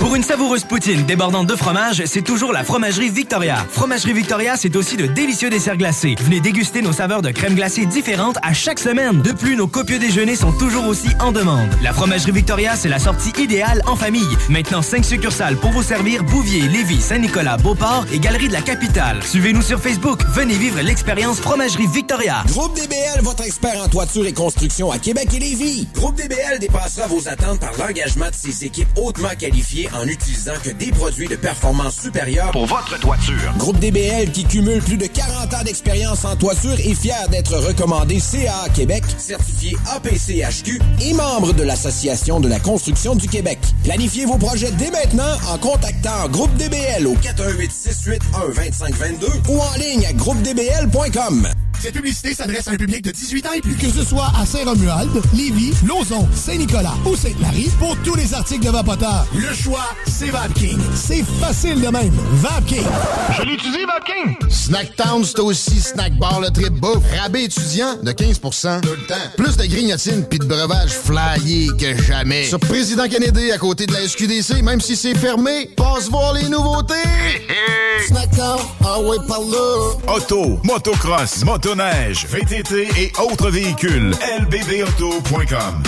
Pour une savoureuse poutine débordante de fromage, c'est toujours la Fromagerie Victoria. Fromagerie Victoria, c'est aussi de délicieux desserts glacés. Venez déguster nos saveurs de crème glacée différentes à chaque semaine. De plus, nos copieux déjeuners sont toujours aussi en demande. La Fromagerie Victoria, c'est la sortie idéale en famille. Maintenant, 5 succursales pour vous servir Bouvier, Lévis, Saint-Nicolas, Beauport et Galerie de la Capitale. Suivez-nous sur Facebook. Venez vivre l'expérience Fromagerie Victoria. Groupe DBL, votre expert en toiture et construction à Québec et Lévis. Groupe DBL dépassera vos attentes par l'engagement de ses équipes hautement qualifiées en utilisant que des produits de performance supérieure pour votre toiture. Groupe DBL qui cumule plus de 40 ans d'expérience en toiture est fier d'être recommandé CA Québec, certifié APCHQ et membre de l'Association de la construction du Québec. Planifiez vos projets dès maintenant en contactant Groupe DBL au 418 681 2522 ou en ligne à groupedbl.com. Cette publicité s'adresse à un public de 18 ans et plus. Que ce soit à Saint-Romuald, Lévis, Lauson, Saint-Nicolas ou Sainte-Marie, pour tous les articles de Vapoteur, le choix, c'est VapKing. C'est facile de même. VapKing. Je l'utilise, VapKing. Snacktown, c'est aussi snack bar le trip bouffe. Rabais étudiant de 15 tout le temps. Plus de grignotines puis de breuvages flyés que jamais. Sur Président Kennedy, à côté de la SQDC, même si c'est fermé, passe voir les nouveautés. Snacktown, ah ouais, par là. Auto, motocross, motoneige, VTT et autres véhicules. lbbauto.com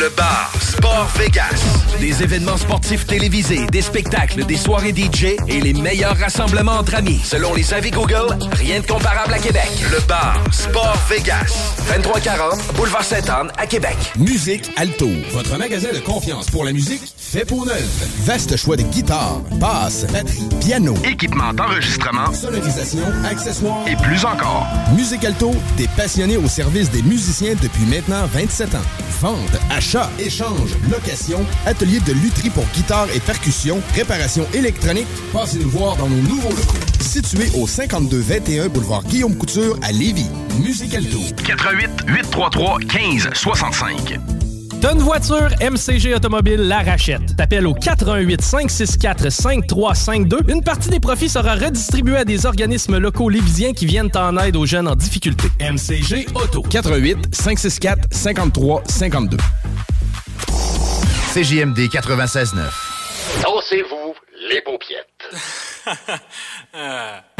Le bar Sport Vegas. Des événements sportifs télévisés, des spectacles, des soirées DJ et les meilleurs rassemblements entre amis. Selon les avis Google, rien de comparable à Québec. Le bar Sport Vegas. 2340 Boulevard Sainte-Anne à Québec. Musique Alto, votre magasin de confiance pour la musique fait pour neuf. Vaste choix de guitares, basses, batterie, piano, Équipement d'enregistrement sonorisation, accessoires et plus encore. Musique Alto, des passionnés au service des musiciens depuis maintenant 27 ans. Vente, achat, échange, location, atelier de lutherie pour guitare et percussion, réparation électronique. Passez nous voir dans nos nouveaux locaux. Situé au 5221 boulevard Guillaume Couture à Lévis. Musique Alto. 88 833 15 65. T'as une voiture, MCG Automobile la rachète. T'appelles au 418 564 5352. Une partie des profits sera redistribuée à des organismes locaux lévisiens qui viennent en aide aux jeunes en difficulté. MCG Auto. 88 564 53 52. CJMD 96.9. Dansez-vous les paupiètes.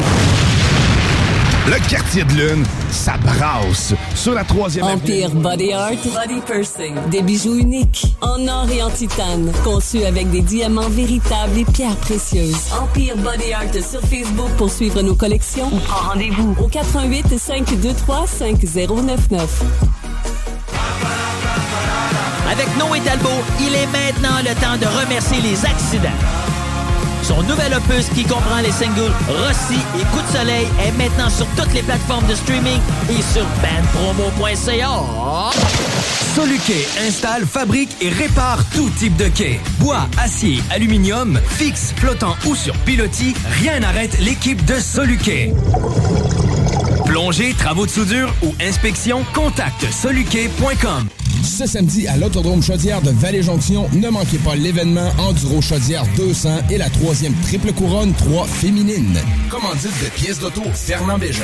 Le quartier de lune, ça brasse. Sur la troisième Empire Body Art, Body Pursing. Des bijoux uniques, en or et en titane, conçus avec des diamants véritables et pierres précieuses. Empire Body Art sur Facebook pour suivre nos collections ou prends rendez-vous au 88 523 5099. Avec Noé Talbot, il est maintenant le temps de remercier les accidents. Son nouvel opus qui comprend les singles Rossi et Coup de soleil est maintenant sur toutes les plateformes de streaming et sur bandpromo.ca. Soluquet installe, fabrique et répare tout type de quai. Bois, acier, aluminium, fixe, flottant ou sur pilotis, rien n'arrête l'équipe de Soluquet. Plongée, travaux de soudure ou inspection, contacte soluquet.com. Ce samedi à l'Autodrome Chaudière de Vallée-Jonction, ne manquez pas l'événement Enduro Chaudière 200 et la troisième triple couronne 3 féminine. Commandite de pièces d'auto Fernand Bégin.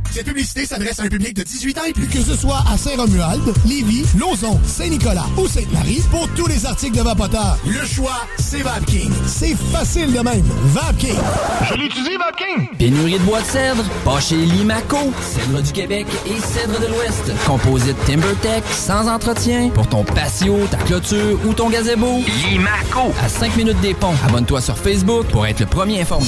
Cette publicité s'adresse à un public de 18 ans et plus. Que ce soit à Saint-Romuald, Lévis, Lauson, Saint-Nicolas ou Sainte-Marie, pour tous les articles de Vapoteur, le choix, c'est VapKing. C'est facile de même. VapKing. Je l'utilise, VapKing. Pénurie de bois de cèdre, pas chez Limaco, cèdre du Québec et cèdre de l'Ouest. Composite TimberTech, sans entretien, pour ton patio, ta clôture ou ton gazebo. Limaco. À 5 minutes des ponts. Abonne-toi sur Facebook pour être le premier informé.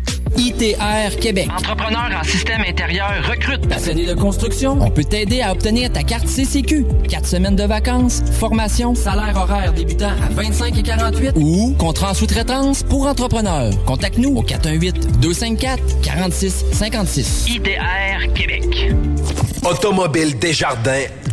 ITR Québec. Entrepreneur en système intérieur recrute. Passionné de construction. On peut t'aider à obtenir ta carte CCQ. Quatre semaines de vacances, formation, salaire horaire débutant à 25 et 48 ou contrat en sous-traitance pour entrepreneurs. Contacte-nous au 418 254 46 56. ITR Québec. Automobile Desjardins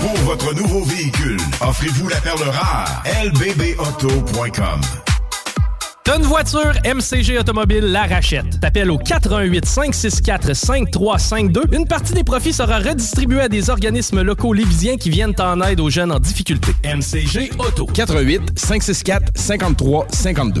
Pour votre nouveau véhicule, offrez-vous la perle rare. lbbauto.com. Une voiture, MCG Automobile la rachète. T'appelles au 418 564 5352. Une partie des profits sera redistribuée à des organismes locaux lévisiens qui viennent en aide aux jeunes en difficulté. MCG Auto. 418 564 53 52.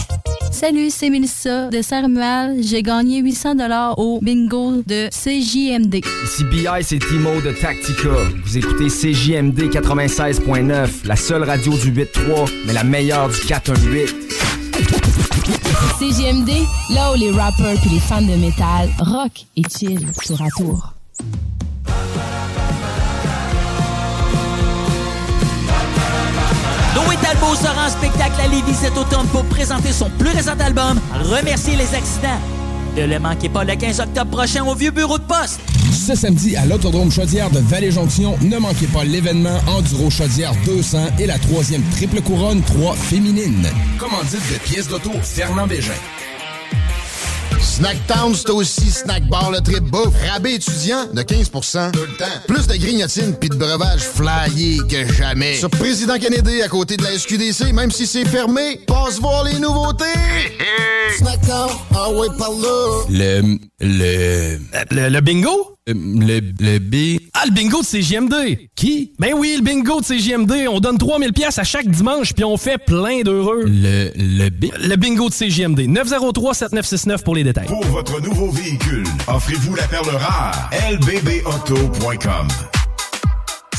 Salut, c'est Mélissa de Saint-Romuald. J'ai gagné 800 au bingo de CJMD. Ici BI, c'est Timo de Tactica. Vous écoutez CJMD 96.9, la seule radio du 8.3, mais la meilleure du 418. CJMD, là où les rappers puis les fans de métal rock et chill tour à tour. Noé Talbot sera en spectacle à Lévis cet automne pour présenter son plus récent album, Remercier les accidents. Ne le manquez pas le 15 octobre prochain au vieux bureau de poste. Ce samedi à l'Autodrome Chaudière de Vallée-Jonction, ne manquez pas l'événement Enduro Chaudière 200 et la troisième triple couronne 3 féminine. Commandite de pièces d'auto Fernand Bégin. Snacktown, c'est aussi Snack Bar le trip bouffe. Rabais étudiant de 15 tout le temps. Plus de grignotines puis de breuvages flyés que jamais. Sur Président Kennedy, à côté de la SQDC, même si c'est fermé, passe voir les nouveautés. Snacktown, ah ouais, par là. Le Le... Le, le bingo? Le, le B... Ah, le bingo de CJMD! Qui? Ben oui, le bingo de CJMD. On donne 3000 pièces à chaque dimanche, puis on fait plein d'heureux. Le, le B... Le bingo de CJMD. 903-7969 pour les détails. Pour votre nouveau véhicule, offrez-vous la perle rare. lbbauto.com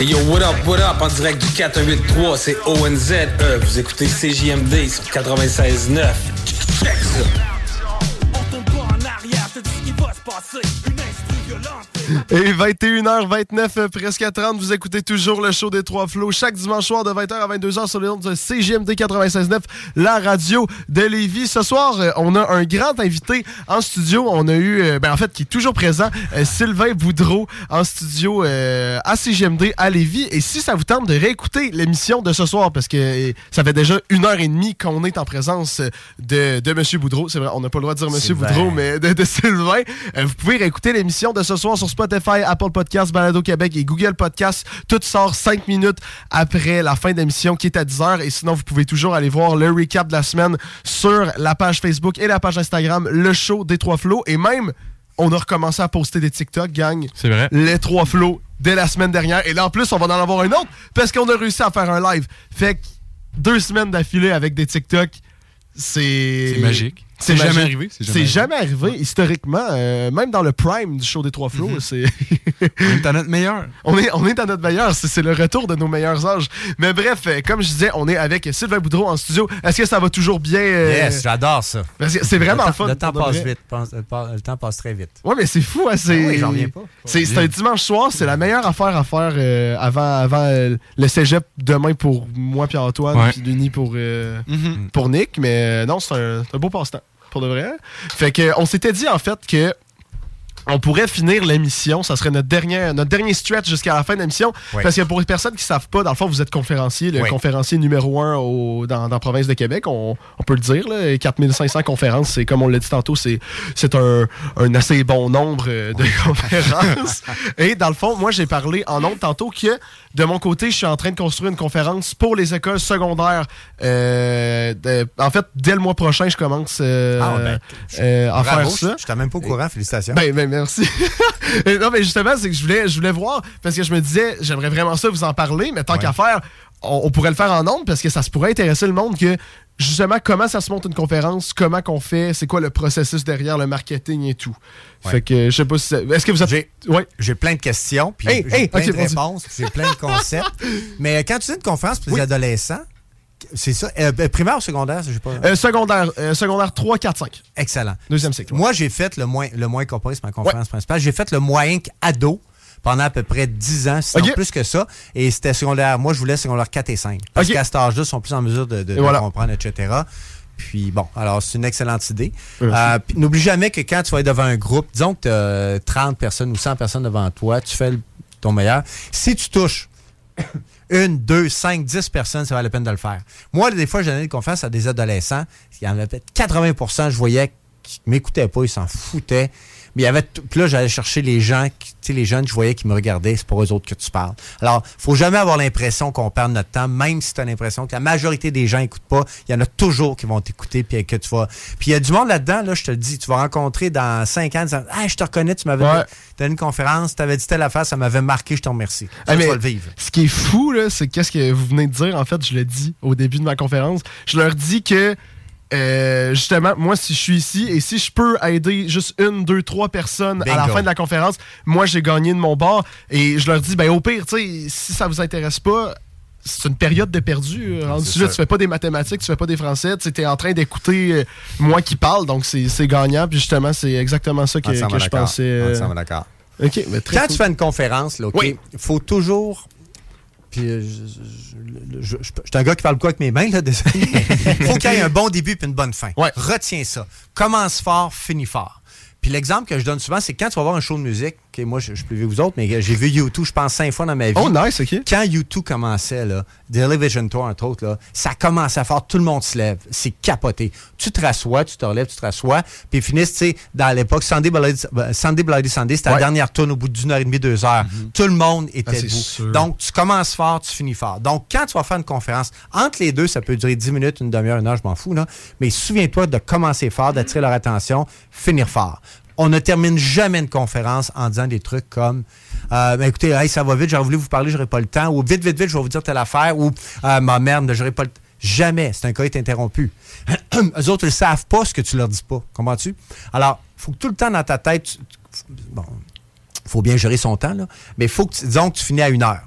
Hey yo, what up, what up, en direct du 4183, c'est ONZ. Euh, vous écoutez CJMD sur 96.9. Check ça. Et 21h29, euh, presque à 30, vous écoutez toujours le show des Trois Flots chaque dimanche soir de 20h à 22h sur les ondes de CGMD 96.9, la radio de Lévis. Ce soir, euh, on a un grand invité en studio. On a eu, euh, ben en fait, qui est toujours présent, Sylvain Boudreau en studio euh, à CGMD à Lévis. Et si ça vous tente de réécouter l'émission de ce soir, parce que ça fait déjà une heure et demie qu'on est en présence de, de M. Boudreau. C'est vrai, on n'a pas le droit de dire M. Boudreau, mais de, de Sylvain. Vous pouvez réécouter l'émission de ce soir sur Spotify, Apple Podcasts, Balado Québec et Google Podcasts. Tout sort 5 minutes après la fin de l'émission qui est à 10h. Et sinon, vous pouvez toujours aller voir le recap de la semaine sur la page Facebook et la page Instagram, le show des Trois Flots. Et même, on a recommencé à poster des TikTok, gang. C'est vrai. Les Trois Flots dès la semaine dernière. Et là, en plus, on va en avoir un autre parce qu'on a réussi à faire un live. Fait que deux semaines d'affilée avec des TikTok, c'est... C'est magique. C'est jamais arrivé, c'est C'est jamais jamais arrivé. Historiquement, euh, même dans le prime du show des Trois Flots, c'est... on est à notre meilleur. On est, on est à notre meilleur. C'est le retour de nos meilleurs âges. Mais bref, euh, comme je disais, on est avec Sylvain Boudreau en studio. Est-ce que ça va toujours bien? euh, Yes, j'adore ça. C'est vraiment le fun. Le temps passe vrai. vite. pense- Le temps passe très vite. Ouais, mais c'est fou, hein, c'est. Ah oui, j'en reviens pas. C'est un dimanche soir, c'est la meilleure affaire à faire euh, avant, avant euh, le cégep demain pour moi puis Antoine, puis Denis pour, euh, Mhm. pour Nick. Mais non, c'est un, c'est un beau passe-temps, pour de vrai. Fait que on s'était dit en fait que. On pourrait finir l'émission, ça serait notre dernier, notre dernier stretch jusqu'à la fin de l'émission. Oui. Parce que pour les personnes qui ne savent pas, dans le fond, vous êtes conférencier, le Oui. conférencier numéro un au- dans, dans la province de Québec. On, on peut le dire, là, 4500 conférences, c'est comme on l'a dit tantôt, c'est c'est un, un assez bon nombre euh, de conférences. Et dans le fond, moi, j'ai parlé en honte tantôt que de mon côté, je suis en train de construire une conférence pour les écoles secondaires. Euh, de- en fait, dès le mois prochain, je commence euh, Ah, ben, euh, à Bravo, faire ça. Je n'étais même pas au courant. Félicitations. Ben, ben, merci. Non, mais justement, c'est que je voulais, je voulais voir, parce que je me disais, j'aimerais vraiment ça vous en parler, mais tant qu'à faire, on, on pourrait le faire en ondes, parce que ça se pourrait intéresser le monde que, justement, comment ça se monte une conférence, comment qu'on fait, c'est quoi le processus derrière le marketing et tout. Fait que, je sais pas si ça- Est-ce que vous avez... Ouais. J'ai plein de questions, puis Hey, j'ai hey, plein de réponses, j'ai plein de concepts. Mais quand tu dis une conférence pour les Oui. adolescents, c'est ça, euh, euh, primaire ou secondaire, je sais pas. Euh, secondaire, euh, secondaire 3, 4, 5. Excellent. Deuxième cycle. Moi, j'ai fait le moins, le moins corporé, c'est ma conférence principale. J'ai fait le moyen ado pendant à peu près 10 ans, sinon plus que ça. Et c'était secondaire. Moi, je voulais secondaire 4 et 5. Parce Ok. qu'à cet âge-là, ils sont plus en mesure de, de- Et de voilà. comprendre, etc. Puis bon, alors c'est une excellente idée. Euh, N'oublie jamais que quand tu vas être devant un groupe, disons que tu as 30 personnes ou 100 personnes devant toi, tu fais le- ton meilleur. Si tu touches une, deux, cinq, dix personnes, ça vaut la peine de le faire. Moi, des fois, j'ai donné des conférences à des adolescents. Il y en avait peut-être 80% je voyais qui m'écoutaient pas, ils s'en foutaient. Mais il y avait puis là, j'allais chercher les gens, tu sais, les jeunes, je voyais qui me regardaient, c'est pour eux autres que tu parles. Alors, faut jamais avoir l'impression qu'on perd notre temps, même si tu as l'impression que la majorité des gens n'écoutent pas. Il y en a toujours qui vont t'écouter, puis que tu vas. Puis il y a du monde là-dedans, là, je te le dis, tu vas rencontrer dans cinq ans, disant, ah, je te reconnais, tu m'avais Ouais. donné une conférence, tu avais dit telle affaire, ça m'avait marqué, je te remercie. Ça, tu vas le vivre. Ce qui est fou, là, c'est qu'est-ce que vous venez de dire. En fait, je l'ai dit au début de ma conférence. Je leur dis que, euh, justement, moi, si je suis ici et si je peux aider juste une, deux, trois personnes à la fin de la conférence, moi, j'ai gagné de mon bord. Et je leur dis, ben, au pire, tu sais, si ça vous intéresse pas, c'est une période de perdu. C'est là, ça. tu fais pas des mathématiques, tu fais pas des français, tu es en train d'écouter euh, moi qui parle, donc c'est gagnant. Puis justement, c'est exactement ça que, je pensais. euh, d'accord. Très Quand cool. tu fais une conférence, il Oui. faut toujours Puis, euh, je, je- je- je- je suis un gars qui parle quoi avec mes mains, là, désolé. faut qu'il y ait un bon début puis une bonne fin. Retiens ça. Commence fort, finis fort. Puis l'exemple que je donne souvent, c'est quand tu vas voir un show de musique, ok, moi je, je suis plus vieux que vous autres, mais j'ai vu YouTube, je pense, cinq fois dans ma vie. Oh, nice, OK. Quand YouTube commençait, là, Television Tour, entre autres, là, ça commençait à faire, tout le monde se lève. C'est capoté. Tu te rassois, tu te relèves, tu te rassois, puis ils finissent, tu sais, dans l'époque, Sunday Bloody euh, Sunday, Bloody Sunday, c'était la dernière tourne au bout d'une heure et demie, deux heures. Tout le monde était debout. sûr. Donc, tu commences fort, tu finis fort. Donc, quand tu vas faire une conférence, entre les deux, ça peut durer 10 minutes, une demi-heure, une heure, je m'en fous, là. Mais souviens-toi de commencer fort, d'attirer leur attention, finir fort. On ne termine jamais une conférence en disant des trucs comme euh, Ben, écoutez, hey, ça va vite, j'aurais voulu vous parler, j'aurais pas le temps, ou vite, vite, vite, je vais vous dire telle affaire, ou euh, ma merde, j'aurais pas le temps. Jamais. C'est un cas est interrompu. Eux autres, ils savent pas ce que tu leur dis pas. Comprends-tu? Alors, faut que tout le temps dans ta tête, tu- bon, faut bien gérer son temps, là. Mais il faut que tu, disons que tu finis à une heure.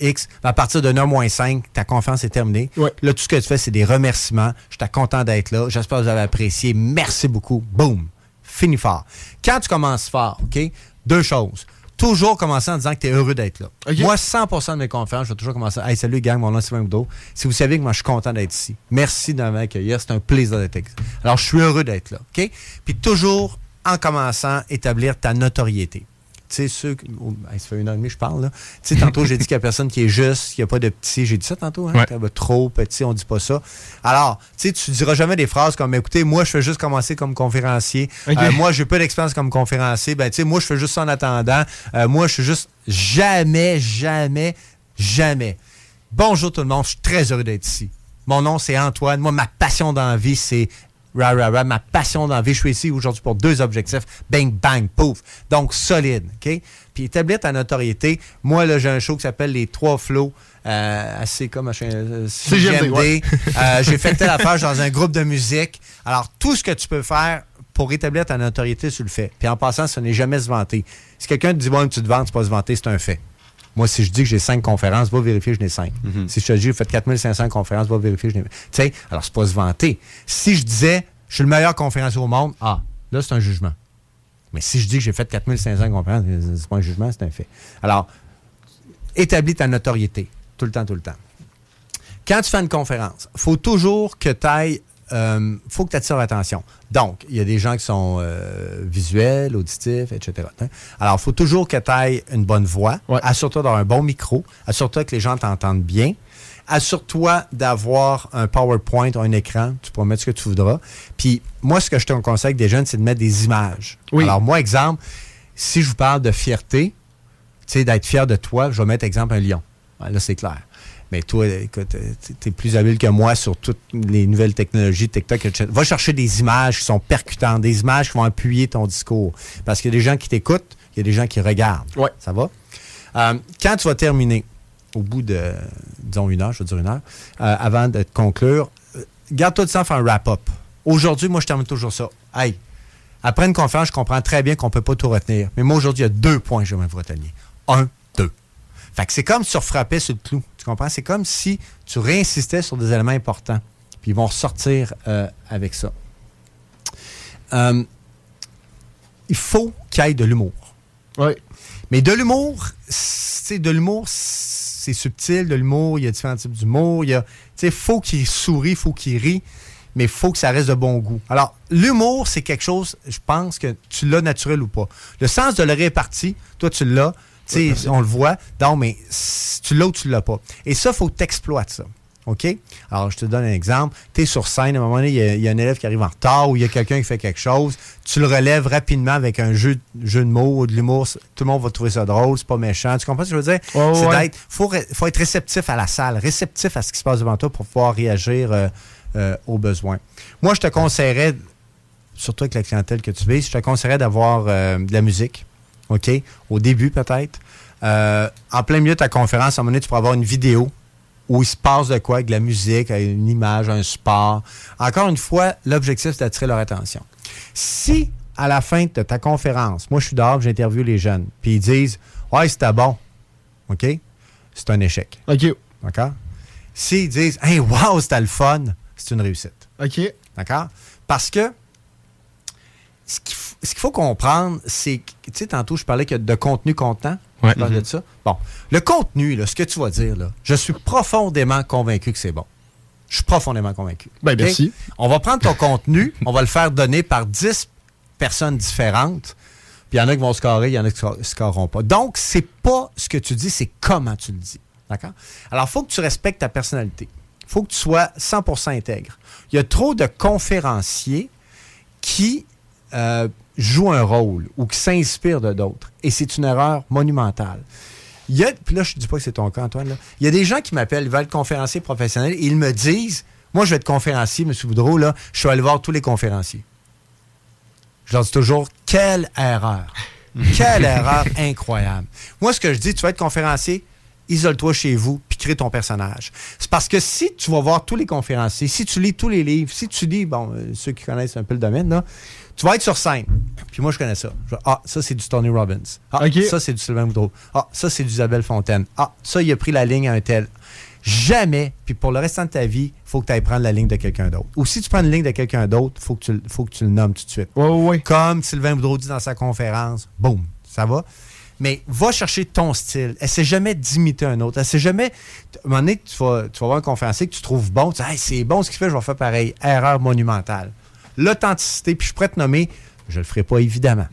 X, à partir de 1 moins 5, ta conférence est terminée. Là, tout ce que tu fais, c'est des remerciements. J'étais content d'être là. J'espère que vous avez apprécié. Merci beaucoup. Boum. Fini fort. Quand tu commences fort, OK? Deux choses. Toujours commencer en disant que tu es heureux d'être là. Moi, 100% de mes conférences, je vais toujours commencer. Hey, salut, gang, mon nom c'est Sylvain Boudreau. Si vous savez que moi, je suis content d'être ici. Merci de m'accueillir. C'est un plaisir d'être ici. Alors, je suis heureux d'être là. OK? Puis toujours, en commençant, établir ta notoriété. Sais, ceux. oh, hey, ça fait une heure et demie que je parle, là. Tu sais, tantôt, j'ai dit qu'il y a personne qui est juste, qu'il n'y a pas de petit. J'ai dit ça tantôt, hein? Ouais. Trop petit, on dit pas ça. Alors, tu sais, tu diras jamais des phrases comme écoutez, moi, je fais juste commencer comme conférencier. Ok. Euh, moi, j'ai peu d'expérience comme conférencier. Ben, tu sais, moi, je fais juste ça en attendant. Euh, moi, je suis juste. Jamais, jamais, jamais. Bonjour tout le monde, je suis très heureux d'être ici. Mon nom, c'est Antoine. Moi, ma passion dans la vie, c'est Ra, ra, ra, ma passion dans la vie. Je suis ici aujourd'hui pour deux objectifs. Bang, bang, pouf. Donc, solide. OK? Puis établir ta notoriété. Moi, là, j'ai un show qui s'appelle Les Trois Flots. Euh, assez comme euh, CGMD. ouais. Euh, j'ai fait telle affaire dans un groupe de musique. Alors, tout ce que tu peux faire pour établir ta notoriété, tu le fais. Puis en passant, ce n'est jamais se vanter. Si quelqu'un te dit, bon, tu te vantes, c'est pas se vanter, c'est un fait. Moi, si je dis que j'ai cinq conférences, va vérifier que je n'ai cinq. Si je te dis que j'ai fait 4500 conférences, va vérifier que je n'ai. Tu sais, alors c'est pas se vanter. Si je disais, je suis le meilleur conférencier au monde, ah, là, c'est un jugement. Mais si je dis que j'ai fait 4500 conférences, c'est pas un jugement, c'est un fait. Alors, établis ta notoriété. Tout le temps, tout le temps. Quand tu fais une conférence, faut toujours que tu ailles. Euh, faut que tu attires l'attention. Donc, il y a des gens qui sont euh, visuels, auditifs, etc. hein. Alors, il faut toujours que tu ailles une bonne voix. Assure-toi d'avoir un bon micro. Assure-toi que les gens t'entendent bien. Assure-toi d'avoir un PowerPoint ou un écran. Tu pourras mettre ce que tu voudras. Puis, moi, ce que je te conseille avec des jeunes, c'est de mettre des images. Alors, moi, exemple, si je vous parle de fierté, tu sais, d'être fier de toi, je vais mettre, exemple, un lion. Là, c'est clair. Mais toi, écoute, tu es plus habile que moi sur toutes les nouvelles technologies, TikTok, etc. Va chercher des images qui sont percutantes, des images qui vont appuyer ton discours. Parce qu'il y a des gens qui t'écoutent, il y a des gens qui regardent. Ça va? Euh, quand tu vas terminer, au bout de, disons, une heure, je veux dire une heure, euh, avant de te conclure, euh, garde-toi temps à faire un wrap-up. Aujourd'hui, moi, je termine toujours ça. Hey, après une conférence, je comprends très bien qu'on ne peut pas tout retenir. Mais moi, aujourd'hui, il y a deux points que j'aimerais vous retenir. Un, deux. Fait que c'est comme refrappais sur le clou. Tu comprends? C'est comme si tu réinsistais sur des éléments importants. Puis ils vont ressortir euh, avec ça. Euh, il faut qu'il y ait de l'humour. Oui. Mais de l'humour, c'est de l'humour, c'est subtil, de l'humour, il y a différents types d'humour. Il y a, faut qu'il sourit, faut qu'il rit, mais faut que ça reste de bon goût. Alors, l'humour, c'est quelque chose, je pense que tu l'as naturel ou pas. Le sens de le réparti, toi, tu l'as. Sais, on le voit. Non, mais si tu l'as ou tu l'as pas. Et ça, faut que tu exploites ça. OK? Alors, je te donne un exemple. Tu es sur scène, à un moment donné, il y a- il y, a un élève qui arrive en retard ou il y a quelqu'un qui fait quelque chose. Tu le relèves rapidement avec un jeu, jeu de mots ou de l'humour. Tout le monde va trouver ça drôle, c'est pas méchant. Tu comprends ce que je veux dire? Ouais, c'est ouais. d'être. faut, faut être réceptif à la salle, réceptif à ce qui se passe devant toi pour pouvoir réagir euh, euh, aux besoins. Moi, je te conseillerais, surtout avec la clientèle que tu vises, je te conseillerais d'avoir euh, de la musique. OK? Au début, peut-être. Euh, en plein milieu de ta conférence, à un moment donné, tu pourras avoir une vidéo où il se passe de quoi avec de la musique, avec une image, un sport. Encore une fois, l'objectif, c'est d'attirer leur attention. Si, à la fin de ta conférence, moi, je suis dehors, j'interviewe les jeunes, puis ils disent Ouais, c'était bon. OK? C'est un échec. OK. D'accord? S'ils disent Hey, wow, c'était le fun, c'est une réussite. OK. D'accord? Parce que ce qu'il f- ce qu'il faut comprendre, c'est que, tu sais, tantôt, je parlais que de contenu contenant. Ouais. Tu parles Mhm. de ça? Bon. Le contenu, là, ce que tu vas dire, là, je suis profondément convaincu que c'est bon. Je suis profondément convaincu. Ben, merci. On va prendre ton contenu, on va le faire donner par 10 personnes différentes. Puis il y en a qui vont scorer, il y en a qui ne scoreront pas. Donc, c'est pas ce que tu dis, c'est comment tu le dis. D'accord? Alors, il faut que tu respectes ta personnalité. Il faut que tu sois 100% intègre. Il y a trop de conférenciers qui euh, jouent un rôle ou qui s'inspirent de d'autres. Et c'est une erreur monumentale. Il y a, puis là, je ne dis pas que c'est ton cas, Antoine. là. Il y a des gens qui m'appellent, ils veulent être conférenciers professionnels et ils me disent Moi, je vais être conférencier, M. Boudreau, là, je suis allé voir tous les conférenciers. Je leur dis toujours Quelle erreur Quelle erreur incroyable. Moi, ce que je dis, tu vas être conférencier, isole-toi chez vous, puis crée ton personnage. C'est parce que si tu vas voir tous les conférenciers, si tu lis tous les livres, si tu lis, bon, euh, ceux qui connaissent un peu le domaine, là, tu vas être sur scène. Puis moi, je connais ça. Je ah, ça, c'est du Tony Robbins. Ah, ça, c'est du Sylvain Boudreau. Ah, ça, c'est du Isabelle Fontaine. Ah, ça, il a pris la ligne à un tel. Jamais, puis pour le restant de ta vie, il faut que tu ailles prendre la ligne de quelqu'un d'autre. Ou si tu prends une ligne de quelqu'un d'autre, il faut, que tu le- faut que tu le nommes tout de suite. Comme Sylvain Boudreau dit dans sa conférence, boum, ça va. Mais va chercher ton style. Essaie jamais d'imiter un autre. Essaie jamais. À un moment donné, tu vas, tu vas voir un conférencier que tu trouves bon. Tu dis, Hey, c'est bon ce qu'il fait, je vais faire pareil. Erreur monumentale. L'authenticité, puis je pourrais te nommer, je le ferai pas évidemment.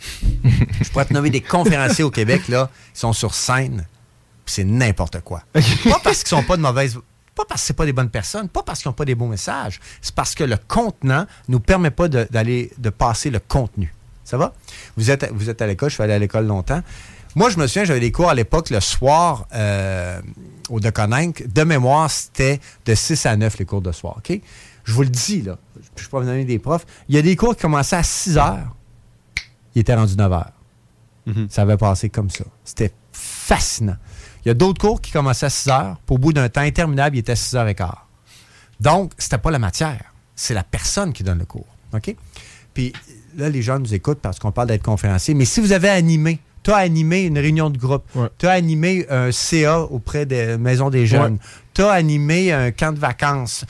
je pourrais te nommer des conférenciers au Québec, là, ils sont sur scène, puis c'est n'importe quoi. pas parce qu'ils sont pas de mauvaises. Pas parce que c'est pas des bonnes personnes, pas parce qu'ils n'ont pas des beaux messages. C'est parce que le contenant nous permet pas d'aller de, passer le contenu. Ça va? Vous êtes, vous êtes à l'école, je suis allé à l'école longtemps. Moi, je me souviens, j'avais des cours à l'époque le soir euh, au Deconinck. De mémoire, c'était de 6 à 9 les cours de soir. OK? Je vous le dis, là. Je ne peux pas vous donner des profs. Il y a des cours qui commençaient à 6 heures. Il était rendu 9 heures. Ça avait passé comme ça. C'était fascinant. Il y a d'autres cours qui commençaient à 6 heures. Puis au bout d'un temps interminable, il était à 6 heures et quart. Donc, c'était pas la matière. C'est la personne qui donne le cours. OK? Puis là, les gens nous écoutent parce qu'on parle d'être conférencier. Mais si vous avez animé, tu as animé une réunion de groupe, tu as animé un CA auprès des maisons des jeunes, Ouais. tu as animé un camp de vacances,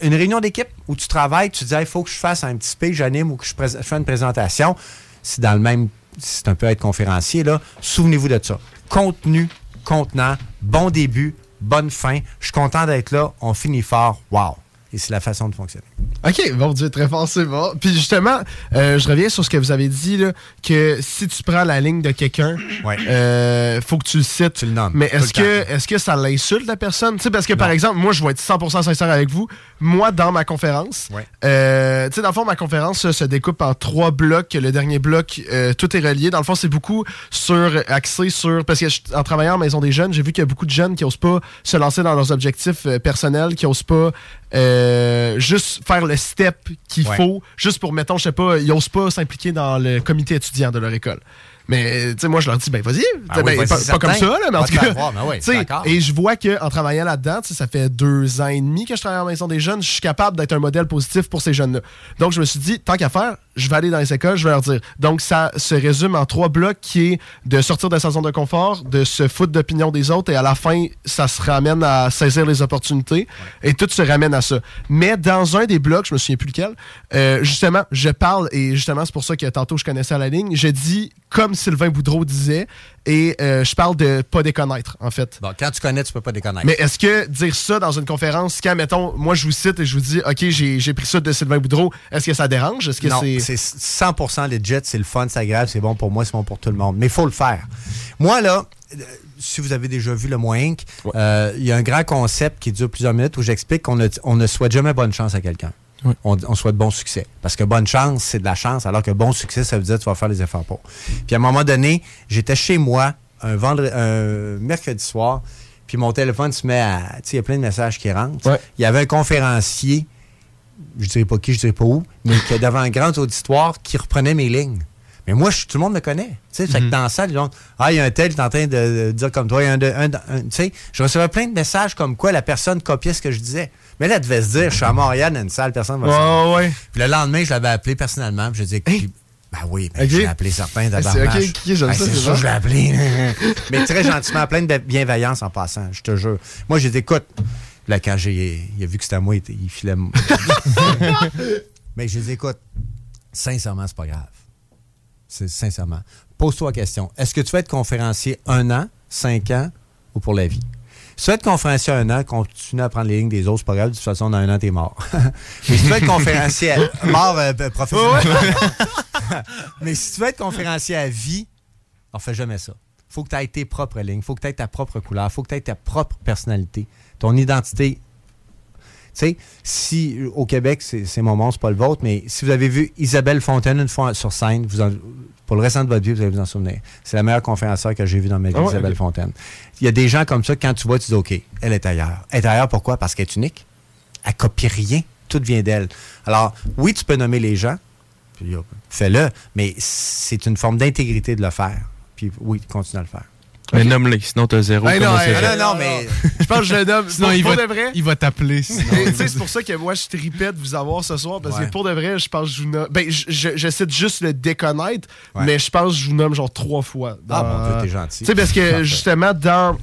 une réunion d'équipe où tu travailles, tu dis, il faut que je fasse un petit speech, j'anime ou que je, je fais une présentation. C'est dans le même, c'est un peu être conférencier, là. Souvenez-vous de ça. Contenu, contenant, bon début, bonne fin. Je suis content d'être là. On finit fort. Wow. Et c'est la façon de fonctionner. OK, bon Dieu, très fort, c'est bon. Puis justement, euh, je reviens sur ce que vous avez dit, là, que si tu prends la ligne de quelqu'un, euh, faut que tu le cites. Tu le nommes. Mais est-ce que, est-ce que ça l'insulte la personne? Tu sais, parce que par exemple, moi, je vais être 100% sincère avec vous. Moi, dans ma conférence, euh, tu sais, dans le fond, ma conférence se découpe en trois blocs. Le dernier bloc, euh, tout est relié. Dans le fond, c'est beaucoup sur axé sur parce que en travaillant en maison des jeunes, j'ai vu qu'il y a beaucoup de jeunes qui osent pas se lancer dans leurs objectifs personnels, qui osent pas euh, juste faire le step qu'il Ouais. faut, juste pour mettons, je sais pas, ils osent pas s'impliquer dans le comité étudiant de leur école. Mais tu sais, moi je leur dis ben vas-y, Ben oui, ben, vas-y, pas, comme ça là, mais en tout cas, ben oui, et je vois que en travaillant là-dedans, ça fait deux ans et demi que je travaille en maison des jeunes, je suis capable d'être un modèle positif pour ces jeunes-là. Donc je me suis dit tant qu'à faire, je vais aller dans les écoles, je vais leur dire. Donc ça se résume en trois blocs qui est de sortir de sa zone de confort, de se foutre d'opinion des autres et à la fin ça se ramène à saisir les opportunités et tout se ramène à ça. Mais dans un des blocs, je me souviens plus lequel, euh, justement, je parle et justement c'est pour ça que tantôt je connaissais la ligne, je dis comme Sylvain Boudreau disait et euh, je parle de pas déconnaître en fait. Bon, quand tu connais, tu peux pas déconnaître. Mais est-ce que dire ça dans une conférence, quand, mettons, moi je vous cite et je vous dis, OK, j'ai pris ça de Sylvain Boudreau, est-ce que ça dérange? Est-ce que non, c'est. c'est 100% legit, c'est le fun, c'est agréable, c'est bon pour moi, c'est bon pour tout le monde. Mais il faut le faire. Moi, là, euh, si vous avez déjà vu le Moins Inc., euh, il y a un grand concept qui dure plusieurs minutes où j'explique qu'on ne, on ne souhaite jamais bonne chance à quelqu'un. On, on souhaite bon succès. Parce que bonne chance, c'est de la chance, alors que bon succès, ça veut dire que tu vas faire les efforts pour. Puis à un moment donné, j'étais chez moi un, vendredi, un mercredi soir, puis mon téléphone se met à. Tu sais, il y a plein de messages qui rentrent. Il y avait un conférencier je dirais pas qui, je dirais pas où, mais qui est devant un grand auditoire qui reprenait mes lignes. Mais moi, je- tout le monde me connaît. Tu sais, fait que dans la salle, ils ont Ah, il y a un tel qui est en train de, de dire comme toi. Il y a un, de- un- un- tu sais, je recevais plein de messages comme quoi la personne copiait ce que je disais. Mais là, elle devait se dire, je suis à Montréal dans une salle, personne ne va Ouais, savoir. ouais. Puis le lendemain, je l'avais appelé personnellement. Puis je disais, puis- ben oui, ben, je l'ai appelé certains Ah, c'est- tabarnache. ok, ok, j'aime Ben, ça, c'est c'est sûr, bon. je l'ai appelé. Mais très gentiment, plein de bienveillance en passant, je te jure. Moi, j'ai dit, écoute, là, quand j'ai, il a vu que c'était à moi, il, filait. Mais j'ai dit, écoute, sincèrement, c'est pas grave. C'est sincèrement. Pose-toi la question. Est-ce que tu vas être conférencier un an 5 ans ou pour la vie? Si tu veux être conférencier un an, continue à prendre les lignes des autres, c'est pas grave, de toute façon, dans un an, t'es mort. Mais si tu veux être conférencier à... mort euh, professionnel. Mais si tu veux être conférencier à vie, on fait jamais ça. faut que tu aies tes propres lignes, faut que tu aies ta propre couleur, faut que tu aies ta propre personnalité, ton identité. Tu sais, si au Québec, c'est mon nom, c'est pas le vôtre, mais si vous avez vu Isabelle Fontaine une fois sur scène, vous en- pour le restant de votre vie, vous allez vous en souvenir. C'est la meilleure conférencière que j'ai vue dans ma vie, Ah Isabelle. Fontaine. Il y a des gens comme ça, quand tu vois, tu dis OK, elle est ailleurs. Elle est ailleurs pourquoi? Parce qu'elle est unique. Elle copie rien. Tout vient d'elle. Alors, oui, tu peux nommer les gens, fais-le, mais c'est une forme d'intégrité de le faire. Puis oui, continue à le faire. Mais nomme-les, sinon t'as zéro. Comme non, hey, non, non, mais je pense que je le nomme. Sinon, pour, il pour va- de vrai. il va t'appeler, C'est pour ça que moi, je tripais de vous avoir ce soir, parce Ouais. que pour de vrai, je pense que je vous nomme. Ben, je, je, je cite juste le déconnaître, Ouais. mais je pense que je vous nomme genre trois fois. Ah, dans- mon Dieu, t'es gentil. Tu sais, parce que justement, dans.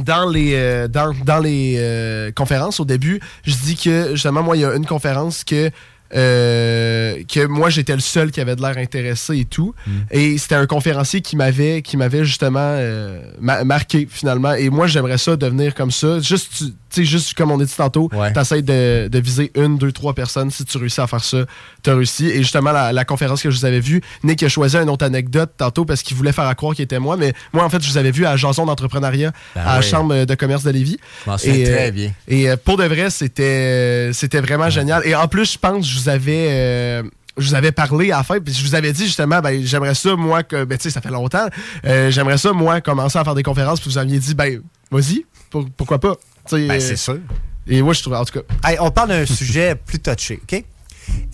Dans les, euh, dans, dans les euh, conférences, au début, je dis que justement, moi, il y a une conférence que, euh, que moi, j'étais le seul qui avait de l'air intéressé et tout. Hmm. Et c'était un conférencier qui m'avait qui m'avait justement euh, ma- marqué finalement. Et moi, j'aimerais ça devenir comme ça. Juste, tu sais, juste comme on a dit tantôt, t'essayes de, de viser une, deux, trois personnes. Si tu réussis à faire ça, t'as réussi. Et justement, la, la conférence que je vous avais vue, Nick a choisi une autre anecdote tantôt parce qu'il voulait faire à croire qu'il était moi. Mais moi, en fait, je vous avais vu à Jason d'entrepreneuriat Ben à la. Chambre de commerce de Lévis. Souviens Et, très euh, bien. Et euh, pour de vrai, c'était c'était vraiment génial. Et en plus, je pense que je vous avais. euh, je vous avais parlé à la fin, puis je vous avais dit justement, ben, j'aimerais ça, moi, que, ben, tu sais, ça fait longtemps, euh, j'aimerais ça, moi, commencer à faire des conférences, puis vous aviez dit, ben, vas-y, pour- pourquoi pas? Ben, euh, c'est sûr. Et moi, je trouve, en tout cas. Hey, on parle d'un sujet plus touché, OK?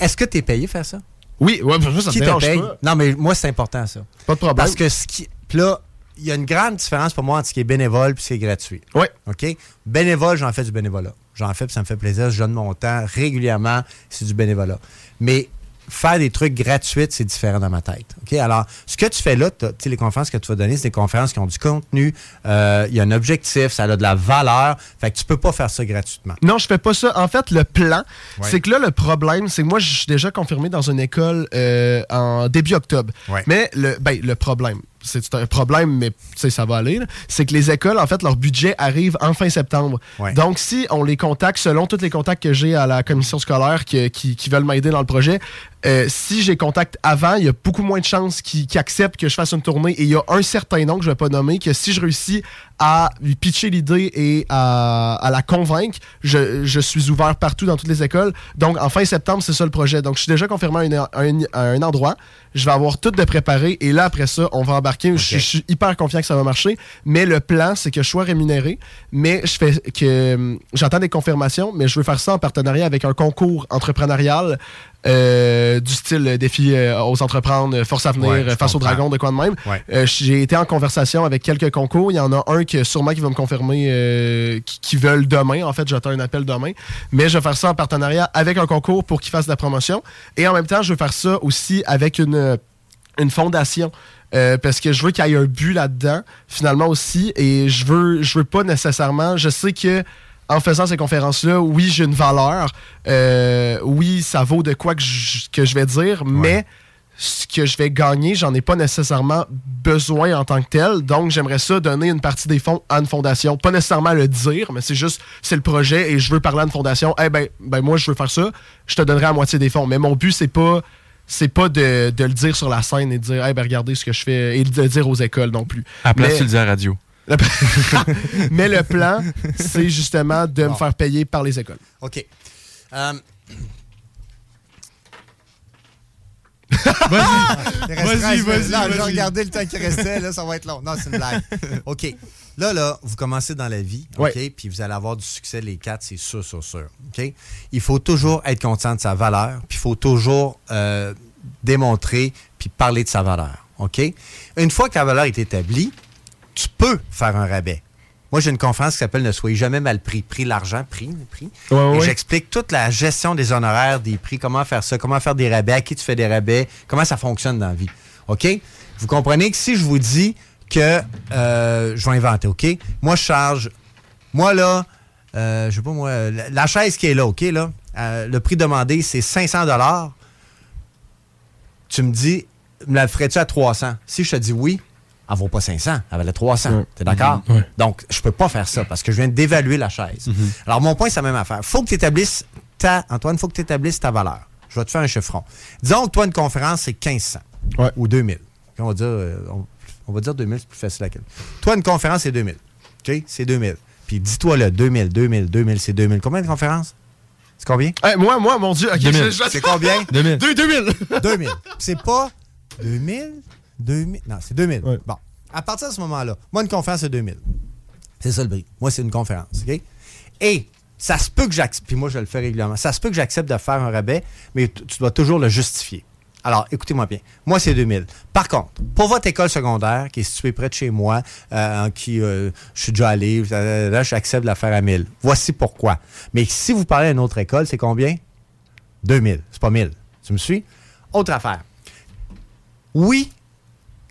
Est-ce que tu es payé faire ça? Oui, ouais, ça me Qui te dérange paye? pas. Non, mais moi, c'est important, ça. Pas de problème. Parce que ce qui. Puis là, il y a une grande différence pour moi entre ce qui est bénévole et ce qui est gratuit. Oui. OK? Bénévole, j'en fais du bénévolat. J'en fais, puis ça me fait plaisir. Je donne mon temps régulièrement. C'est du bénévolat. Mais faire des trucs gratuits, c'est différent dans ma tête. OK? Alors, ce que tu fais là, les conférences que tu vas donner, c'est des conférences qui ont du contenu. euh, Il y a un objectif, ça a de la valeur. Fait que tu peux pas faire ça gratuitement. Non, je fais pas ça. En fait, le plan, Ouais. c'est que là, le problème, c'est que moi, je suis déjà confirmé dans une école euh, en début octobre. Ouais. Mais le, ben, le problème, c'est un problème, mais ça va aller, c'est que les écoles, en fait, leur budget arrive en fin septembre. Ouais. Donc, si on les contacte, selon tous les contacts que j'ai à la commission scolaire qui, qui veulent m'aider dans le projet, euh, si j'ai contact avant, il y a beaucoup moins de chances qu'ils acceptent que je fasse une tournée. Et il y a un certain nom que je vais pas nommer que si je réussis à lui pitcher l'idée et à, à la convaincre, je, je suis ouvert partout dans toutes les écoles. Donc, en fin septembre, c'est ça le projet. Donc, je suis déjà confirmé à, une- à un, à un endroit. Je vais avoir tout de préparé. Et là, après ça, on va embarquer. Je, je suis hyper confiant que ça va marcher. Mais le plan, c'est que je sois rémunéré. Mais je fais que hum, j'entends des confirmations, mais je veux faire ça en partenariat avec un concours entrepreneurial euh, du style euh, défi euh, aux entreprendre, euh, force à venir, Ouais, euh, face au comprends. dragon, de quoi de même. Ouais. Euh, J'ai été en conversation avec quelques concours. Il y en a un que sûrement qui va me confirmer euh, qui, qui veulent demain. En fait, j'attends un appel demain. Mais je vais faire ça en partenariat avec un concours pour qu'il fasse de la promotion. Et en même temps, je veux faire ça aussi avec une, une fondation. Euh, parce que je veux qu'il y ait un but là-dedans, finalement aussi. Et je veux, je veux pas nécessairement. Je sais que en faisant ces conférences-là, oui, j'ai une valeur. Euh, oui, ça vaut de quoi que je, que je vais dire, mais ce que je vais gagner, j'en ai pas nécessairement besoin en tant que tel. Donc, j'aimerais ça donner une partie des fonds à une fondation. Pas nécessairement le dire, mais c'est juste, c'est le projet et je veux parler à une fondation. Eh ben, ben, moi, je veux faire ça. Je te donnerai la moitié des fonds. Mais mon but, c'est pas, c'est pas de, de le dire sur la scène et de dire, eh ben, regardez ce que je fais et de le dire aux écoles non plus. À la place, Mais- tu le dis à la radio. mais le plan, c'est justement de me faire payer par les écoles. OK. Euh, Vas-y, vas-y, 13 minutes. vas-y, je regarder le temps qui restait. Là, ça va être long. Non, c'est une blague. OK. Là, là, vous commencez dans la vie, OK? Puis vous allez avoir du succès, les quatre, c'est sûr, sûr, sûr. OK? Il faut toujours être conscient de sa valeur, puis il faut toujours euh, démontrer puis parler de sa valeur. OK? Une fois que la valeur est établie, tu peux faire un rabais. Moi, j'ai une conférence qui s'appelle Ne soyez jamais mal pris. Pris l'argent, pris. Ouais, Et ouais. j'explique toute la gestion des honoraires, des prix, comment faire ça, comment faire des rabais, à qui tu fais des rabais, comment ça fonctionne dans la vie. OK? Vous comprenez que si je vous dis que euh, je vais inventer, OK? Moi, je charge. Moi, là, euh, je sais pas, moi, la, la chaise qui est là, OK, là, euh, le prix demandé, c'est 500 Tu me dis, me la ferais-tu à 300? Si je te dis oui, elle vaut pas 500, elle valait 300. Ouais. T'es d'accord? Donc, je peux pas faire ça parce que je viens d'évaluer la chaise. Mhm. Alors, mon point, c'est la même affaire. faut que tu établisses ta, Antoine, faut que tu établisses ta valeur. Je vais te faire un chiffron. Disons que toi, une conférence, c'est 1500 ou 2000. On va dire, euh, on, on va dire 2000, c'est plus facile à calculer. Toi, une conférence, c'est 2000. OK? C'est 2000. Puis dis-toi là, 2000, 2000, 2000, c'est 2000. Combien de conférences? C'est combien? Hey, moi, moi, mon Dieu. ok, 2000. je- je- C'est combien? 2000. Deux- 2000. 2000. C'est pas 2000, 2000. Non, c'est 2000. Bon. À partir de ce moment-là, moi, une conférence, c'est 2000. C'est ça le prix. Moi, c'est une conférence. OK? Et ça se peut que j'accepte, puis moi, je le fais régulièrement, ça se peut que j'accepte de faire un rabais, mais tu dois toujours le justifier. Alors, écoutez-moi bien. Moi, c'est 2000. Par contre, pour votre école secondaire, qui est située près de chez moi, euh, en qui euh, je suis déjà allé, là, j'accepte de la faire à 1000. Voici pourquoi. Mais si vous parlez à une autre école, c'est combien? 2000. C'est pas 1000. Tu me suis? Autre affaire. Oui,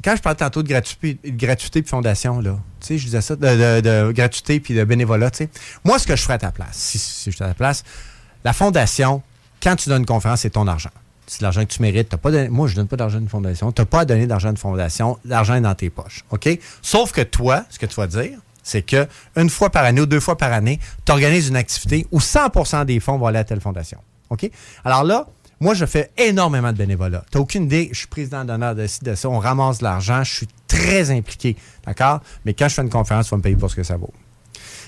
quand je parlais tantôt de gratuité, de gratuité puis fondation, là, tu sais, je disais ça, de, de- de gratuité puis de bénévolat, tu sais. Moi, ce que je ferais à ta place, si, si j'étais à ta place, la fondation, quand tu donnes une conférence, c'est ton argent. C'est l'argent que tu mérites. Pas moi, je donne pas d'argent de fondation. Tu n'as pas à donner d'argent de fondation. L'argent est dans tes poches. OK? Sauf que toi, ce que tu vas dire, c'est que une fois par année ou deux fois par année, tu organises une activité où 100% des fonds vont aller à telle fondation. OK? Alors là, moi, je fais énormément de bénévolat. Tu n'as aucune idée, je suis président d'honneur de ci, de ça, on ramasse de l'argent, je suis très impliqué, d'accord? Mais quand je fais une conférence, tu vas me payer pour ce que ça vaut.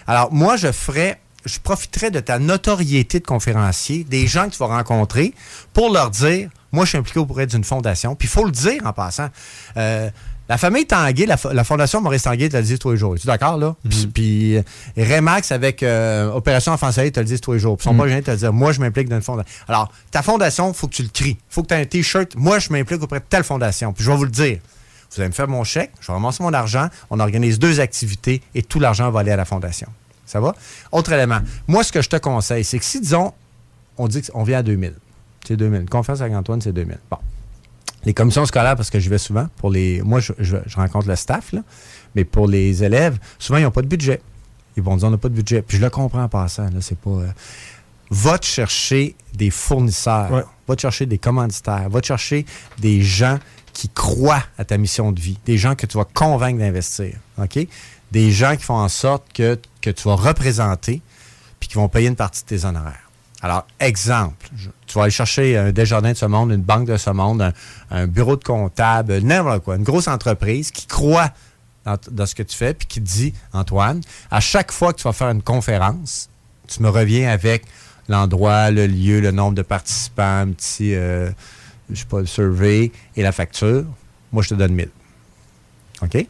Alors, moi, je ferais, je profiterais de ta notoriété de conférencier, des gens que tu vas rencontrer, pour leur dire, moi, je suis impliqué auprès d'une fondation. Puis, il faut le dire en passant. Euh, la famille Tanguay, la, la fondation Maurice Tanguay te le dit tous les jours. Es-tu d'accord, là? Puis, puis, euh, Remax avec euh, Opération Enfant Soleil te le dit tous les jours. Puis, ils sont Mhm. pas gênés de te le dire. Moi, je m'implique dans une fondation. Alors, ta fondation, il faut que tu le cries. Il faut que tu aies un T-shirt. Moi, je m'implique auprès de telle fondation. Puis, je vais vous le dire. Vous allez me faire mon chèque, je vais ramasser mon argent, on organise deux activités et tout l'argent va aller à la fondation. Ça va? Autre élément. Moi, ce que je te conseille, c'est que si, disons, on dit qu'on vient à 2000, c'est 2000. Une conférence avec Antoine, c'est 2000. Bon. Les commissions scolaires, parce que j'y vais souvent, pour les. Moi, je, je- je rencontre le staff, là, mais pour les élèves, souvent, ils n'ont pas de budget. Ils vont dire on n'a pas de budget. Puis je le comprends en passant, là, c'est pas. euh, va te chercher des fournisseurs, va te chercher des commanditaires, va te chercher des gens qui croient à ta mission de vie, des gens que tu vas convaincre d'investir, OK? Des gens qui font en sorte que, tu vas représenter puis qui vont payer une partie de tes honoraires. Alors, exemple, tu vas aller chercher un Desjardins de ce monde, une banque de ce monde, un, bureau de comptable, n'importe quoi, une grosse entreprise qui croit dans ce que tu fais puis qui te dit, Antoine, à chaque fois que tu vas faire une conférence, tu me reviens avec l'endroit, le lieu, le nombre de participants, un petit, euh, je sais pas, le survey et la facture. Moi, je te donne 1000. OK?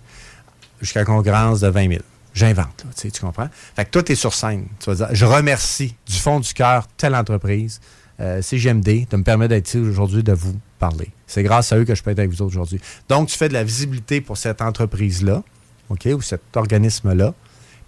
Jusqu'à concurrence de 20 000. J'invente, tu comprends? Fait que toi, tu es sur scène. Tu vas dire, je remercie du fond du cœur telle entreprise, euh, CGMD, de me permettre d'être ici aujourd'hui, de vous parler. C'est grâce à eux que je peux être avec vous aujourd'hui. Donc, tu fais de la visibilité pour cette entreprise-là, OK, ou cet organisme-là,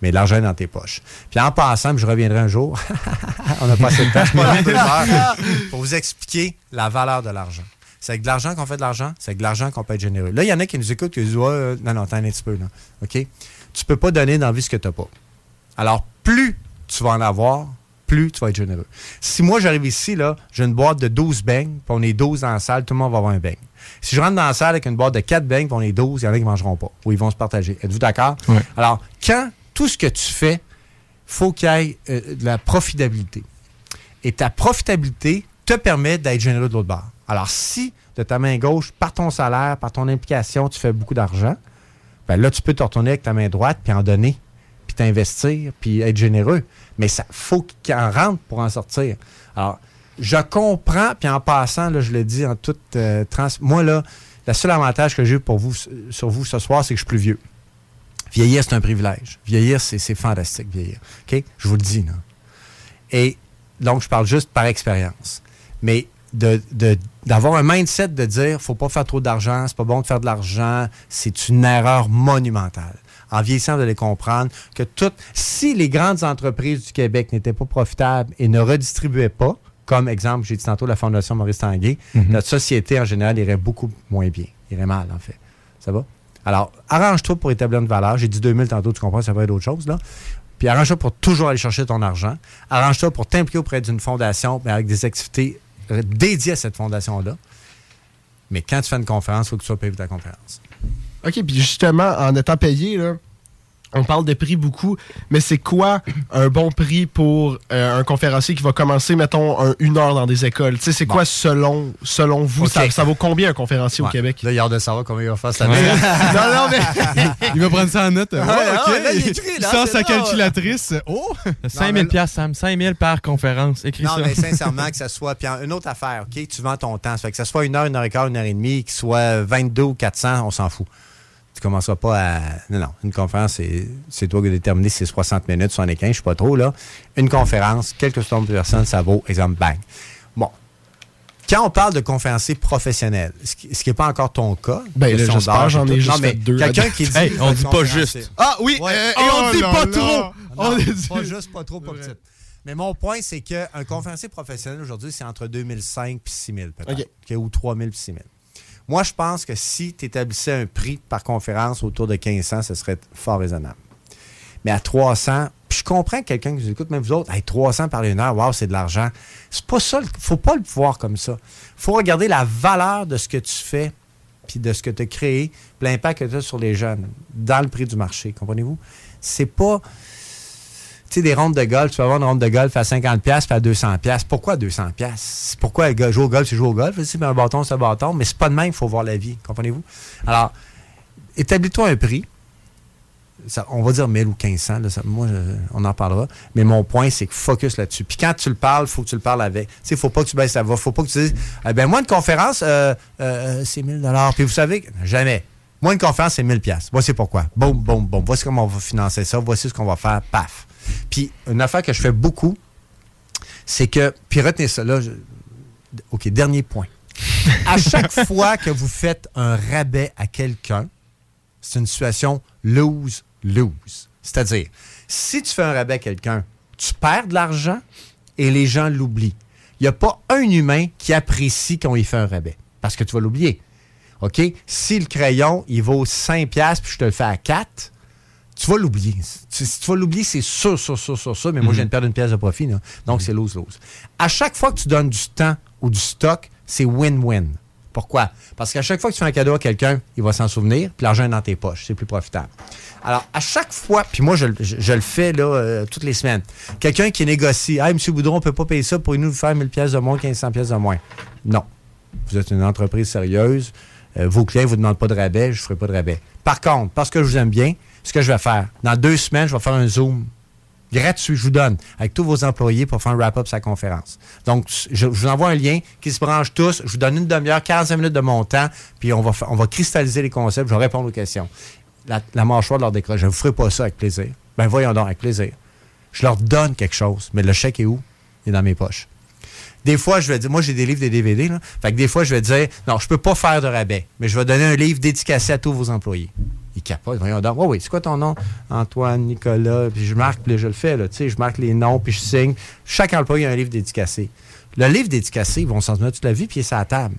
mais l'argent est dans tes poches. Puis en passant, je reviendrai un jour, on n'a pas assez de temps, je pour vous expliquer la valeur de l'argent. C'est avec de l'argent qu'on fait de l'argent, c'est avec de l'argent qu'on peut être généreux. Là, il y en a qui nous écoutent qui disent Ouais, euh, non, non, attends un petit peu, là. OK? Tu peux pas donner dans la vie ce que tu n'as pas. Alors, plus tu vas en avoir, plus tu vas être généreux. Si moi, j'arrive ici, là, j'ai une boîte de 12 beignes, puis on est 12 dans la salle, tout le monde va avoir un beigne. Si je rentre dans la salle avec une boîte de 4 beignes, puis on est 12, il y en a qui ne mangeront pas, ou ils vont se partager. Êtes-vous d'accord? Alors, quand tout ce que tu fais, faut qu'il y ait euh, de la profitabilité. Et ta profitabilité te permet d'être généreux de l'autre bord. Alors, si de ta main gauche, par ton salaire, par ton implication, tu fais beaucoup d'argent, ben là, tu peux te retourner avec ta main droite, puis en donner, puis t'investir, puis être généreux. Mais ça faut qu'il en rentre pour en sortir. Alors, je comprends, puis en passant, là, je le dis en toute euh, trans... Moi, là, le seul avantage que j'ai eu pour vous, sur vous ce soir, c'est que je suis plus vieux. Vieillir, c'est un privilège. Vieillir, c'est fantastique, vieillir. OK? Je vous le dis, là. Et donc, je parle juste par expérience. Mais de- de- d'avoir un mindset de dire faut pas faire trop d'argent, c'est pas bon de faire de l'argent, c'est une erreur monumentale. En vieillissant, vous allez comprendre que tout, si les grandes entreprises du Québec n'étaient pas profitables et ne redistribuaient pas, comme exemple, j'ai dit tantôt la Fondation Maurice Tanguay, Mhm. notre société en général irait beaucoup moins bien, irait mal en fait. Ça va? Alors, arrange-toi pour établir une valeur. J'ai dit 2000 tantôt, tu comprends, ça va être autre chose, là. Puis arrange-toi pour toujours aller chercher ton argent. Arrange-toi pour t'impliquer auprès d'une fondation, mais avec des activités dédiées à cette fondation-là. Mais quand tu fais une conférence, il faut que tu sois payé pour ta conférence. OK, puis justement, en étant payé, là, on parle de prix beaucoup, mais c'est quoi un bon prix pour euh, un conférencier qui va commencer, mettons, un- une heure dans des écoles? Tu sais, c'est quoi selon, selon vous? Ça, ça vaut combien un conférencier au. Québec? Là, il a hâte de savoir combien il va faire Ouais. année. non, non, mais... Il va prendre ça en note. Ouais, Oh, ouais, OK. là, il écrit, là, sort sa calculatrice. Oh! 5000 pièces Sam. 5000 par conférence. Écris Non, ça. mais sincèrement, que ça soit. Puis une autre affaire, OK? Tu vends ton temps. Ça fait que ça soit une heure, une heure et quart, une heure et demie, qu'il soit 22 ou 400, on s'en fout. Tu commenceras pas à. Non, non. Une conférence, c'est toi qui déterminer si c'est 60 minutes, 75, je sais pas trop, là. Une conférence, quelques nombre de personnes, ça vaut, exemple, bang. Bon. Quand on parle de conférencier professionnel, ce qui n'est pas encore ton cas, Ben, j'espère, et j'en ai juste Non, mais deux. Quelqu'un qui dit. Hey, on dit pas juste. Ah oui, Ouais. euh, et Oh on dit pas là. trop! Non, On est dit- pas juste, pas trop, pas petit. Mais mon point, c'est qu'un conférencier professionnel aujourd'hui, c'est entre 2005 et 6000 peut-être. OK. OK, ou 3000 puis 6000. Moi, je pense que si tu établissais un prix par conférence autour de 1500, ce serait fort raisonnable. Mais à 300, puis je comprends que quelqu'un qui vous écoute, même vous autres, hey, 300 par une heure, wow, c'est de l'argent. C'est pas ça. Faut pas le voir comme ça. faut regarder la valeur de ce que tu fais, puis de ce que tu as créé, l'impact que tu as sur les jeunes, dans le prix du marché. Comprenez-vous? C'est pas. Tu sais, des rondes de golf, tu vas avoir une ronde de golf à 50$ puis à 200$. Pourquoi 200$? C'est Pourquoi le gars joue au golf, c'est jouer au golf? Mais un bâton, c'est un bâton, mais c'est pas de même, il faut voir la vie. Comprenez-vous? Alors, établis-toi un prix. On va dire 1000 ou 1500, là, moi, on en parlera. Mais mon point, c'est que focus là-dessus. Puis quand tu le parles, il faut que tu le parles avec. Tu sais, faut pas que tu baisses la voix. faut pas que tu dises, eh ben moi, une conférence, euh, euh, c'est 1000 Puis vous savez, jamais. Moi, une conférence, c'est 1000 Voici pourquoi. Boum, boum, boum. Voici comment on va financer ça. Voici ce qu'on va faire. Paf. Puis une affaire que je fais beaucoup, c'est que, puis retenez ça là, je- OK, dernier point. À chaque fois que vous faites un rabais à quelqu'un, c'est une situation lose-lose. C'est-à-dire, si tu fais un rabais à quelqu'un, tu perds de l'argent et les gens l'oublient. Il n'y a pas un humain qui apprécie quand il fait un rabais, parce que tu vas l'oublier. OK? Si le crayon, il vaut 5 piastres, puis je te le fais à 4, tu vas l'oublier. Si tu vas l'oublier, c'est sûr, sûr, sûr, sûr, sûr. Mais moi, je viens de perdre une pièce de profit. là. Donc, c'est lose-lose. À chaque fois que tu donnes du temps ou du stock, c'est win-win. Pourquoi? Parce qu'à chaque fois que tu fais un cadeau à quelqu'un, il va s'en souvenir, puis l'argent est dans tes poches. C'est plus profitable. Alors, à chaque fois, puis moi, je, le- je- je le fais là, euh, toutes les semaines. Quelqu'un qui négocie, Hey, M. Boudron, on ne peut pas payer ça pour nous faire 1000 pièces de moins, 1500 pièces de moins. Non. Vous êtes une entreprise sérieuse. Euh, vos clients ne vous demandent pas de rabais, je ne ferai pas de rabais. Par contre, parce que je vous aime bien, ce que je vais faire, dans deux semaines, je vais faire un Zoom gratuit, je vous donne, avec tous vos employés pour faire un wrap-up sa conférence. Donc, je, vous envoie un lien qui se branche tous. Je vous donne une demi-heure, 45 minutes de mon temps, puis on va, on va cristalliser les concepts, je vais répondre aux questions. La, la mâchoire de leur décroche, je ne vous ferai pas ça avec plaisir. Ben voyons donc, avec plaisir. Je leur donne quelque chose, mais le chèque est où? Il est dans mes poches. Des fois, je vais dire, moi j'ai des livres, des DVD, là. Fait que des fois, je vais dire, non, je peux pas faire de rabais, mais je vais donner un livre dédicacé à tous vos employés. Ils capotent, voyons donc. Oui, oui, c'est quoi ton nom? Antoine, Nicolas, puis je marque, puis je le fais, là, tu sais, je marque les noms, puis je signe. Chaque employé a un livre dédicacé. Le livre dédicacé, ils vont s'en souvenir toute la vie, puis il est sur la table.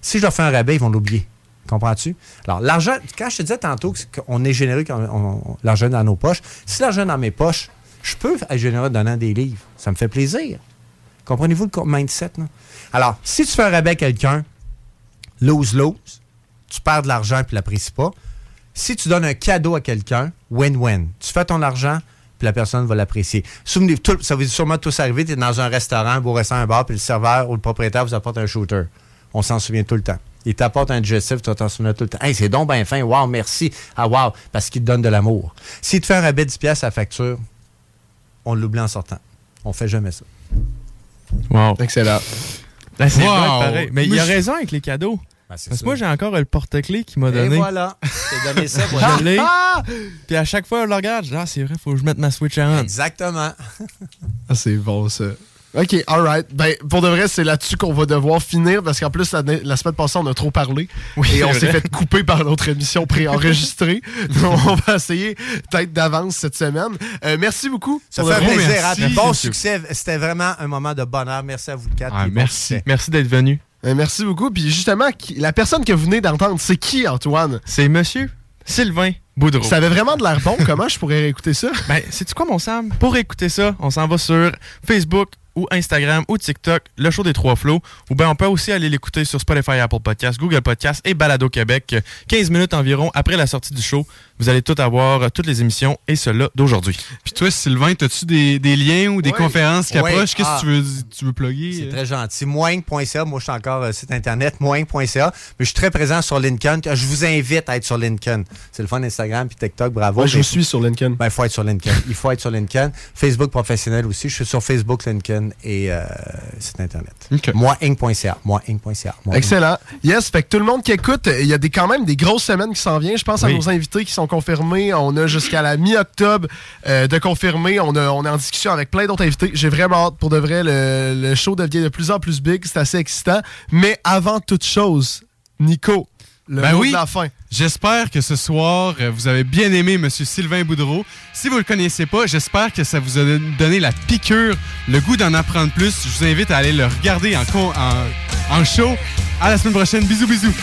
Si je leur fais un rabais, ils vont l'oublier. Comprends-tu? Alors, l'argent, quand je te disais tantôt qu'on est généreux quand l'argent dans nos poches, si l'argent est dans mes poches, je peux être généreux en donnant des livres. Ça me fait plaisir. Comprenez-vous le mindset? là? Alors, si tu fais un rabais à quelqu'un, lose-lose, tu perds de l'argent et tu l'apprécies pas. Si tu donnes un cadeau à quelqu'un, win-win. Tu fais ton argent, puis la personne va l'apprécier. Souvenez tout, ça vous est sûrement tous arrivé, tu es dans un restaurant, beau restaurant, un bar, puis le serveur ou le propriétaire vous apporte un shooter. On s'en souvient tout le temps. Il t'apporte un digestif, tu vas t'en souvenir tout le temps. Hey, c'est donc bien fin, wow, merci. Ah, wow, parce qu'il te donne de l'amour. Si tu fais un rabais de 10 pièces à facture, on l'oublie en sortant. On fait jamais ça. Wow. Excellent. Ben, c'est Wow. vrai, pareil. Mais il Mais a je- raison avec les cadeaux. Parce que moi, j'ai encore le porte-clés qu'il m'a Et donné. voilà. Je t'ai donné ça, voilà. Je l'ai. Puis à chaque fois, je le regarde, je dis, ah, c'est vrai, faut que je mette ma Switch on. Exactement. Ah, c'est bon, ça. OK, alright. Ben, pour de vrai, c'est là-dessus qu'on va devoir finir parce qu'en plus, la, la semaine passée, on a trop parlé. Oui, et on s'est fait couper par notre émission préenregistrée. Donc, on va essayer peut-être d'avance cette semaine. Euh, merci beaucoup. Ça fait vrai. plaisir. hein? Bon Merci. succès. C'était vraiment un moment de bonheur. Merci à vous quatre. Ah, et bon merci. Merci d'être venu. Euh, merci beaucoup. Puis justement, qui- la personne que vous venez d'entendre, c'est qui, Antoine? C'est monsieur Sylvain Boudreau. Ça avait vraiment de l'air bon. Comment je pourrais réécouter ça? Ben, c'est quoi mon Sam? Pour écouter ça, on s'en va sur Facebook, ou Instagram ou TikTok, le show des trois flots. Ou bien on peut aussi aller l'écouter sur Spotify, Apple Podcasts, Google Podcasts et Balado Québec. 15 minutes environ après la sortie du show. Vous allez tout avoir, euh, toutes les émissions et cela d'aujourd'hui. Puis toi, Sylvain, as-tu des, des liens ou des Oui. conférences qui Oui. approchent? Qu'est-ce Ah. que tu veux, tu veux plugger? C'est très gentil. Moing.ca, moi je suis encore euh, site internet, moing.ca, mais je suis très présent sur LinkedIn. Je vous invite à être sur LinkedIn. C'est le fun Instagram puis TikTok, bravo. Moi, je Mais- vous suis sur LinkedIn. Ben, il faut être sur LinkedIn. Il faut être sur LinkedIn. Facebook professionnel aussi. Je suis sur Facebook, LinkedIn et euh, site internet. Moing.ca. Moing.ca. Moing. Excellent. Yes, fait que tout le monde qui écoute, il y a des, quand même des grosses semaines qui s'en viennent. Je pense à nos invités qui sont confirmés. On a jusqu'à la mi-octobre euh, de confirmer. On, a- on est en discussion avec plein d'autres invités. J'ai vraiment hâte. Pour de vrai, le, le show devient de plus en plus big. C'est assez excitant. Mais avant toute chose, Nico, le Ben mot oui. de la fin. J'espère que ce soir, euh, vous avez bien aimé M. Sylvain Boudreau. Si vous le connaissez pas, j'espère que ça vous a donné la piqûre, le goût d'en apprendre plus. Je vous invite à aller le regarder en, en, en show. À la semaine prochaine. Bisous, bisous.